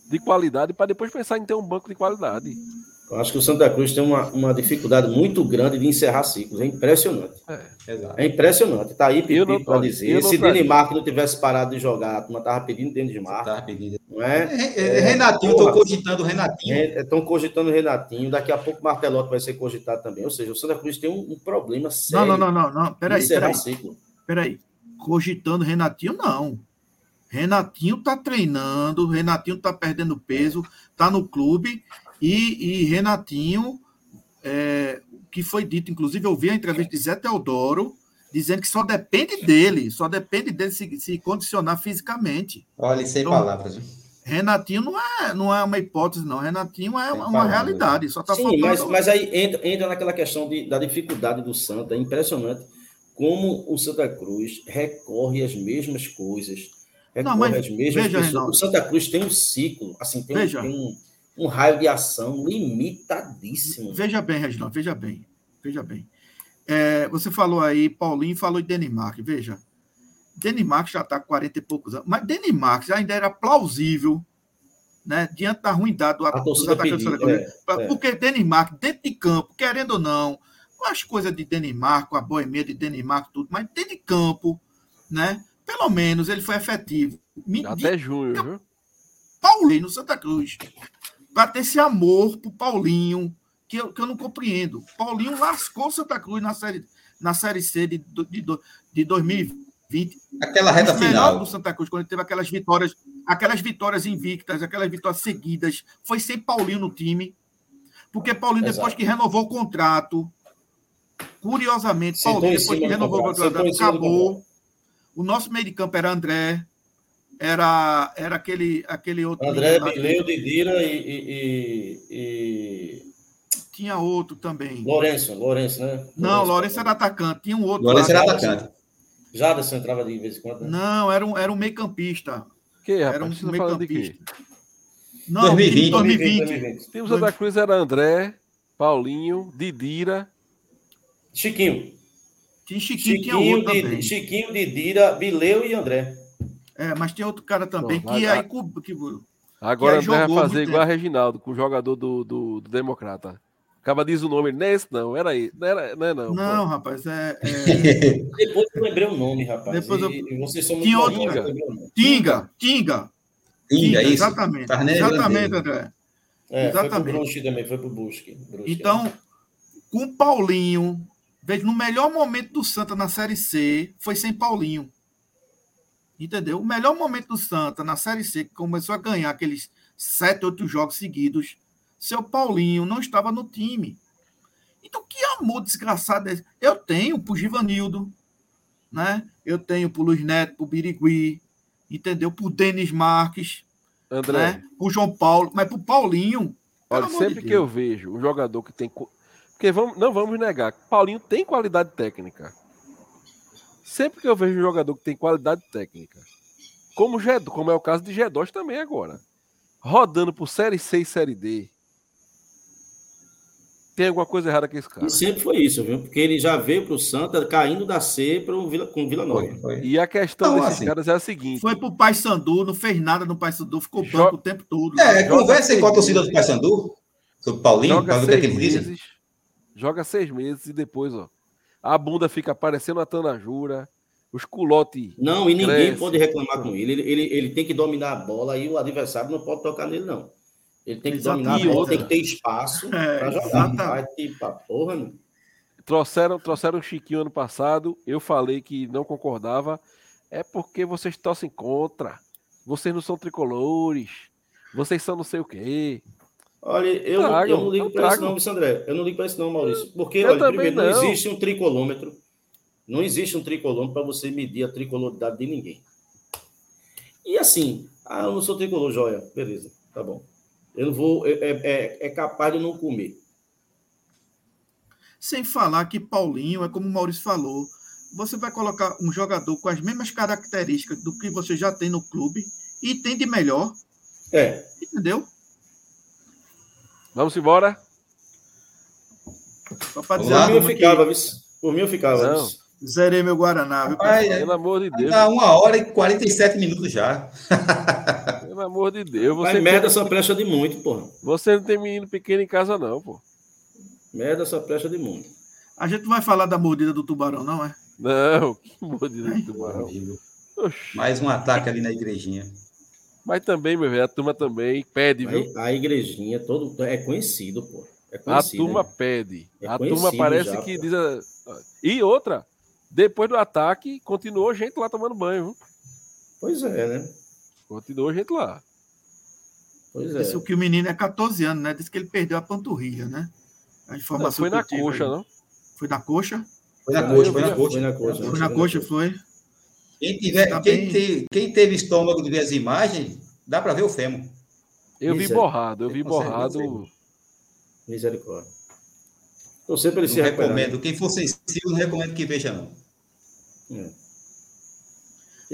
de qualidade para depois pensar em ter um banco de qualidade. Eu acho que o Santa Cruz tem uma, uma dificuldade muito grande de encerrar ciclos. É impressionante. Exato. É impressionante. Tá aí Pipi para dizer. Se traria. Denimar não tivesse parado de jogar, a turma tava pedindo Denimar, Tá pedindo. não é? É, é, Renatinho, porra. estou cogitando o Renatinho. Estão cogitando o Renatinho, daqui a pouco o Martelotti vai ser cogitado também. Ou seja, o Santa Cruz tem um, um problema sério Não, não, não, não, não. de Peraí, encerrar peraí, ciclo. peraí. Cogitando Renatinho, não. Renatinho tá treinando, Renatinho tá perdendo peso, tá no clube e, e Renatinho, é, o que foi dito, inclusive eu vi a entrevista de Zé Teodoro, dizendo que só depende dele, só depende dele se, se condicionar fisicamente. Olha, sem Então, palavras. viu? Renatinho não é, não é uma hipótese, não. Renatinho é uma, uma palavras. realidade, só tá Sim, faltando. mas, mas aí entra, entra naquela questão de, da dificuldade do Santa. É impressionante como o Santa Cruz recorre às mesmas coisas, recorre Não, mas às mesmas veja, pessoas. O Santa Cruz tem um ciclo, assim, tem, um- Veja. um, um raio de ação limitadíssimo. Veja bem, Reginaldo, veja bem. Veja bem. É, você falou aí, Paulinho falou de Denimark. Veja, Denimark já está com 40 e poucos anos, mas Denimark ainda era plausível, né, diante da ruindade do A dos torcida atacantes do pediu, Santa Cruz. é, é. Porque Denimark, dentro de campo, querendo ou não, as coisas de Denimark, com a boemia de Denimark, tudo, mas dentro de campo, né, pelo menos ele foi efetivo. Me Até junho, viu? Paulinho no Santa Cruz. Para ter esse amor pro Paulinho, que eu, que eu não compreendo. Paulinho lascou o Santa Cruz na série, na série C de, de, de 2000, 2020. Aquela reta final. do Santa Cruz, quando ele teve aquelas vitórias, aquelas vitórias invictas, aquelas vitórias seguidas, foi sem Paulinho no time. Porque Paulinho, depois Exato. que renovou o contrato, curiosamente, Paulinho, depois que renovou o contrato, acabou. O nosso meio de campo era André, era, era aquele, aquele outro. André, Bileu, Didira e, e, e, e Tinha outro também. Lourenço, Lourenço, né? Não, Lourenço era atacante. Tinha um outro. Lourenço era atacante. Jaderson entrava de vez em quando. né? Não, era um, era um meio campista. Que, Era rapaz? um Vocês estão meio falando de quê? campista. Não, 2020. 2020. 2020. O time do Santa Cruz era André, Paulinho, Didira. Chiquinho. Tinha Chiquinho, tinha Chiquinho, outro Didi- também. Chiquinho, Didira, Bileu e André. É, mas tinha outro cara também, Pô, que aí... co- Que, Agora André vai jogou fazer muito igual a tempo. Reginaldo, com o jogador do, do, do Democrata. Acaba diz o nome, não é esse não, era aí. Não, era, não é não. não, pô. rapaz, é... é... Depois eu lembrei o nome, rapaz. Depois eu- E, vocês são muito Tinha outro- nome. Tinga, Tinga. Tinga, isso. Exatamente. Lembrando Exatamente. André. É, foi pro Exatamente. Brusque também, foi pro. Brusque, Então, com o Paulinho, veja, no melhor momento do Santa na Série C, foi sem Paulinho. Entendeu? O melhor momento do Santa na Série C, que começou a ganhar aqueles sete, oito jogos seguidos, seu Paulinho não estava no time. Então, que amor desgraçado é esse? Eu tenho pro Givanildo, né? Eu tenho pro Luiz Neto, pro Birigui, entendeu? Pro Denis Marques, André, né? Pro João Paulo, mas pro olha, Paulinho. amor sempre de que eu vejo um jogador que tem. Porque vamos, não vamos negar, Paulinho tem qualidade técnica. Sempre que eu vejo um jogador que tem qualidade técnica, como, o Ged- como é o caso de G2 também agora, rodando por Série C e Série D, tem alguma coisa errada com esse cara. E sempre foi isso, viu? Porque ele já veio pro Santa caindo da C pro Vila, com Vila Nova. Foi, foi. E a questão Não, desses assim, caras é a seguinte: Foi pro Paysandu, não fez nada no Paysandu, ficou Jo- banco o tempo todo. É, conversa aí com a torcida do Paysandu, sobre o Paulinho, joga para o é que seis meses, joga seis meses e depois, ó, a bunda fica parecendo a Tanajura, os culote. Não, e ninguém Cresce. pode reclamar com ele. Ele, ele. ele tem que dominar a bola e o adversário não pode tocar nele, não. Ele tem que Exato. dominar a E bola, outra. tem que ter espaço É, para jogar. exatamente. Vai tipo, a porra, meu. Trouxeram, trouxeram o Chiquinho ano passado. Eu falei que não concordava. É porque vocês torcem contra. Vocês não são tricolores. Vocês são não sei o quê. Olha, eu, Trago, eu não ligo para isso, não, Luiz André. Eu não ligo para isso, não, Maurício. Porque, Eu olha, primeiro, não. não. existe um tricolômetro. Não existe um tricolômetro para você medir a tricoloridade de ninguém. E assim, ah, eu não sou tricolor, joia. Beleza, tá bom. Eu não vou. É, é- é- é capaz de não comer. Sem falar que Paulinho, é como o Maurício falou, você vai colocar um jogador com as mesmas características do que você já tem no clube e tem de melhor, É, entendeu? Vamos embora? Só para dizer por mim eu ficava, que viu? Por mim eu ficava. Não. viu? zerei meu Guaraná. Viu, é, Pelo amor de Deus. Dá uma hora e 47 minutos já. Pelo amor de Deus. Mas Você, merda só presta de muito, porra. você não tem menino pequeno em casa, não, pô. Merda só presta de muito. A gente não vai falar da mordida do tubarão, não é? Não, que mordida de tubarão. Oxi. Mais um ataque ali na igrejinha. Mas também, meu velho, a turma também pede, viu? A, a igrejinha todo é conhecido, pô. É A conhecido. turma né? pede. É a turma parece já, que pô. diz. a- E outra, depois do ataque, continuou gente lá tomando banho, viu? Pois é, né? Continuou gente lá. Pois é. Disse que o menino é 14 anos, né? Disse que ele perdeu a panturrilha, né? A Não, informação foi que na coxa, aí. não? Foi na coxa? Foi na Foi coxa, foi na coxa. Foi na coxa. Foi na coxa, foi? Quem, tiver, Tá quem, te- quem teve estômago de ver as imagens, dá para ver o fêmur. Eu vi Isso borrado, eu vi borrado. Misericórdia. Para ele Não recuperar. recomendo. Quem for sensível, não recomendo que veja, não. É.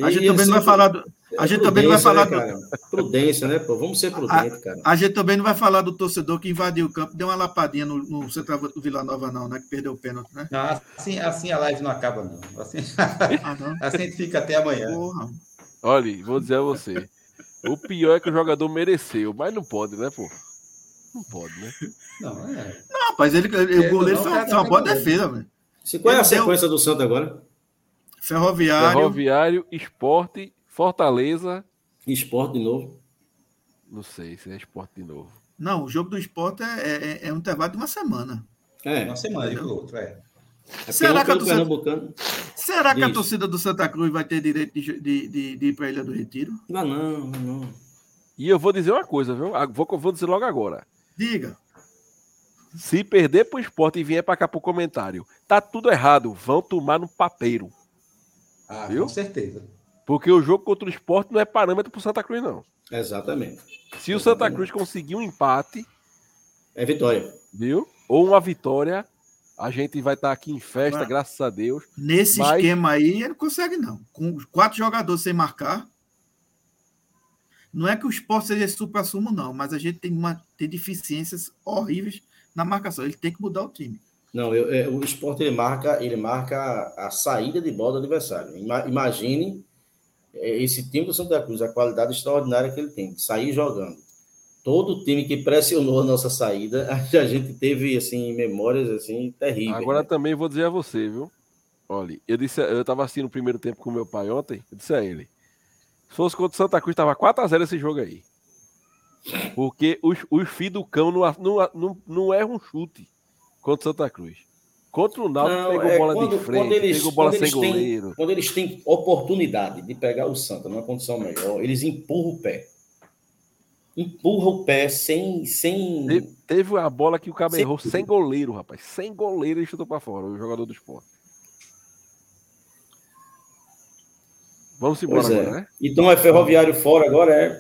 A gente e também não vai falar do, a é gente também não vai falar né, do? Prudência, né, pô? Vamos ser prudentes, cara. a gente também não vai falar do torcedor que invadiu o campo, deu uma lapadinha no, no centroavante do Vila Nova, não, né? Que perdeu o pênalti, né? Não, assim, assim a live não acaba, não. Assim, Ah, não. assim a gente fica até amanhã. Porra. Olha, vou dizer a você. O pior é que o jogador mereceu, mas não pode, né, pô? Não pode, né? Não, é. Não, rapaz, ele, ele- É, o goleiro não, foi, uma tá boa defesa, velho. Se, qual é a sequência do Santos agora? Ferroviário. Ferroviário, Esporte, Fortaleza. Esporte de novo. Não sei se é esporte de novo. Não, o jogo do esporte é, é, é um intervalo de uma semana. É. Uma semana de outro, é. É Será porque que torcida- Pernambucano. Será que a torcida do Santa Cruz vai ter direito de, de, de, de ir para a Ilha do Retiro? Não, não, não. E eu vou dizer uma coisa, viu? Ah, Vou, vou dizer logo agora. Diga. Se perder pro esporte e vier pra cá pro comentário, tá tudo errado. Vão tomar no papeiro. Ah, Viu? com certeza. Porque o jogo contra o esporte não é parâmetro pro Santa Cruz, não. Exatamente. Se o Santa Cruz conseguir um empate, É vitória. viu? Ou uma vitória, a gente vai estar aqui em festa, Mas- graças a Deus. Nesse Mas- esquema aí, ele não consegue, não. Com quatro jogadores sem marcar. Não é que o esporte seja supra-sumo, não, mas a gente tem, uma, tem deficiências horríveis na marcação. Ele tem que mudar o time. Não, eu- é, o esporte ele marca, ele marca a, saída de bola do adversário. Ima- imagine esse time do Santa Cruz, a qualidade extraordinária que ele tem, de sair jogando. Todo time que pressionou a nossa saída, a gente teve assim memórias assim terríveis. Agora né? também vou dizer a você, viu? Olha, eu disse, eu tava assistindo o primeiro tempo com meu pai ontem, eu disse a ele. Se fosse contra o Santa Cruz, tava 4x0 esse jogo aí. Porque os, os filhos do cão não, não, não, não erram um chute contra o Santa Cruz. Contra o Náutico Não, pegou é, bola quando- de quando frente, eles- pegou bola quando sem eles têm- goleiro. Quando eles têm oportunidade de pegar o Santa numa condição melhor, eles empurram o pé. Empurra o pé sem. sem... Te- Teve uma bola que o cabo Sem- errou sem goleiro, rapaz. Sem goleiro ele chutou pra fora, o jogador do esporte. Vamos embora Pois é. agora, né? Então é ferroviário fora agora, é,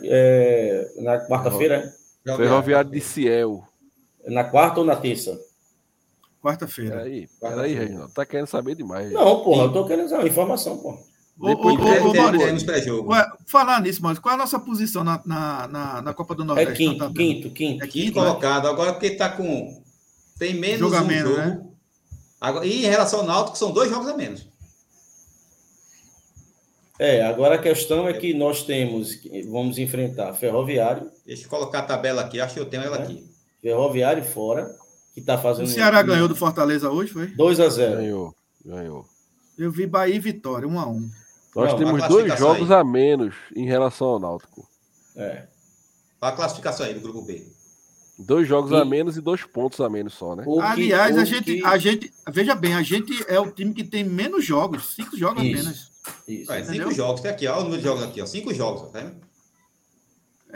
é na quarta-feira? Ferroviário de Ciel. é? Na quarta ou na terça? Quarta-feira. Peraí, peraí, Reginaldo. Tá querendo saber demais. Não, porra, eu tô querendo saber informação, porra. Ô, Depois ô, ô, ô, é- falar nisso, Maurício, qual é a nossa posição na, na, na, na Copa do É Nordeste? quinto, na tabela? quinto, quinto. É Quinto quinto, né? colocado, agora porque tá com. Tem menos Jogo um menos, jogo. né? Agora, e em relação ao Náutico, são dois jogos a menos. É, agora a questão é que nós temos, vamos enfrentar Ferroviário, Deixa eu colocar a tabela aqui, acho que eu tenho ela É. aqui. Ferroviário fora, que tá fazendo. O Ceará ganhou do Fortaleza hoje, foi? 2 a 0 Ganhou, ganhou. Eu vi Bahia e Vitória, 1 a 1 Nós Não, temos dois jogos aí. a menos em relação ao Náutico. É. Olha a classificação aí do grupo B. Dois jogos E- a menos e dois pontos a menos só, né? Que- Aliás, a gente, que- a gente, veja bem, a gente é o time que tem menos jogos, cinco jogos Isso. apenas. Isso. É, cinco jogos, tem aqui, olha o número de jogos aqui, ó. Cinco jogos, tá vendo?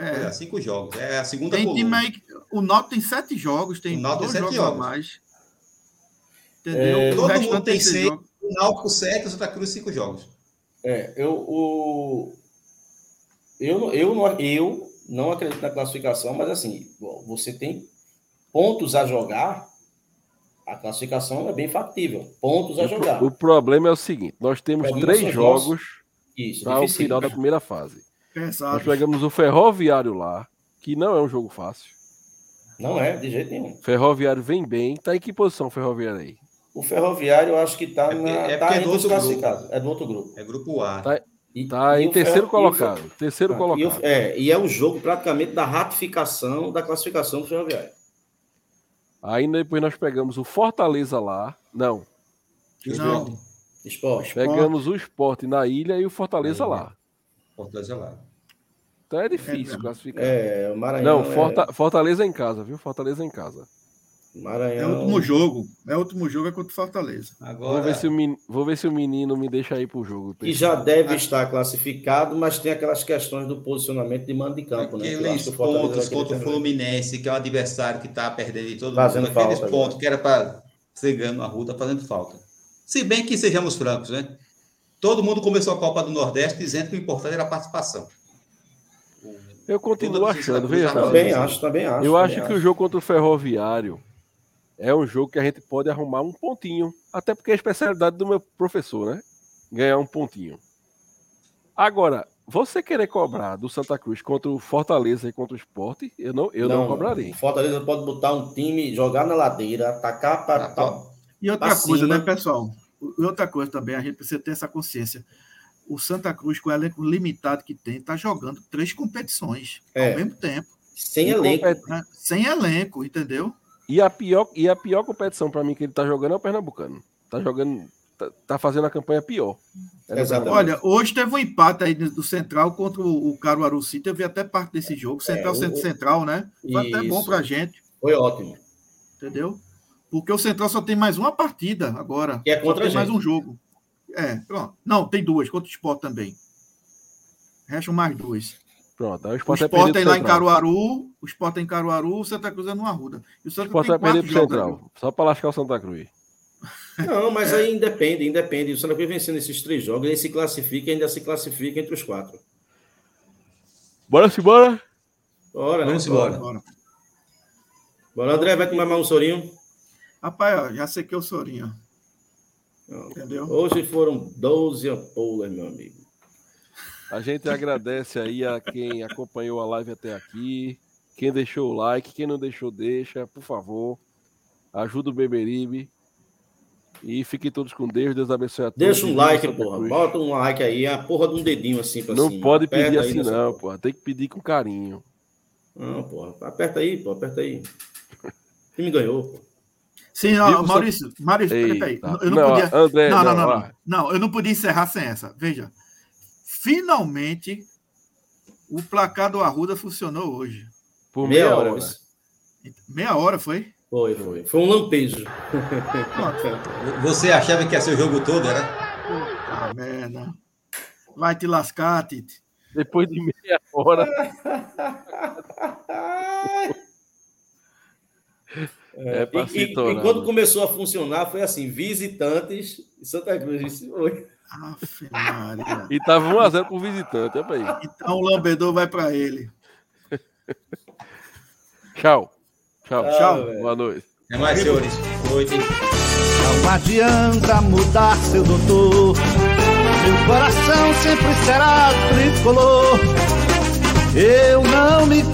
É, É, cinco jogos. É a segunda tem coluna. aí, o Náutico tem sete jogos, tem O Náutico dois tem sete jogos, a jogos. mais. Entendeu? É, o todo mundo tem seis jogos. O Náutico 7, o Santa Cruz 5 jogos. É, eu, o, eu, não- eu, não, eu não acredito na classificação, mas assim, você tem pontos a jogar, a classificação é bem factível. Pontos a O, pro- jogar. o problema é o seguinte: nós temos três jogos Isso, para o final da primeira fase. Nós pegamos o Ferroviário lá, que não é um jogo fácil. Não é, de jeito nenhum. Ferroviário vem bem. Tá em que posição o Ferroviário aí? O Ferroviário, eu acho que está É porque- é tá é do outro classificados. É do outro grupo. É grupo A. Tá- E- Tá e em o terceiro e colocado. Terceiro Ah, e, colocado. o- é, e é o jogo praticamente da ratificação da classificação do Ferroviário. Aí depois nós pegamos o Fortaleza lá. Não. Não, Esporte. Pegamos o Esporte na ilha e o Fortaleza Aí, lá. Fortaleza lá. Então é difícil É, classificar. É, o Maranhão. Não, é- Forta- Fortaleza em casa, viu? Fortaleza em casa. é Maranhão. o último jogo. É o último jogo é contra o Fortaleza. Agora, Vou ver, se o men- Vou ver se o menino me deixa ir pro jogo. que já deve estar classificado, mas tem aquelas questões do posicionamento de mando de campo, né? Aqueles que o Fortaleza pontos contra o. Fluminense, que é um adversário que está perdendo de todo Fazendo mundo. Aqueles falta, pontos né? que era para ser ganho na rua, está fazendo falta. Se bem que sejamos francos, né? Todo mundo começou a Copa do Nordeste dizendo que o importante era a participação. Eu continuo achando, veja. Também Não, acho, também acho. Eu também acho que o jogo contra o Ferroviário é um jogo que a gente pode arrumar um pontinho. Até porque é a especialidade do meu professor, né? Ganhar um pontinho. Agora, você querer cobrar do Santa Cruz contra o Fortaleza e contra o Esporte, eu não, eu não, cobrarei. O Fortaleza pode botar um time, jogar na ladeira, atacar para. Ah, tá. E outra Pra coisa, cima. né, pessoal? E outra coisa também, a gente precisa ter essa consciência. O Santa Cruz, com o elenco limitado que tem, está jogando três competições É. ao mesmo tempo, Sem E elenco. né? sem elenco, entendeu? E a pior, e a pior competição pra mim que ele tá jogando é o Pernambucano. Tá jogando, tá, tá fazendo a campanha pior. É Exatamente. Olha, hoje teve um empate aí do Central contra o, o Caruaru City. Eu vi até parte desse jogo. Central, É, o- Centro Central, né? Foi até bom Isso. pra gente, Foi ótimo. entendeu? Porque o Central só tem mais uma partida agora. Que é Só contra tem a mais um jogo. É, pronto. Não, tem duas, contra o Sport também. Restam mais duas. Pronto, aí o O Sport, Sport perder tem pro lá em. Caruaru, o Sport tem em Caruaru, o Santa Cruz é no Arruda. E o O Santa Sport tem vai perder pro né? Central. Só pra lascar o Santa Cruz. Não, mas aí independe, independe. O Santa Cruz vencendo esses três jogos, ele se classifica e ainda se classifica entre os quatro. Bora se bora. Bora, Vamos né? embora. Bora. Bora, André, vai tomar mais um sorinho. Rapaz, ó, já sequei o Sorinho. Entendeu? Hoje foram 12 ampolas, meu amigo. A gente agradece aí a quem acompanhou a live até aqui. Quem deixou o like, quem não deixou, deixa, por favor. Ajuda o Beberibe. E fiquem todos com Deus. Deus abençoe a todos. Deixa um like, porra. Cruz. Bota um like aí, a porra de um dedinho assim pra Não cima. pode Aperta pedir assim, não, porra. porra. Tem que pedir com carinho. Não, porra. Aperta aí, pô. Aperta aí. O time ganhou, pô. Sim, ó, Viva o Maurício, Maurício, peraí. Eu não, Não, podia. André, não, não, não, não, não. Não, eu não podia encerrar sem essa. Veja. Finalmente, o placar do Arruda funcionou hoje. Por Meia meia, hora. hora. isso. Meia hora foi? Foi, foi. Foi um lampejo. Você achava que ia ser o jogo todo, era? Ah, merda. Vai te lascar, Tite. Depois de meia hora. É pra E, e- e tornar, quando né? começou a funcionar, foi assim: visitantes e Santa Cruz. Disse, Oi. Aff. E tava 1x0 pro visitante. Pra aí. Então o lambedor vai para ele. Tchau. Tchau. Ah, Tchau. velho. Boa noite. É mais, senhores. Noite. Não adianta mudar, seu doutor. Meu coração sempre será tricolor. Eu não me